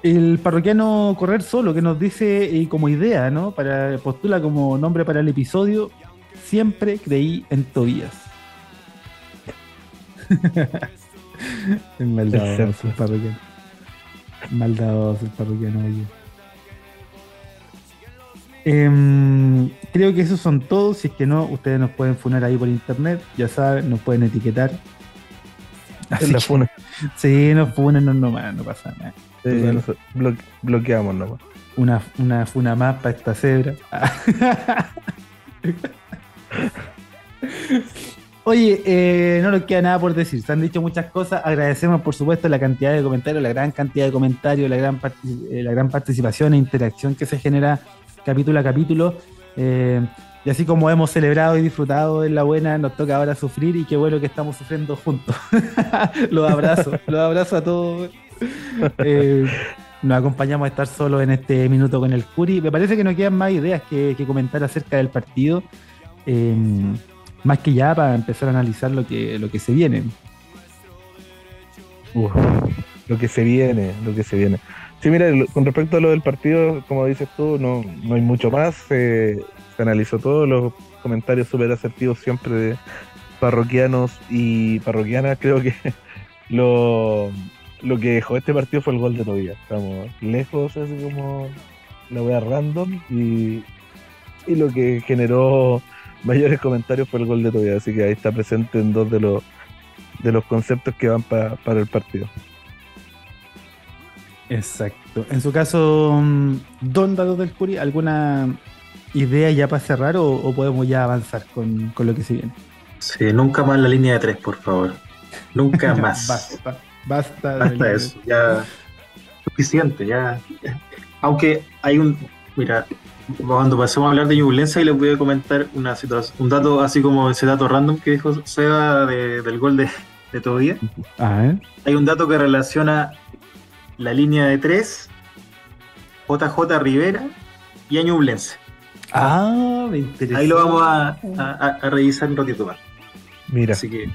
El parroquiano Correr Solo, que nos dice eh, como idea, ¿no? Para postula como nombre para el episodio. Siempre creí en Tobías. es maldadoso el parroquiano. Maldadoso el parroquiano, oye. Em, creo que esos son todos. Si es que no, ustedes nos pueden funar ahí por internet. Ya saben, nos pueden etiquetar. En la que- funa. Sí, nos funen, no, nomás, no pasa nada. Nos bloque- bloqueamos nomás. Una, una funa más para esta cebra. Oye, eh, no nos queda nada por decir. Se han dicho muchas cosas. Agradecemos, por supuesto, la cantidad de comentarios, la gran cantidad de comentarios, la gran, eh, la gran participación e interacción que se genera capítulo a capítulo. Eh, y así como hemos celebrado y disfrutado en la buena, nos toca ahora sufrir y qué bueno que estamos sufriendo juntos. los abrazo, los abrazo a todos. Eh, nos acompañamos a estar solos en este minuto con el Curi. Me parece que no quedan más ideas que, comentar acerca del partido. Eh, más que ya para empezar a analizar lo que, lo que se viene. Uf, lo que se viene, lo que se viene. Sí, mira, con respecto a lo del partido, como dices tú, no, no hay mucho más. se analizó todo, los comentarios súper asertivos siempre de parroquianos y parroquianas. Creo que lo, lo que dejó este partido fue el gol de Tobías. Estamos lejos, así como la wea random, y, y lo que generó mayores comentarios fue el gol de Tobías. Así que ahí está presente en dos de los de los conceptos que van pa- para el partido. Exacto. En su caso, mm, Don Dado del Curi, ¿alguna idea ya para cerrar o, o podemos ya avanzar con, con lo que se viene? Sí, nunca más la línea de tres, por favor. Nunca más. Basta, basta. de- Hasta eso, ya suficiente, ya. Aunque hay un, mira, cuando pasemos a hablar de Ñublense, y les voy a comentar una situación, un dato así como ese dato random que dijo Seba de- del gol de, de Tobías. Ah, ¿eh? Hay un dato que relaciona la línea de tres, JJ Rivera y a Ñublense. Ah, me interesa. Ahí lo vamos a, a- a revisar un ratito más. Mira, Así que,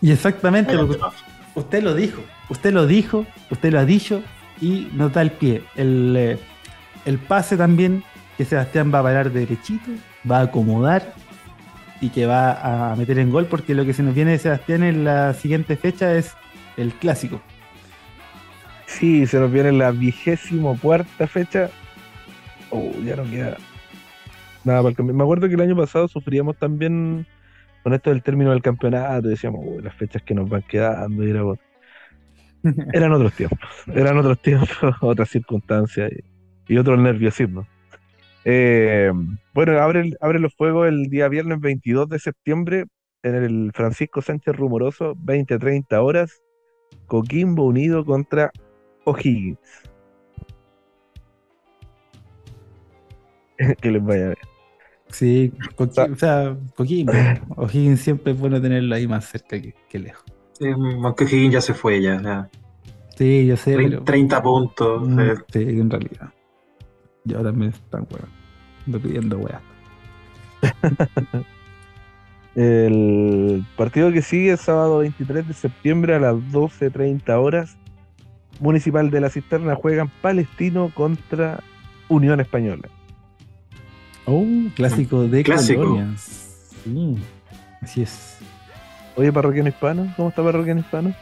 Y exactamente, porque Pablo. usted lo dijo, usted lo dijo, usted lo ha dicho y nos da el pie. El, eh, el pase también que Sebastián va a parar derechito, va a acomodar y que va a meter en gol porque lo que se nos viene de Sebastián en la siguiente fecha es el clásico. Sí, se nos viene la vigésimo cuarta fecha. Oh, ya no queda nada para el. Me acuerdo que el año pasado sufríamos también con esto del término del campeonato. Decíamos, "Uy, las fechas que nos van quedando. y era Eran otros tiempos, eran otros tiempos, otras circunstancias y, y otros nerviosismos. Eh, bueno, abre, abre los fuegos el día viernes 22 de septiembre en el Francisco Sánchez Rumoroso, 20-30 horas, Coquimbo Unido contra O'Higgins. que les vaya bien. Sí, Coqui- o sea, Coquimbo. O'Higgins siempre es bueno tenerlo ahí más cerca que, que lejos. Sí, aunque Higgins ya se fue, ya. ya. Sí, yo sé, Trein- pero... 30 puntos. Mm, eh, Sí, en realidad. Yo también están weón. Ando pidiendo weas. El partido que sigue es sábado 23 de septiembre a las 12.30 horas. Municipal de la Cisterna juegan Palestino contra Unión Española. Oh, clásico de Clásico. colonias. Sí, así es. Oye, parroquiano hispano, ¿cómo está parroquiano hispano?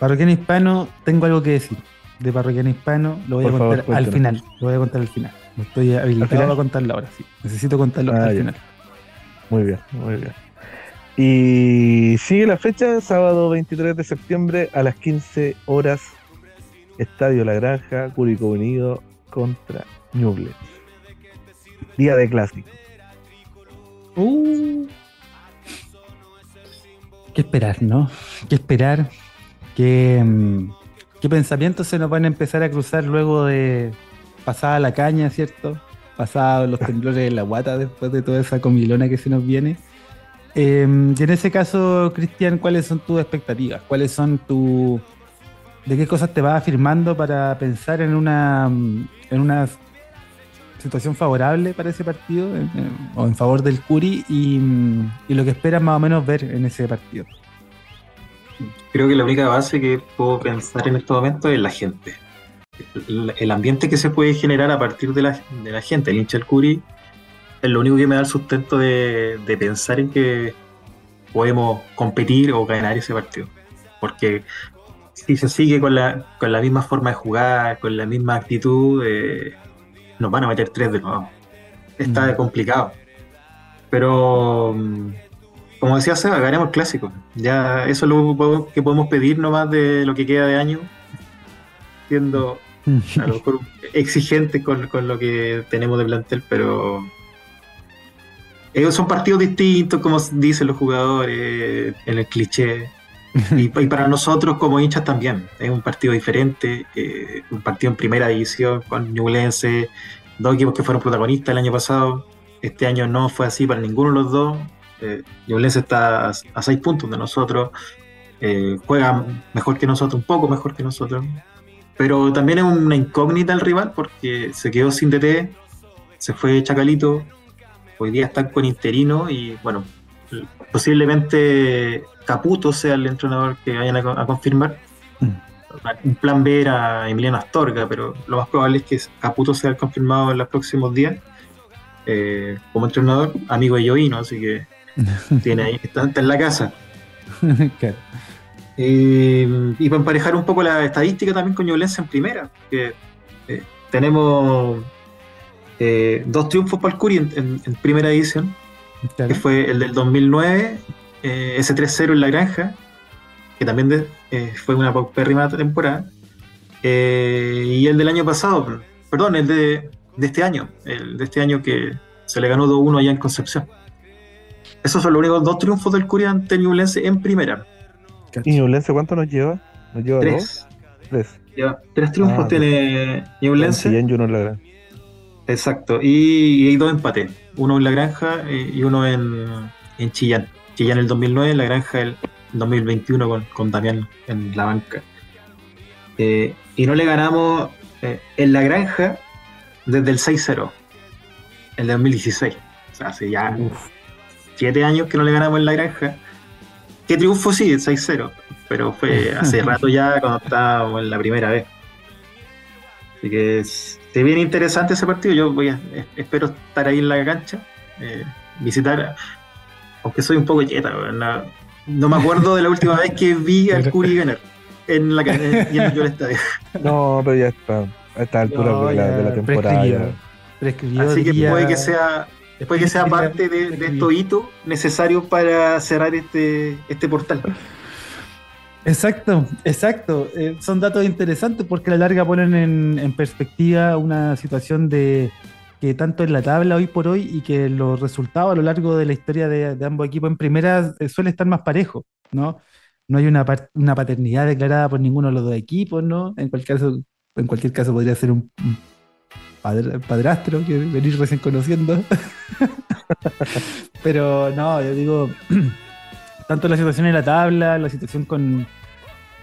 Parroquiano hispano, tengo algo que decir. De parroquiano hispano, lo voy Por a favor, contar al final. Lo voy a contar al final. No estoy habilitado final? para contarlo ahora, sí. Necesito contarlo Ah, al ya. final. Muy bien, muy bien. Y sigue la fecha, sábado 23 de septiembre a las 15 horas, Estadio La Granja, Curicó Unido contra Ñuble. Día de clásico. Uh. ¿Qué esperar, no? ¿Qué esperar? ¿Qué, mm, qué pensamientos se nos van a empezar a cruzar luego de pasada la caña, ¿cierto? Pasados los temblores de la guata después de toda esa comilona que se nos viene. Em, y en ese caso, Cristian, ¿cuáles son tus expectativas? ¿Cuáles son tu... ¿De qué cosas te vas afirmando para pensar en una, en una situación favorable para ese partido o en favor del Curi y, lo que esperas más o menos ver en ese partido? Creo que la única base que puedo pensar en estos momentos es la gente. El, ambiente que se puede generar a partir de la, gente, el hincha del Curi, es lo único que me da el sustento de pensar en que podemos competir o ganar ese partido. Porque si se sigue con la, con la misma forma de jugar, con la misma actitud, eh, nos van a meter tres de nuevo. Está Mm. complicado. Pero, mm, como decía Seba, ganemos el clásico. Ya eso es lo que podemos pedir nomás de lo que queda de año, siendo a lo mejor exigentes con, con lo que tenemos de plantel, pero ellos son partidos distintos, como dicen los jugadores, en el cliché. Y, para nosotros como hinchas también, es un partido diferente, eh, un partido en primera división con Ñublense, dos equipos que fueron protagonistas el año pasado, este año no fue así para ninguno de los dos, eh, está a, a seis puntos de nosotros, eh, juega mejor que nosotros, un poco mejor que nosotros, pero también es una incógnita el rival porque se quedó sin DT, se fue Chacalito, hoy día están con interino y bueno, posiblemente Caputo sea el entrenador que vayan a, co- a confirmar. Mm. Un plan B era Emiliano Astorga, pero lo más probable es que Caputo sea el confirmado en los próximos días eh, como entrenador, amigo de Jovino, así que tiene ahí, está, está en la casa. Eh, y para emparejar un poco la estadística también con Ñublense en primera, que eh, tenemos dos triunfos para el Curi en, en- en primera edición, Claro. que fue el del 2009, eh, ese 3-0 en la granja, que también de- eh, fue una paupérrima temporada, eh, y el del año pasado, perdón, el de, de este año, el de este año que se le ganó 2-1 allá en Concepción. Esos son los únicos dos triunfos del Curi ante Ñublense en primera. ¿Y Ñublense cuánto nos lleva? ¿Nos lleva dos? Tres. Tres. Lleva tres triunfos Ah, tiene Ñublense. Y en la gran. Exacto. Y, y hay dos empates. Uno en La Granja eh, y uno en, en Chillán. Chillán el 2009, La Granja el 2021 con, con Damián en la banca. Eh, y no le ganamos eh, en La Granja desde el 6-0, el de 2016. O sea, hace ya Uf. siete años que no le ganamos en La Granja. ¿Qué triunfo sí? 6-0. Pero fue hace rato ya cuando estábamos en la primera vez. Así que es- se viene interesante ese partido. Yo voy a, es- espero estar ahí en la cancha, eh, visitar, aunque soy un poco yeta, no, no me acuerdo de la última vez que vi al Curi ganar en la ca- en, y en el estadio. No, pero ya está. A esta altura No, de, la, ya de la temporada. prescribió. ya. Prescribió, Así que puede que sea, puede que sea parte de, de estos hitos necesarios para cerrar este, este portal. Exacto, exacto. Eh, son datos interesantes porque a la larga ponen en, perspectiva una situación de que tanto en la tabla hoy por hoy y que los resultados a lo largo de la historia de, ambos equipos en primera eh, suele estar más parejo, ¿no? No hay una, una paternidad declarada por ninguno de los dos equipos, ¿no? En cualquier caso, en cualquier caso podría ser un, un padr- padrastro que venir recién conociendo. Pero no, yo digo, tanto la situación en la tabla, la situación con,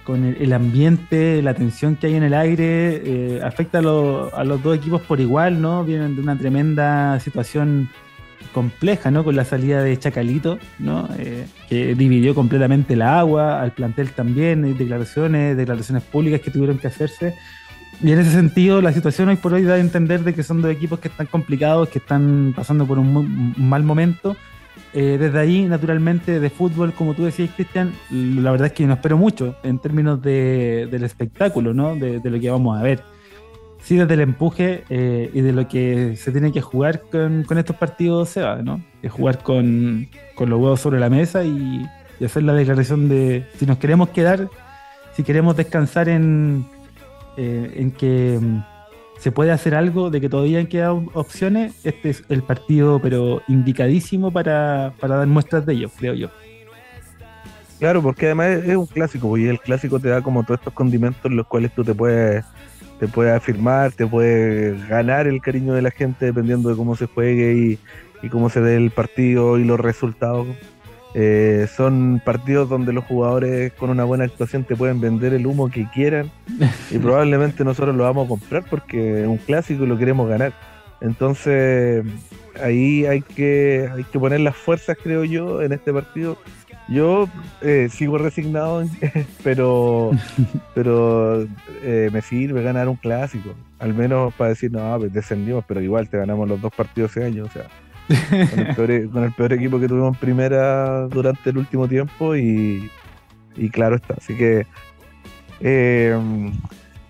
con el, ambiente, la tensión que hay en el aire, eh, afecta a, a los dos equipos por igual, ¿no? Vienen de una tremenda situación compleja, ¿no? Con la salida de Chacalito, ¿no? Eh, que dividió completamente el agua, al plantel también, declaraciones, declaraciones públicas que tuvieron que hacerse. Y en ese sentido, la situación hoy por hoy da a entender de que son dos equipos que están complicados, que están pasando por un, un mal momento. Eh, desde ahí, naturalmente, de fútbol, como tú decías, Cristian, la verdad es que no espero mucho en términos de- del espectáculo, ¿no? De, lo que vamos a ver. Sí, desde el empuje eh, y de lo que se tiene que jugar con, con estos partidos, se va, ¿no? De jugar con, con los huevos sobre la mesa y, y hacer la declaración de si nos queremos quedar, si queremos descansar en, eh, en que se puede hacer algo, de que todavía quedan opciones, este es el partido, pero indicadísimo para, para dar muestras de ello, creo yo. Claro, porque además es, un clásico, y el clásico te da como todos estos condimentos en los cuales tú te puedes te puedes afirmar, te puedes ganar el cariño de la gente dependiendo de cómo se juegue y, y cómo se dé el partido y los resultados. Eh, son partidos donde los jugadores con una buena actuación te pueden vender el humo que quieran y probablemente nosotros lo vamos a comprar porque es un clásico y lo queremos ganar. Entonces ahí hay que, hay que poner las fuerzas, creo yo, en este partido yo eh, sigo resignado, pero, pero eh, me sirve ganar un clásico. Al menos para decir, no, pues descendimos, pero igual te ganamos los dos partidos ese año. O sea, con el peor, e, con el peor equipo que tuvimos en primera durante el último tiempo y, y claro está. Así que eh,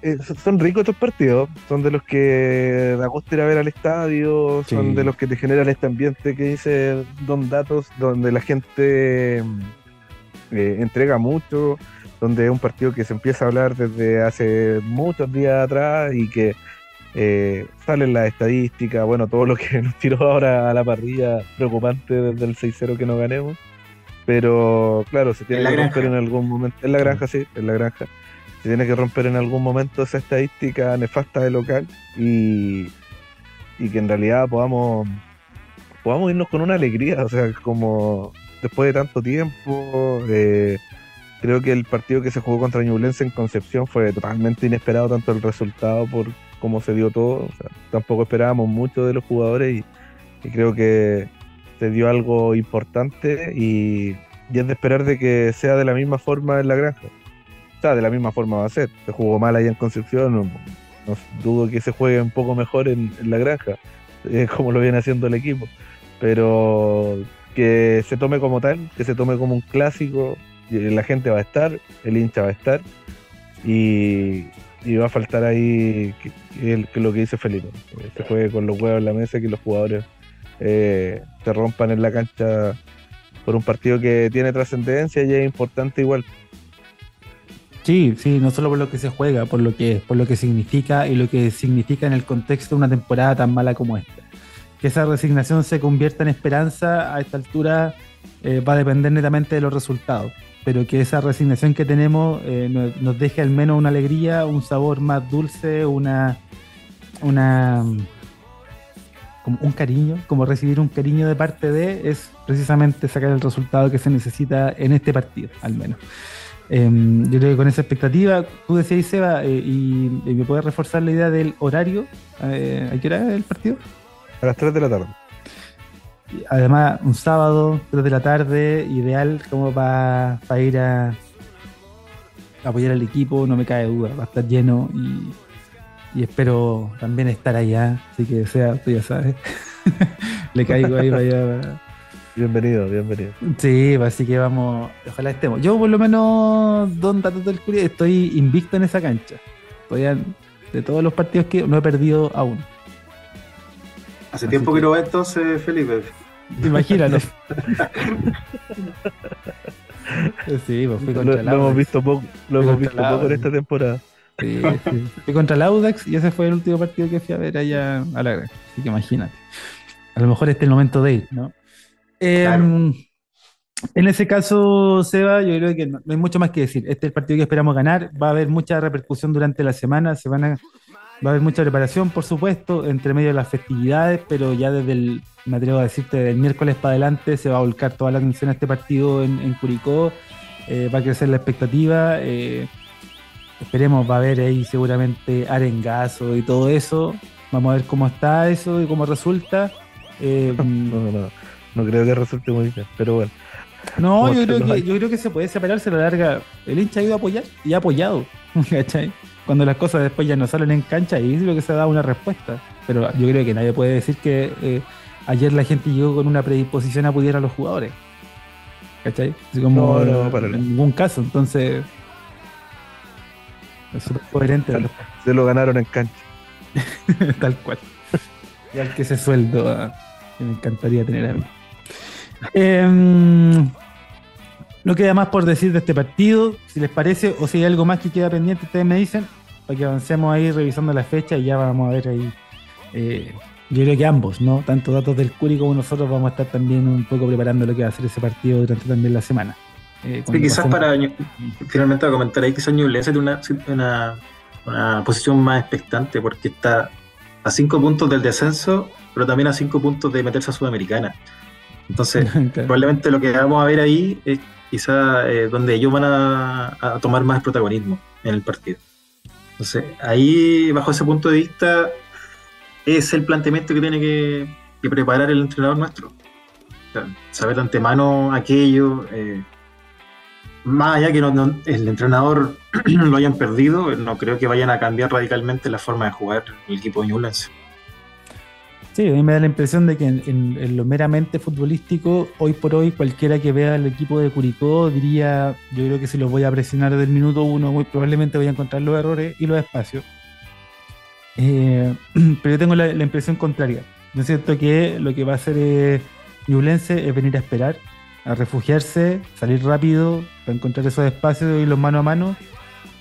eh, son ricos estos partidos, son de los que da gusto ir a ver al estadio, son de los que te generan este ambiente que dice Don Datos, donde la gente mm, eh, entrega mucho, donde es un partido que se empieza a hablar desde hace muchos días atrás y que eh, salen las estadísticas, bueno, todo lo que nos tiró ahora a la parrilla, preocupante desde el 6-0 que no ganemos. Pero claro, se tiene que granja. romper en algún momento. En la granja, sí, en la granja se tiene que romper en algún momento esa estadística nefasta de local y, y que en realidad podamos podamos irnos con una alegría, o sea, como después de tanto tiempo, eh, creo que el partido que se jugó contra Ñublense en Concepción fue totalmente inesperado, tanto el resultado por cómo se dio todo, tampoco esperábamos mucho de los jugadores y, creo que se dio algo importante y, es de esperar de que sea de la misma forma en la granja. O sea, de la misma forma va a ser. Se jugó mal allá en Concepción, no, dudo que se juegue un poco mejor en, la granja, eh, como lo viene haciendo el equipo. Pero que se tome como tal, que se tome como un clásico, y la gente va a estar, el hincha va a estar, y, y va a faltar ahí que, lo que dice Felipe, que se juegue con los huevos en la mesa, que los jugadores eh, se rompan en la cancha por un partido que tiene trascendencia y es importante igual. Sí, sí, no solo por lo que se juega, por lo que por lo que significa y lo que significa en el contexto de una temporada tan mala como esta. Que esa resignación se convierta en esperanza a esta altura eh, va a depender netamente de los resultados, pero que esa resignación que tenemos eh, nos, deje al menos una alegría, un sabor más dulce, una una como un cariño, como recibir un cariño de parte de es precisamente sacar el resultado que se necesita en este partido, al menos. Eh, yo creo que con esa expectativa, tú decías, Seba, eh, y, y me puedes reforzar la idea del horario. Eh, ¿A qué hora es el partido? A las 3 de la tarde. Además, un sábado, 3 de la tarde, ideal como para ir a apoyar al equipo, no me cae duda, va a estar lleno y, y espero también estar allá. Así que, sea, tú ya sabes, le caigo ahí para allá. Bienvenido, bienvenido. Sí, así que vamos, ojalá estemos. Yo por lo menos, Don Datos del Curia, estoy invicto en esa cancha. Todavía de todos los partidos que no he perdido aún. Hace Así tiempo que- que no va entonces, Felipe. Imagínate. sí, pues fui Lo, contra lo el hemos visto poco, lo hemos visto poco en esta temporada. Sí, sí. Fui contra el Audax y ese fue el último partido que fui a ver allá a la granja. Así que imagínate. A lo mejor este es el momento de ir, ¿no? Eh, Claro. En ese caso, Seba, yo creo que no, no hay mucho más que decir. Este es el partido que esperamos ganar. Va a haber mucha repercusión durante la semana. Se van a, va a haber mucha preparación, por supuesto, entre medio de las festividades, pero ya desde el, me atrevo a decirte, del miércoles para adelante se va a volcar toda la atención a este partido en, en Curicó. Eh, va a crecer la expectativa. eh, esperemos, va a haber ahí seguramente arengazo y todo eso. Vamos a ver cómo está eso y cómo resulta. Eh, No, no, no creo que resulte muy bien, pero bueno. no, yo creo, que, yo creo que se puede separarse a la larga. El hincha ha ido a apoyar y ha apoyado. ¿cachai? Cuando las cosas después ya no salen en cancha, ahí es lo que se da una respuesta. Pero yo creo que nadie puede decir que eh, ayer la gente llegó con una predisposición a apoyar a los jugadores. ¿Cachai? Así como No, no, para en nada. ningún caso. Entonces, es súper coherente. Se lo ganaron en cancha. Tal cual. Y al que ese sueldo ah, que me encantaría tener a mí. Em, no queda más por decir de este partido, si les parece, o si hay algo más que queda pendiente, ustedes me dicen, para que avancemos ahí revisando la fecha y ya vamos a ver ahí. eh, yo creo que ambos, ¿no? Tanto datos del Curi como nosotros vamos a estar también un poco preparando lo que va a ser ese partido durante también la semana. Eh, sí, quizás para finalmente a comentar ahí, quizás Ñublense tiene una, una, posición más expectante porque está a cinco puntos del descenso, pero también a cinco puntos de meterse a Sudamericana. Entonces, probablemente lo que vamos a ver ahí es quizás eh, donde ellos van a, tomar más protagonismo en el partido. Entonces, ahí, bajo ese punto de vista, es el planteamiento que tiene que, preparar el entrenador nuestro. saber de antemano aquello, eh, más allá que el entrenador lo hayan perdido, no creo que vayan a cambiar radicalmente la forma de jugar el equipo de Newlands. Sí, a mí me da la impresión de que en, lo meramente futbolístico, hoy por hoy, cualquiera que vea el equipo de Curicó diría, yo creo que si los voy a presionar desde el minuto uno, muy probablemente voy a encontrar los errores y los espacios. Eh, pero yo tengo la, impresión contraria. Yo siento que lo que va a hacer es, es venir a esperar, a refugiarse, salir rápido, para encontrar esos espacios y los mano a mano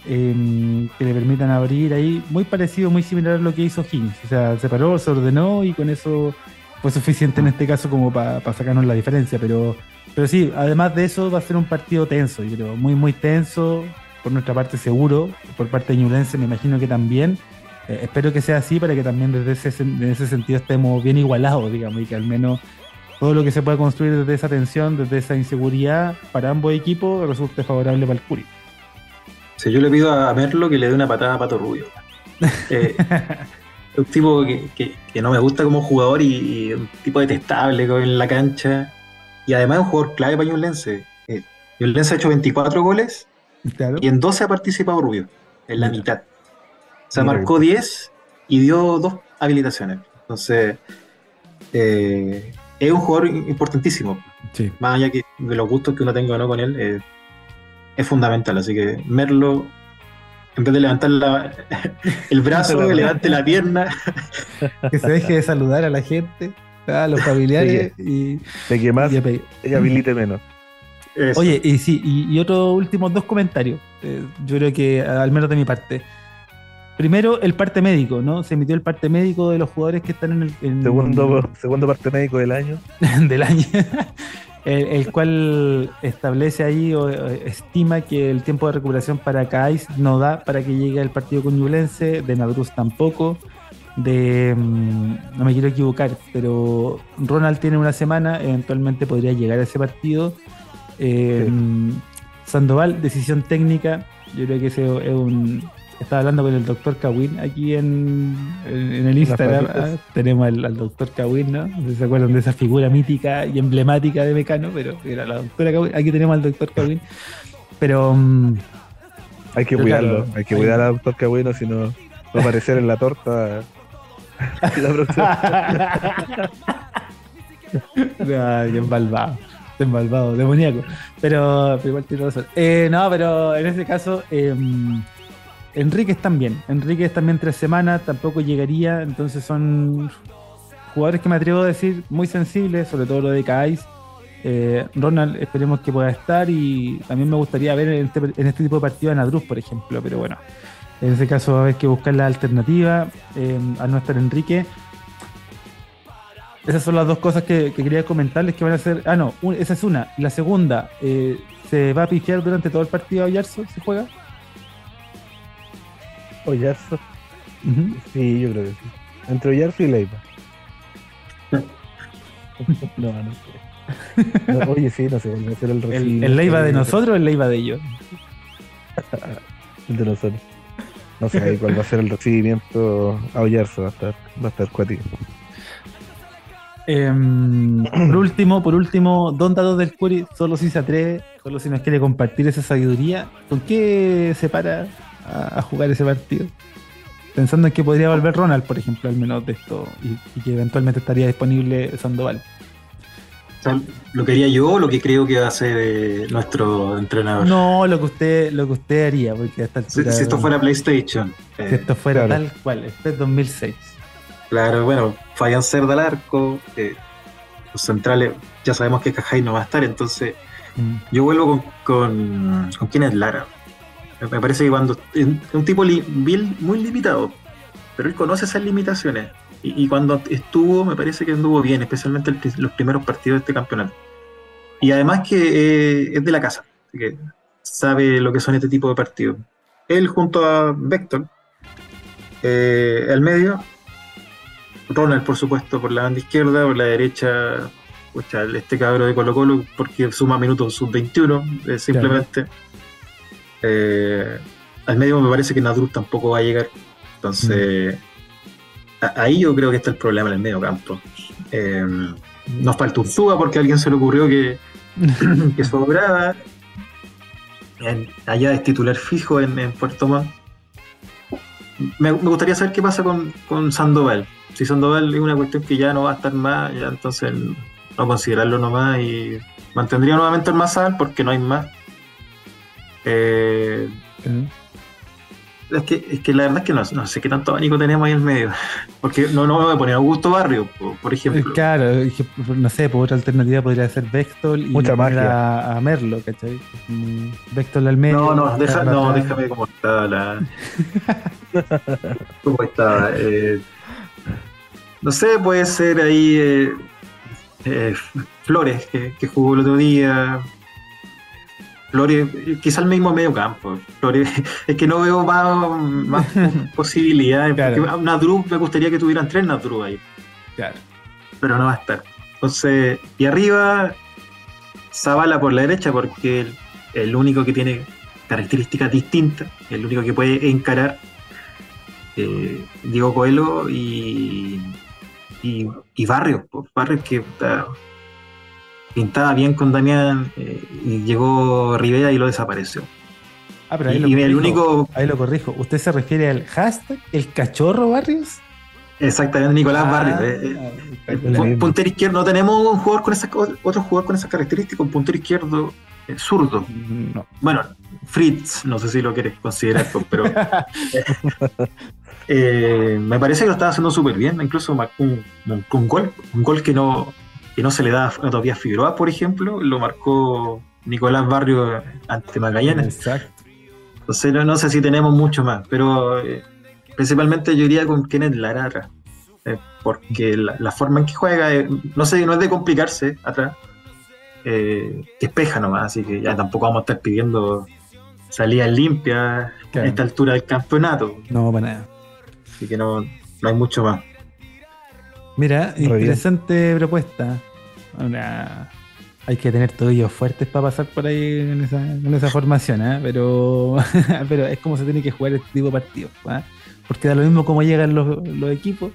Em, que le permitan abrir ahí, muy parecido, muy similar a lo que hizo Higgins. O sea, se paró, se ordenó y con eso fue suficiente en este caso como para sacarnos la diferencia. Pero, pero sí, además de eso va a ser un partido tenso, yo creo, muy, muy tenso, por nuestra parte seguro, por parte de Ñulense me imagino que también. Eh, espero que sea así para que también desde ese, en ese sentido estemos bien igualados, digamos, y que al menos todo lo que se pueda construir desde esa tensión, desde esa inseguridad para ambos equipos resulte favorable para el Curi yo le pido a Merlo que le dé una patada a Pato Rubio. Eh, es un tipo que, no me gusta como jugador y, un tipo detestable en la cancha. Y además es un jugador clave para Ñublense. Eh, Ñublense ha hecho 24 goles y en 12 ha participado Rubio, en la mitad. O sea, marcó 10 y dio dos habilitaciones. Entonces, eh, es un jugador importantísimo. Más allá que de los gustos que uno tenga no con él, eh, es fundamental. Así que Merlo, en vez de levantar el brazo, que levante la pierna. que se deje de saludar a la gente, a los familiares y. De que más y habilite menos. Oye, y sí, y, otros últimos dos comentarios. Eh, yo creo que al menos de mi parte. Primero, el parte médico, ¿no? Se emitió el parte médico de los jugadores que están en el. segundo, segundo parte médico del año. del año el, cual establece ahí o estima que el tiempo de recuperación para Kais no da para que llegue al partido con de Nadruz tampoco, de mm, no me quiero equivocar, pero Ronald tiene una semana, eventualmente podría llegar a ese partido. Eh, Sandoval, decisión técnica, yo creo que ese es un, estaba hablando con el doctor Kawin aquí en, el Instagram. Ah, tenemos al, doctor Kawin, ¿no? No sé si se acuerdan de esa figura mítica y emblemática de Mecano, pero era la doctora Kawin. Aquí tenemos al doctor Kawin. Pero. Mm, hay que cuidarlo, hay que cuidar al doctor Kawin, si no va a aparecer en la torta la próxima. Ay, embalbado, embalbado, demoníaco. Pero, pero igual tiene razón. Eh, no, pero en ese caso. Eh, Enrique también. Enrique también tres semanas, tampoco llegaría. Entonces son jugadores que me atrevo a decir muy sensibles, sobre todo lo de Kais. Eh, Ronald, esperemos que pueda estar y también me gustaría ver en este, este tipo de partido a Nadruz, por ejemplo. Pero bueno, en ese caso va a haber que buscar la alternativa eh, a no estar Enrique. Esas son las dos cosas que, quería comentarles que van a ser. Ah, no, esa es una. La segunda, eh, ¿se va a pifiar durante todo el partido a Yarzo? ¿Se juega? Oyarzo. Sí, yo creo que sí. Entre Oyarzo y Leiva. no, no sé. oye, sí, no sé, a hacer el ¿El, ¿El Leiva de nosotros o el Leiva de ellos? el de nosotros. No sé cuál va a ser el recibimiento a Oyarzo, va a estar, va a estar cuático. Em, por último, por último, Don Dados del Curi, solo si se atreve, solo si nos quiere compartir esa sabiduría, ¿con qué se para a, jugar ese partido. Pensando en que podría volver Ronald, por ejemplo, al menos de esto, y, que eventualmente estaría disponible Sandoval. ¿Lo quería yo o lo que creo que va a ser eh, nuestro entrenador? No, lo que usted, lo que usted haría, porque hasta si, esto fuera PlayStation. si esto fuera tal cual, este es 2006. Claro, bueno, Fabián Cerda al arco, eh, los centrales, ya sabemos que Cajay no va a estar, entonces mm. yo vuelvo con, con, con quién es Lara. Me parece que cuando es un tipo muy limitado, pero él conoce esas limitaciones. Y, cuando estuvo, me parece que anduvo bien, especialmente los primeros partidos de este campeonato. Y además que eh, es de la casa. así que sabe lo que son este tipo de partidos. Él junto a Vector, eh, al medio, Ronald, por supuesto, por la banda izquierda, por la derecha, este cabro de Colo Colo, porque suma minutos sub-21, eh, simplemente. Eh, al medio me parece que Nadruz tampoco va a llegar. Entonces, a- ahí yo creo que está el problema en el medio campo. Eh, nos falta Urzúa porque a alguien se le ocurrió que, que sobraba. En- allá es titular fijo en, en Puerto Montt. Me, me gustaría saber qué pasa con, con Sandoval. Si Sandoval es una cuestión que ya no va a estar más, ya entonces no considerarlo nomás y mantendría nuevamente el Mazal porque no hay más. Eh, es que, es que la verdad es que no, no sé qué tanto abanico tenemos ahí en medio. Porque no, no me voy a poner Augusto Barrio, por, por Eh, ejemplo. Claro, es que, no sé, por otra alternativa podría ser Vectol y Mucha poner magia. A, Merlo, ¿cachai? Vectol al medio. No, no, deja, no déjame cómo está la. ¿Cómo está? Eh, no sé, puede ser ahí eh, eh, Flores, que, que jugó el otro día. Flores, quizá el mismo medio campo. Flores, es que no veo más, más posibilidades. Claro. Nadru, me gustaría que tuvieran tres Nadru ahí. Claro. pero no va a estar. Entonces, y arriba, Zavala por la derecha, porque el, el único que tiene características distintas, el único que puede encarar, eh, Diego Coelho y, y, y Barrios, Barrios que está- pintaba bien con Damián eh, y llegó Rivera y lo desapareció. Ah, pero ahí, Y, lo y el corrijo. único, ahí lo corrijo. ¿Usted se refiere al hashtag el cachorro Barrios? exactamente, Nicolás Ah, Barrios. eh, eh, El puntero izquierdo, no tenemos un jugador con esas, otro jugador con esas características, un puntero izquierdo zurdo. no. Bueno, Fritz, no sé si lo quieres considerar, pero me parece que lo estaba haciendo súper bien, incluso marcó un, un- un gol, un gol que no, que no se le da todavía a Figueroa, por ejemplo, lo marcó Nicolás Barrio ante Magallanes. Exacto. Entonces no, no sé si tenemos mucho más, pero eh, principalmente yo iría con Kenneth Lara atrás. eh, porque la, la forma en que juega, eh, no sé, no es de complicarse atrás. Eh, despeja nomás, así que ya tampoco vamos a estar pidiendo salidas limpias Claro. a esta altura del campeonato. No, para nada. Así que no, no hay mucho más. Mira, interesante propuesta. Una- Hay que tener tobillos fuertes para pasar por ahí en esa, en esa formación, ¿eh? pero, pero es como se tiene que jugar este tipo de partidos. ¿ah? Porque da lo mismo cómo llegan los, los equipos,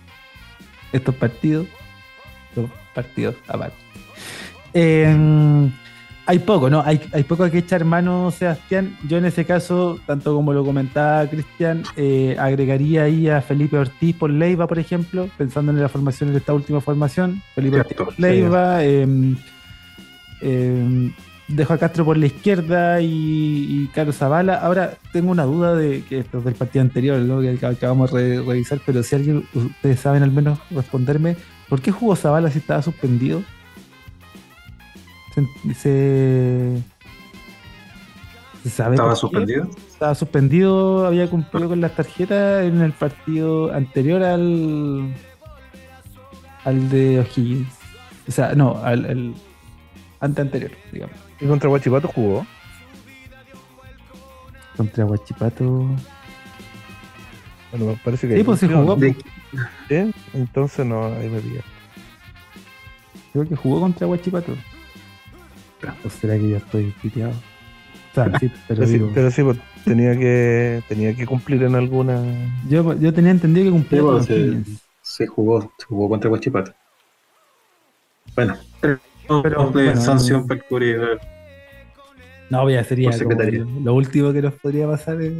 estos partidos, los partidos aparte. Eh, hay poco, ¿no? Hay, hay poco que echar mano, Sebastián. Yo en ese caso, tanto como lo comentaba Cristian, eh, agregaría ahí a Felipe Ortiz por Leiva, por ejemplo, pensando en la formación de esta última formación. Felipe Cierto, Ortiz por Leiva. eh, eh, dejo a Castro por la izquierda y, y Carlos Zavala. Ahora tengo una duda de que esto es del partido anterior, ¿no? que ac- acabamos de re- revisar, pero si alguien, ustedes saben al menos responderme, ¿por qué jugó Zavala si estaba suspendido? Se, se, ¿se sabe ¿Estaba qué? suspendido? Estaba suspendido, había cumplido con las tarjetas en el partido anterior al al de O'Higgins. O sea, no, al, al ante anterior, digamos. Y contra Guachipato jugó. Contra Guachipato. Bueno, me parece que. Sí, pues sí jugó. Entonces no, ahí me pilla. Creo que jugó contra Guachipato. ¿O será que yo estoy piteado? O sea, sí, pero Pero sí, pero sí, pues, tenía que tenía que cumplir en alguna. yo, yo tenía entendido que cumplía Sí, con pues, se, jugó, se jugó contra Guachipato. Bueno, pero, Pero, de bueno, sanción para el Curi, No, ya sería como lo, último que nos podría pasar es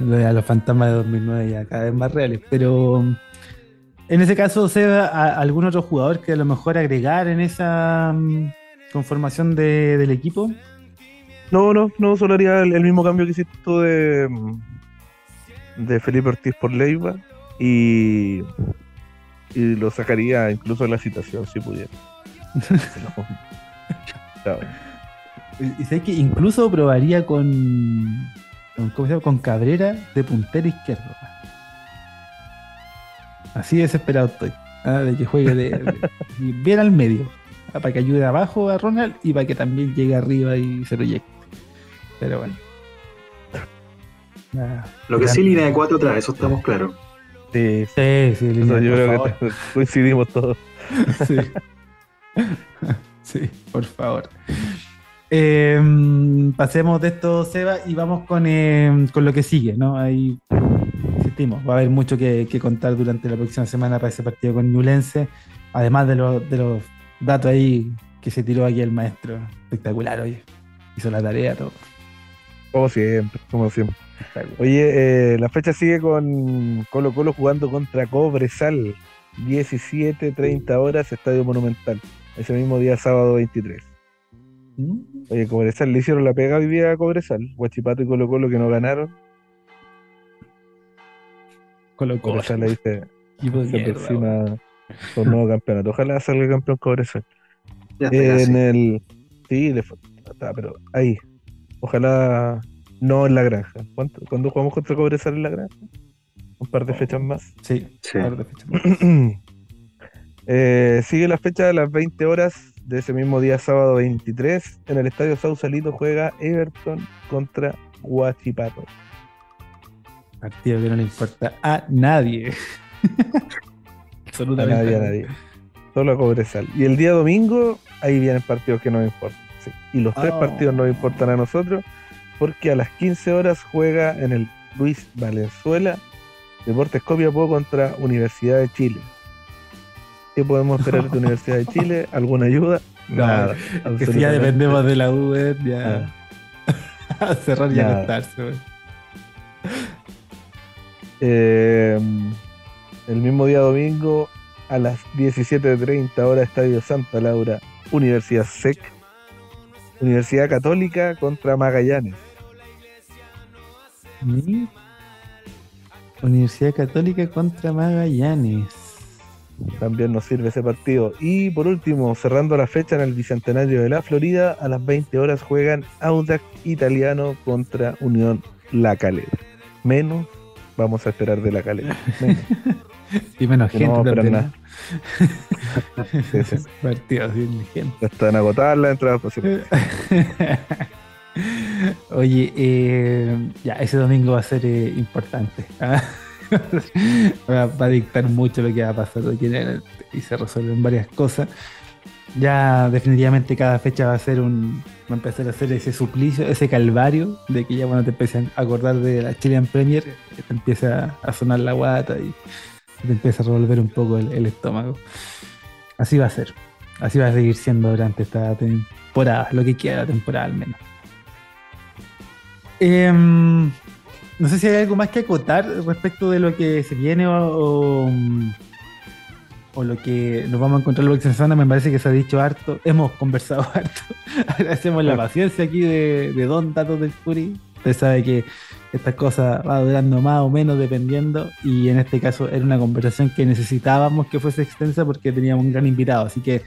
lo de a los fantasmas de 2009 ya cada vez más reales. Pero en ese caso, Seba, algún otro jugador que a lo mejor agregar en esa mm, conformación de- del equipo. No, no, no, solo haría el, el mismo cambio que hiciste tú de, mm, de Felipe Ortiz por Leiva y, y lo sacaría incluso de la citación si pudiera. No. Y y sé que incluso probaría con, con, ¿cómo se llama? con Cabrera de puntero izquierdo. Así desesperado estoy. ah, de que juegue de- de- bien al medio. para que ayude abajo a Ronald y para que también llegue arriba y se proyecte. Pero bueno. Lo que sí, línea de cuatro atrás, eso estamos claros. Sí, Sí, sí, Lilian, yo creo favor. que coincidimos todos. Sí. Sí, por favor. Eh, pasemos de esto, Seba, y vamos con, eh, con lo que sigue, ¿no? Ahí insistimos, va a haber mucho que, que contar durante la próxima semana para ese partido con Ñublense, además de, los- de los datos ahí que se tiró aquí el maestro. Espectacular, oye. Hizo la tarea, todo. Como siempre, como siempre. Oye, eh, la fecha sigue con Colo Colo jugando contra Cobresal. 17.30 horas, Estadio Monumental. Ese mismo día, sábado 23. ¿Mm? Oye, Cobresal le hicieron la pega hoy día a Cobresal. Guachipato y Colo Colo que no ganaron. Colo Colo. Cobresal ahí se, Equipo de se mierda, aproxima con nuevo campeonato. Ojalá salga campeón Cobresal. Ya en el. Sí, le pero ahí. Ojalá no en la granja. ¿Cuánto- ¿Cuándo jugamos contra Cobresal en la granja? Un par de fechas más. Sí, Sí. par de fechas más. Eh, sigue la fecha de las 20 horas de ese mismo día, sábado 23. En el estadio Sausalito juega Everton contra Huachipato. Partido que no le importa a nadie. A Absolutamente. nadie, a nadie. Solo a Cobresal. Y el día domingo, ahí vienen partidos que nos importan. sí. Y los tres Oh. partidos nos importan a nosotros, porque a las 15 horas juega en el Luis Valenzuela Deportes Copiapó contra Universidad de Chile. ¿Qué podemos esperar de Universidad de Chile? ¿Alguna ayuda? No, Nada. Que si ya dependemos de la U, eh, ya. a cerrar y acostarse. Eh, el mismo día domingo, a las 17.30 horas, Estadio Santa Laura, Universidad SEC, Universidad Católica contra Magallanes. Mi- Universidad Católica contra Magallanes. También nos sirve ese partido. Y por último, cerrando la fecha en el Bicentenario de la Florida, a las 20 horas juegan Audax Italiano contra Unión La Calera. Menos vamos a esperar de La. Menos. Y menos gente no vamos a también. esperar ¿no? Sí, sí. Partidos sin gente. Ya están agotadas las entradas posibles. Oye, eh, ya, ese domingo va a ser eh, importante. ¿ah? va, va a dictar mucho lo que va a pasar aquí en adelante y se resuelven varias cosas. Ya definitivamente cada fecha va a ser un. Va a empezar a hacer ese suplicio, ese calvario de que ya cuando te empiezan a acordar de la Chilean Premier, te empieza a sonar la guata y te empieza a revolver un poco el, el estómago. Así va a ser. Así va a seguir siendo durante esta temporada, lo que queda de temporada al menos. Em, no sé si hay algo más que acotar respecto de lo que se viene o, o, o lo que nos vamos a encontrar la próxima semana. Me parece que se ha dicho harto, hemos conversado harto. Agradecemos la paciencia aquí de, de Don Datos del Curi. Usted sabe que esta cosa va durando más o menos dependiendo y en este caso era una conversación que necesitábamos que fuese extensa porque teníamos un gran invitado. Así que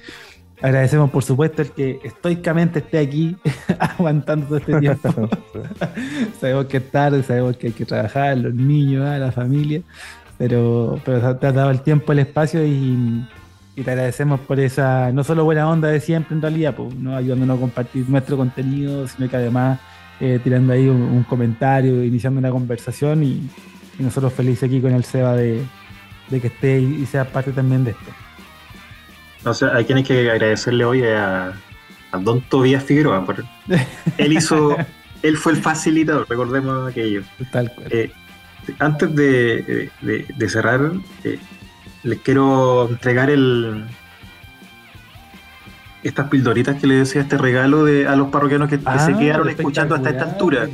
agradecemos por supuesto el que estoicamente esté aquí aguantando todo este tiempo. sabemos que es tarde, sabemos que hay que trabajar, los niños, ah, la familia, pero, pero te has dado el tiempo, el espacio y, y te agradecemos por esa, no solo buena onda de siempre en realidad, pues, ¿no? ayudándonos a compartir nuestro contenido, sino que además eh, tirando ahí un, un comentario, iniciando una conversación y, y nosotros felices aquí con el Seba de, de que esté y, y sea parte también de esto. O sea, hay quien hay que agradecerle hoy a, a Don Tobías Figueroa. Por, él hizo, él fue el facilitador, recordemos aquello. Tal cual. Eh, antes de, de- de cerrar, eh, les quiero entregar el estas pildoritas que le decía este regalo de, a los parroquianos que, que Ah, se quedaron escuchando hasta esta altura.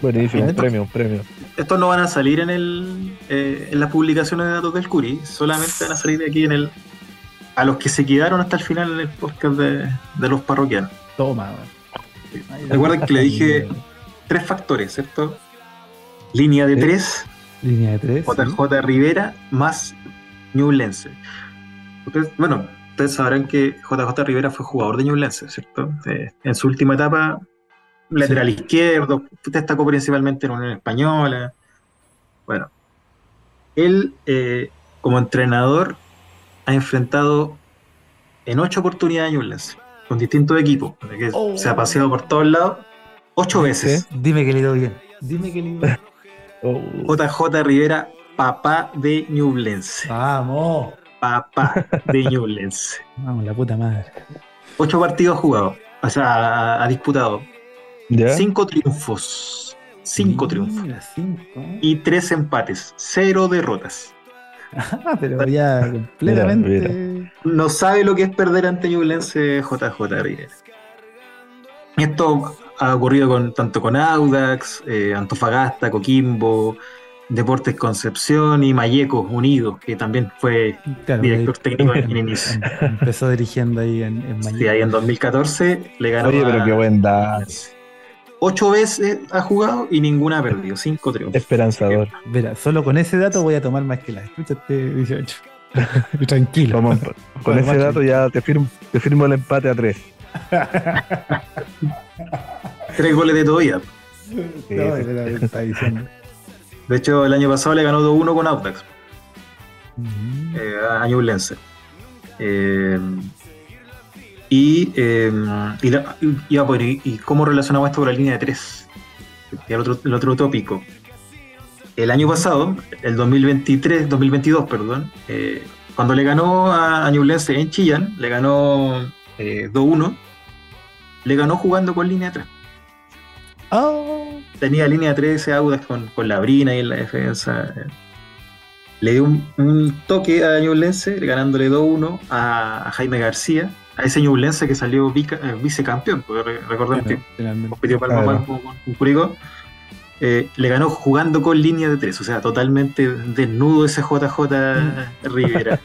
Buenísimo, un premio, un premio. Estos no van a salir en el eh, en las publicaciones de datos del Curi, solamente van a salir aquí en el a los que se quedaron hasta el final en el podcast de, de los parroquianos. Toma. Ay, Recuerden que le dije tres factores, ¿cierto? Línea de tres, Línea de tres. JJ Rivera más Ñublense. Ustedes, bueno, ustedes sabrán que JJ Rivera fue jugador de Ñublense, ¿cierto? Eh, en su última etapa, lateral izquierdo, destacó principalmente en Unión Española. Bueno, él eh, como entrenador ha enfrentado en ocho oportunidades a Ñublense, con distintos equipos, que Oh. se ha paseado por todos lados, ocho veces. Dime que le doy bien. Dime que le doy bien. Oh, JJ Rivera, papá de Ñublense. Vamos. Papá de Ñublense. Vamos, la puta madre. Ocho partidos jugados, o sea, ha, disputado. ¿Ya? Cinco triunfos. Cinco triunfos. Cinco. Y tres empates. Cero derrotas. Ah, pero ya completamente. No sabe lo que es perder ante Ñublense JJ Rivera. Esto ha ocurrido con, tanto con Audax, eh, Antofagasta, Coquimbo, Deportes Concepción y Mallecos Unidos, que también fue Claro, director ahí- técnico en inicio. em- Empezó dirigiendo ahí en, en Sí, ahí en 2014 le ganó Oye, pero a- qué buen. Ocho veces ha jugado y ninguna ha perdido. Cinco triunfos. Esperanzador. Mira, solo con ese dato voy a tomar más que la. Escúchate, 18. Tranquilo. Vamos, con ese dato ya te firmo, te firmo el empate a tres. Tres goles de todavía. No, era lo que estaba diciendo. De hecho, el año pasado le ganó 2-1 con Audax. Eh, a Ñublense. Eh, y, eh, y, la- y- y, ah, pues, y- y cómo relacionamos esto con la línea de 3? El otro, el otro tópico. El año pasado, el 2023, 2022, perdón, eh, cuando le ganó a, a Ñublense en Chillán, le ganó eh, 2-1, le ganó jugando con línea de 3. Oh, Tenía línea de 13 Audax con, con la Brina y en la defensa. Le dio un, un toque a Ñublense, ganándole 2-1 a, a Jaime García, a ese Ñublense que salió vica- eh, vicecampeón, porque re- recordemos claro, que compitió Palma Claro. Palma con, con Curicó. Eh, le ganó jugando con línea de 3, o sea, totalmente desnudo ese JJ Rivera,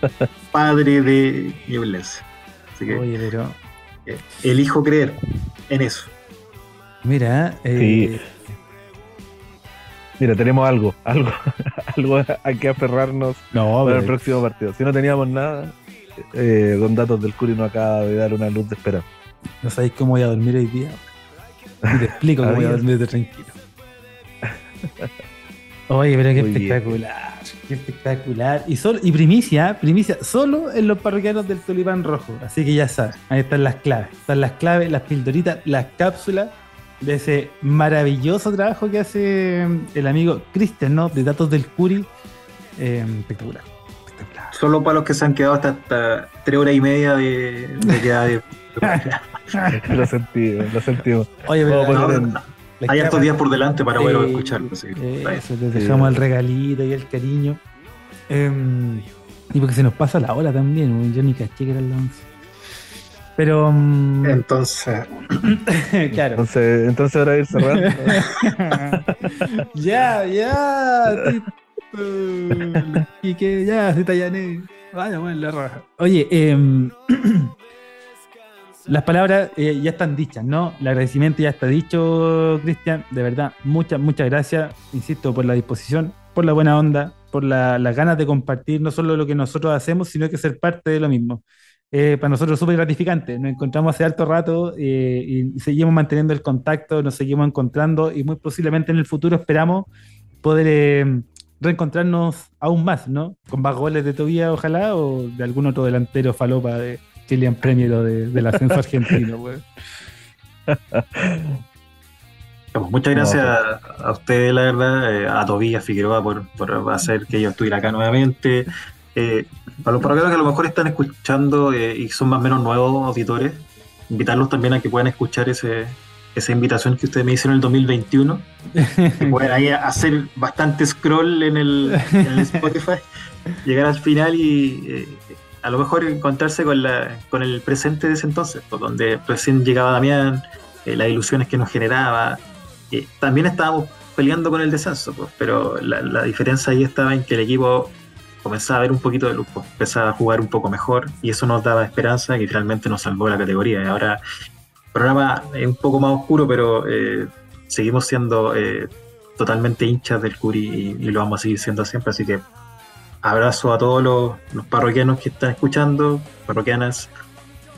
padre de Ñublense. Así que Oye, pero. eh, elijo creer en eso. Mira, eh, Mira, tenemos algo, algo, algo a que aferrarnos no, para el próximo partido. Si no teníamos nada, eh, con datos del Curi nos acaba de dar una luz de esperanza. no sabéis cómo voy a dormir hoy día. Y te explico cómo voy a dormir de tranquilo. Oye, pero qué Muy bien. espectacular, qué espectacular. Y, solo, y primicia, primicia, solo en los parroquianos del Tulipán Rojo. Así que ya sabes, ahí están las claves. Están las claves, las pildoritas, las cápsulas de ese maravilloso trabajo que hace el amigo Cristian, ¿no? De datos del Curi. Eh, espectacular, espectacular. Solo para los que se han quedado hasta, hasta tres horas y media de, de quedar de- lo sentimos, lo sentimos. Oye, pero No, en- las Hay cámaras- días por delante para poder Sí, escucharlo. Eso, les dejamos el regalito y el cariño. Em, y porque se nos pasa la hora también, yo ni caché que eran las 11. Pero, mm, Entonces, claro. Entonces, entonces ahora ir cerrando. ya, ya. Y que ya, se tallané. Vaya, bueno, la raja. Oye, em, las palabras eh, ya están dichas, ¿no? El agradecimiento ya está dicho, Cristian. De verdad, muchas, muchas gracias, insisto, por la disposición, por la buena onda, por la- las ganas de compartir no solo lo que nosotros hacemos, sino que ser parte de lo mismo. Eh, para nosotros es súper gratificante. Nos encontramos hace harto rato eh, y seguimos manteniendo el contacto, nos seguimos encontrando y muy posiblemente en el futuro esperamos poder eh, reencontrarnos aún más, ¿no? Con más goles de Tobía, ojalá, o de algún otro delantero falopa de Chilean Premier o de, del ascenso argentino. Bueno, muchas gracias a, a ustedes, la verdad, eh, a Tobías Figueroa por, por hacer que yo estuviera acá nuevamente. Eh, para los parroquianos que a lo mejor están escuchando eh, y son más o menos nuevos auditores, invitarlos también a que puedan escuchar ese, esa invitación que ustedes me hicieron en el 2021. Que pueden ahí hacer bastante scroll en el, en el Spotify, llegar al final y eh, a lo mejor encontrarse con, la, con el presente de ese entonces, pues, donde recién llegaba Damián, eh, las ilusiones que nos generaba. Eh, también estábamos peleando con el descenso, pues, pero la, la diferencia ahí estaba en que el equipo comenzaba a ver un poquito de luz, pues, empezaba a jugar un poco mejor y eso nos daba esperanza que finalmente nos salvó la categoría. Y ahora el programa es un poco más oscuro, pero eh, seguimos siendo eh, totalmente hinchas del Curi y, lo vamos a seguir siendo siempre. Así que abrazo a todos los, parroquianos que están escuchando, parroquianas,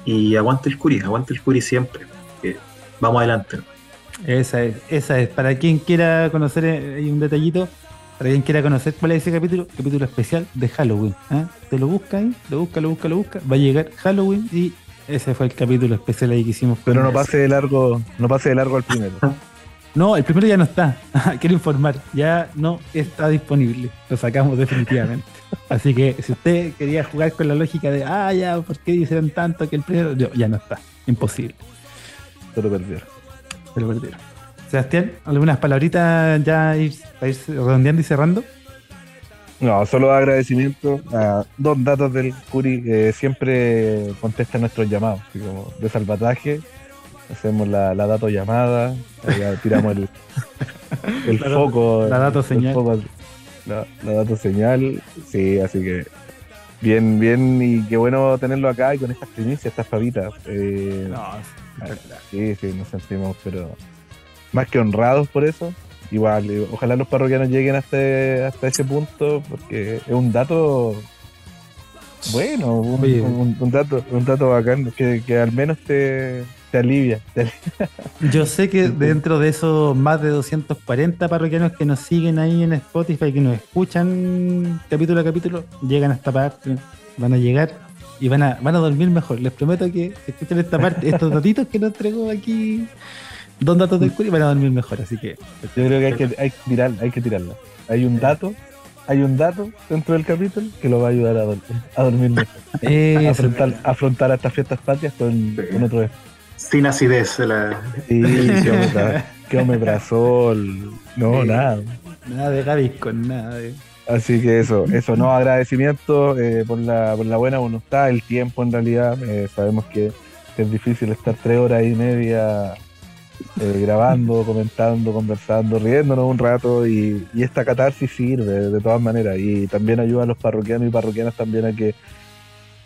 y aguante el Curi, aguante el Curi siempre. vamos adelante. Esa es, esa es. Para quien quiera conocer eh, hay un detallito, Para quien quiera conocer cuál es ese capítulo, capítulo especial de Halloween. ¿ah? Te lo busca ahí, lo busca, lo busca, lo busca. Va a llegar Halloween y ese fue el capítulo especial ahí que hicimos. Pero no pase de largo, no pase de largo al primero. No, el primero ya no está. Quiero informar, ya no está disponible. Lo sacamos definitivamente. Así que si usted quería jugar con la lógica de, ah, ya, ¿por qué hicieron tanto que el primero? No, ya no está. Imposible. Se lo perdieron. Se lo perdieron. Sebastián, algunas palabritas ya ir- para ir redondeando y cerrando. No, solo agradecimiento a dos datos del Curi que siempre contesta nuestros llamados, así como de salvataje. Hacemos la, la dato llamada, tiramos el, el La- foco. la dato el señal. foco- la, la dato señal, sí, así que bien, bien, y qué bueno tenerlo acá y con estas primicias, estas pavitas. Eh, No, Sí, sí, nos sentimos, pero más que honrados por eso. Igual, eh, ojalá los parroquianos lleguen hasta, hasta ese punto, porque es un dato bueno, un, Oye. un- un dato, un dato bacán, que, que al menos te, te alivia. te alivia. Yo sé que dentro de esos más de 240 parroquianos que nos siguen ahí en Spotify, que nos escuchan capítulo a capítulo, llegan a esta parte, van a llegar y van a, van a dormir mejor. Les prometo que escuchan esta parte, estos datitos que nos entregó aquí, dos datos del Curi, van a dormir mejor. Así que Yo creo que hay que, hay que tirar, hay que tirarla. Hay un dato, hay un dato dentro del capítulo que lo va a ayudar a, dormir, a dormir mejor. A eso, afrontar, a afrontar estas fiestas patrias con, con otro Sin acidez. La... Sí, qué omeprazol. No, Sí. nada. nada de Gavis con nada de. Así que eso, eso, no, agradecimiento eh, por, la, por la buena voluntad, el tiempo en realidad. eh, sabemos que, que es difícil estar tres horas y media eh, grabando, comentando, conversando, riéndonos un rato y, y esta catarsis sirve de todas maneras y también ayuda a los parroquianos y parroquianas también a que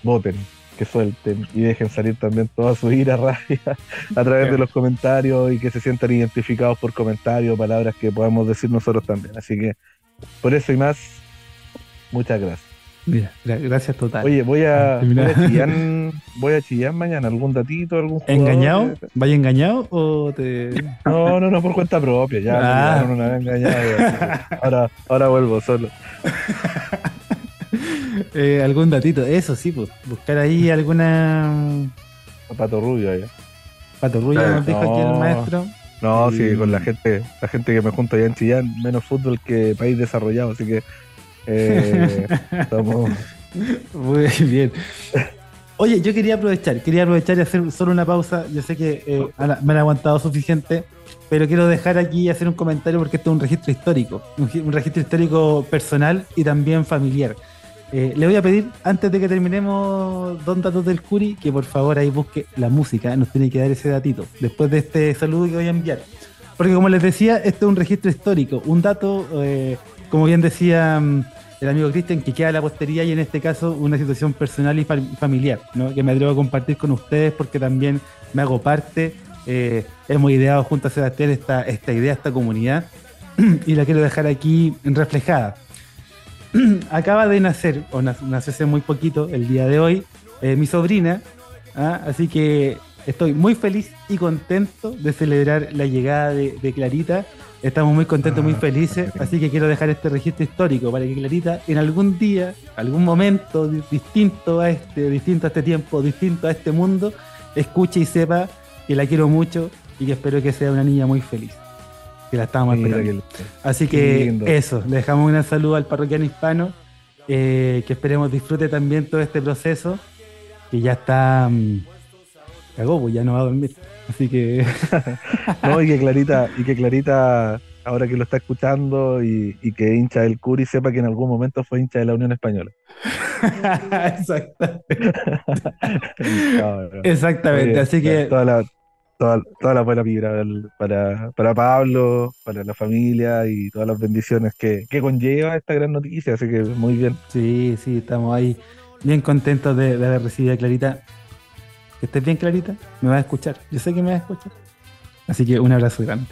voten, que suelten y dejen salir también toda su ira, rabia a través de los comentarios y que se sientan identificados por comentarios, palabras que podamos decir nosotros también. Así que por eso y más, muchas gracias. Mira, gra- gracias total. Oye, voy a, voy a Chillán, voy a Chillán mañana, algún datito, algún jugador? ¿Engañado? ¿Vaya engañado o te.? No, no, no, por cuenta propia, ya, Ah. me pillaron una vez engañado. ya. Ahora, ahora vuelvo solo. Eh, algún datito, eso sí, pues buscar ahí alguna Pato Rubio allá. patorrulla, nos dijo aquí el No. maestro. No, sí, Sí. con la gente, la gente que me junto allá en Chillán, menos fútbol que país desarrollado, así que eh, Muy bien. Oye, yo quería aprovechar, quería aprovechar y hacer solo una pausa. Yo sé que eh, me han aguantado suficiente, pero quiero dejar aquí y hacer un comentario porque esto es un registro histórico, un registro histórico personal y también familiar. Eh, le voy a pedir, antes de que terminemos Don Datos del Curi, que por favor ahí busque la música, nos tiene que dar ese datito, después de este saludo que voy a enviar. Porque como les decía, esto es un registro histórico, un dato, eh, como bien decía mm, el amigo Cristian, que queda la postería y en este caso una situación personal y fa- familiar, que me atrevo a compartir con ustedes porque también me hago parte. eh, hemos ideado junto a Sebastián esta, esta idea, esta comunidad, y la quiero dejar aquí reflejada. Acaba de nacer, o nac- nació hace muy poquito, el día de hoy, eh, mi sobrina, ¿ah? así que estoy muy feliz y contento de celebrar la llegada de, de Clarita. Estamos muy contentos, muy Ah, felices, así que quiero dejar este registro histórico para que Clarita en algún día, algún momento di- distinto a este, distinto a este tiempo, distinto a este mundo, escuche y sepa que la quiero mucho y que espero que sea una niña muy feliz. Que la estábamos Mira esperando. Así que eso, le dejamos un saludo al parroquiano hispano, eh, que esperemos disfrute también todo este proceso, que ya está... cagó, pues ya no va a dormir. Así que... No, y que Clarita, y que Clarita, ahora que lo está escuchando y, y que hincha del Curi, sepa que en algún momento fue hincha de la Unión Española. Exactamente, Oye, así que... Toda la, toda, toda la buena vibra para, para Pablo, para la familia y todas las bendiciones que, que conlleva esta gran noticia. Así que muy bien. Sí, sí, estamos ahí bien contentos de, de haber recibido a Clarita. Que estés bien, Clarita. Me vas a escuchar. Yo sé que me vas a escuchar. Así que un abrazo grande.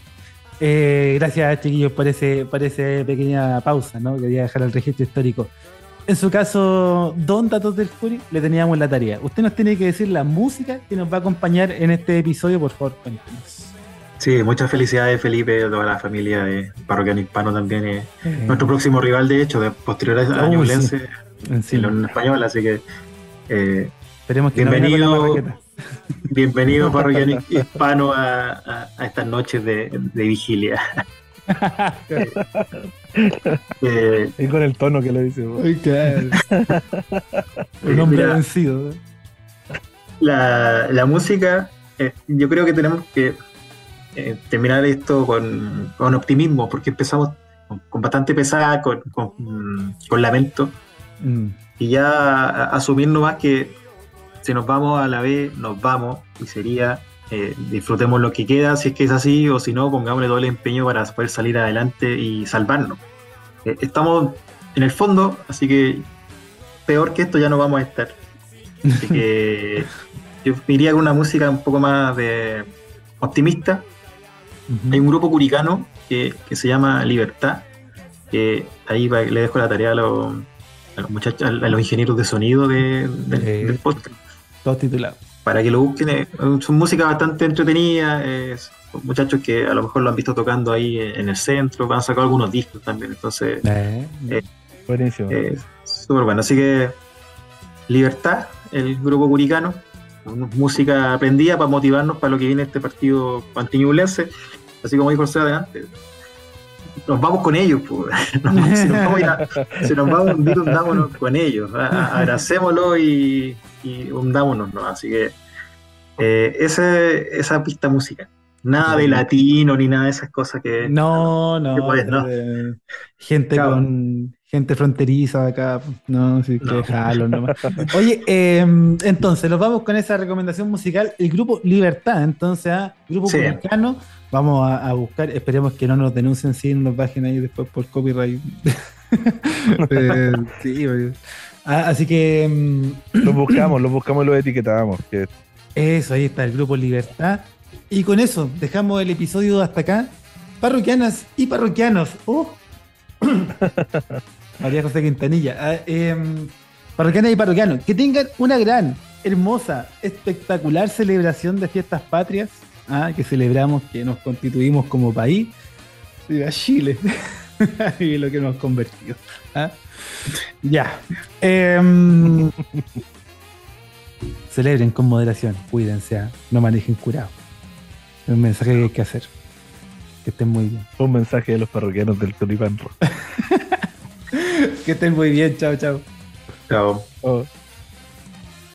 Eh, gracias, chiquillos, por ese, por esa pequeña pausa, ¿no? Quería dejar el registro histórico. En su caso, Don Datos del Fury, le teníamos la tarea. Usted nos tiene que decir la música que nos va a acompañar en este episodio, por favor, cuéntenos. Sí, muchas felicidades Felipe, toda la familia de Parroquiano Hispano también. eh, Nuestro próximo rival, de hecho, de posterior a Ñublense, Sí. en en español, así que eh, Esperemos que no la Bienvenido. bienvenido Parroquiano Hispano a, a- a estas noches de, de vigilia. Eh, Y con el tono que lo dice. claro. Un Eh, hombre mira. vencido. la, la música, eh, yo creo que tenemos que eh, terminar esto con, con optimismo, porque empezamos con, con bastante pesada, con, con, con lamento, Mm. y ya asumir nomás que si nos vamos a la B, nos vamos, y sería eh, disfrutemos lo que queda, si es que es así, o si no, pongámosle todo el empeño para poder salir adelante y salvarnos. Eh, estamos en el fondo, así que peor que esto ya no vamos a estar. Así que yo iría con una música un poco más de optimista. Ujú. Hay un grupo curicano que, que se llama Libertad, que ahí le dejo la tarea a los, a los muchachos, a los ingenieros de sonido de- de- Eh. del podcast, Todos titulados. para que lo busquen. Eh, Son música bastante entretenida, es- son muchachos que a lo mejor lo han visto tocando ahí en el centro, van a sacar algunos discos también, entonces Eh, Buenísimo. eh, súper bueno. Así que Libertad, el grupo curicano, música aprendida para motivarnos para lo que viene este partido antiñublense. Así como dijo José adelante. Nos vamos con ellos, pues. Nos si, nos vamos a ir a- si nos vamos a hundir, hundámonos con ellos. Abracémoslo y, y hundámonos, ¿no? Así que eh, ese- esa pista música. Nada de latino ni nada de esas cosas que. no, no. Eh, gente Claro. con gente fronteriza acá. No, sí, que No. jalo nomás. Oye, eh, entonces, nos vamos con esa recomendación musical. El grupo Libertad, entonces, ¿ah? grupo Sí. Vamos a, a buscar, esperemos que no nos denuncien si nos bajen ahí después por copyright. Eh, sí, oye. Ah, así que mm, Los buscamos, los buscamos y los etiquetamos. Que Eso, ahí está el grupo Libertad. Y con eso, dejamos el episodio hasta acá. Parroquianas y parroquianos. ¡Oh! María José Quintanilla. Ah, em, parroquianas y parroquianos, que tengan una gran, hermosa, espectacular celebración de fiestas patrias. ah, que celebramos que nos constituimos como país. Viva Chile. y lo que nos ha convertido. ah. Ya. Em, celebren con moderación, cuídense, ah, no manejen curado. Es un mensaje que hay que hacer. Que estén muy bien. un mensaje de los parroquianos del Tulipán Rojo. Que estén muy bien, chao, chao. Chao. Oh.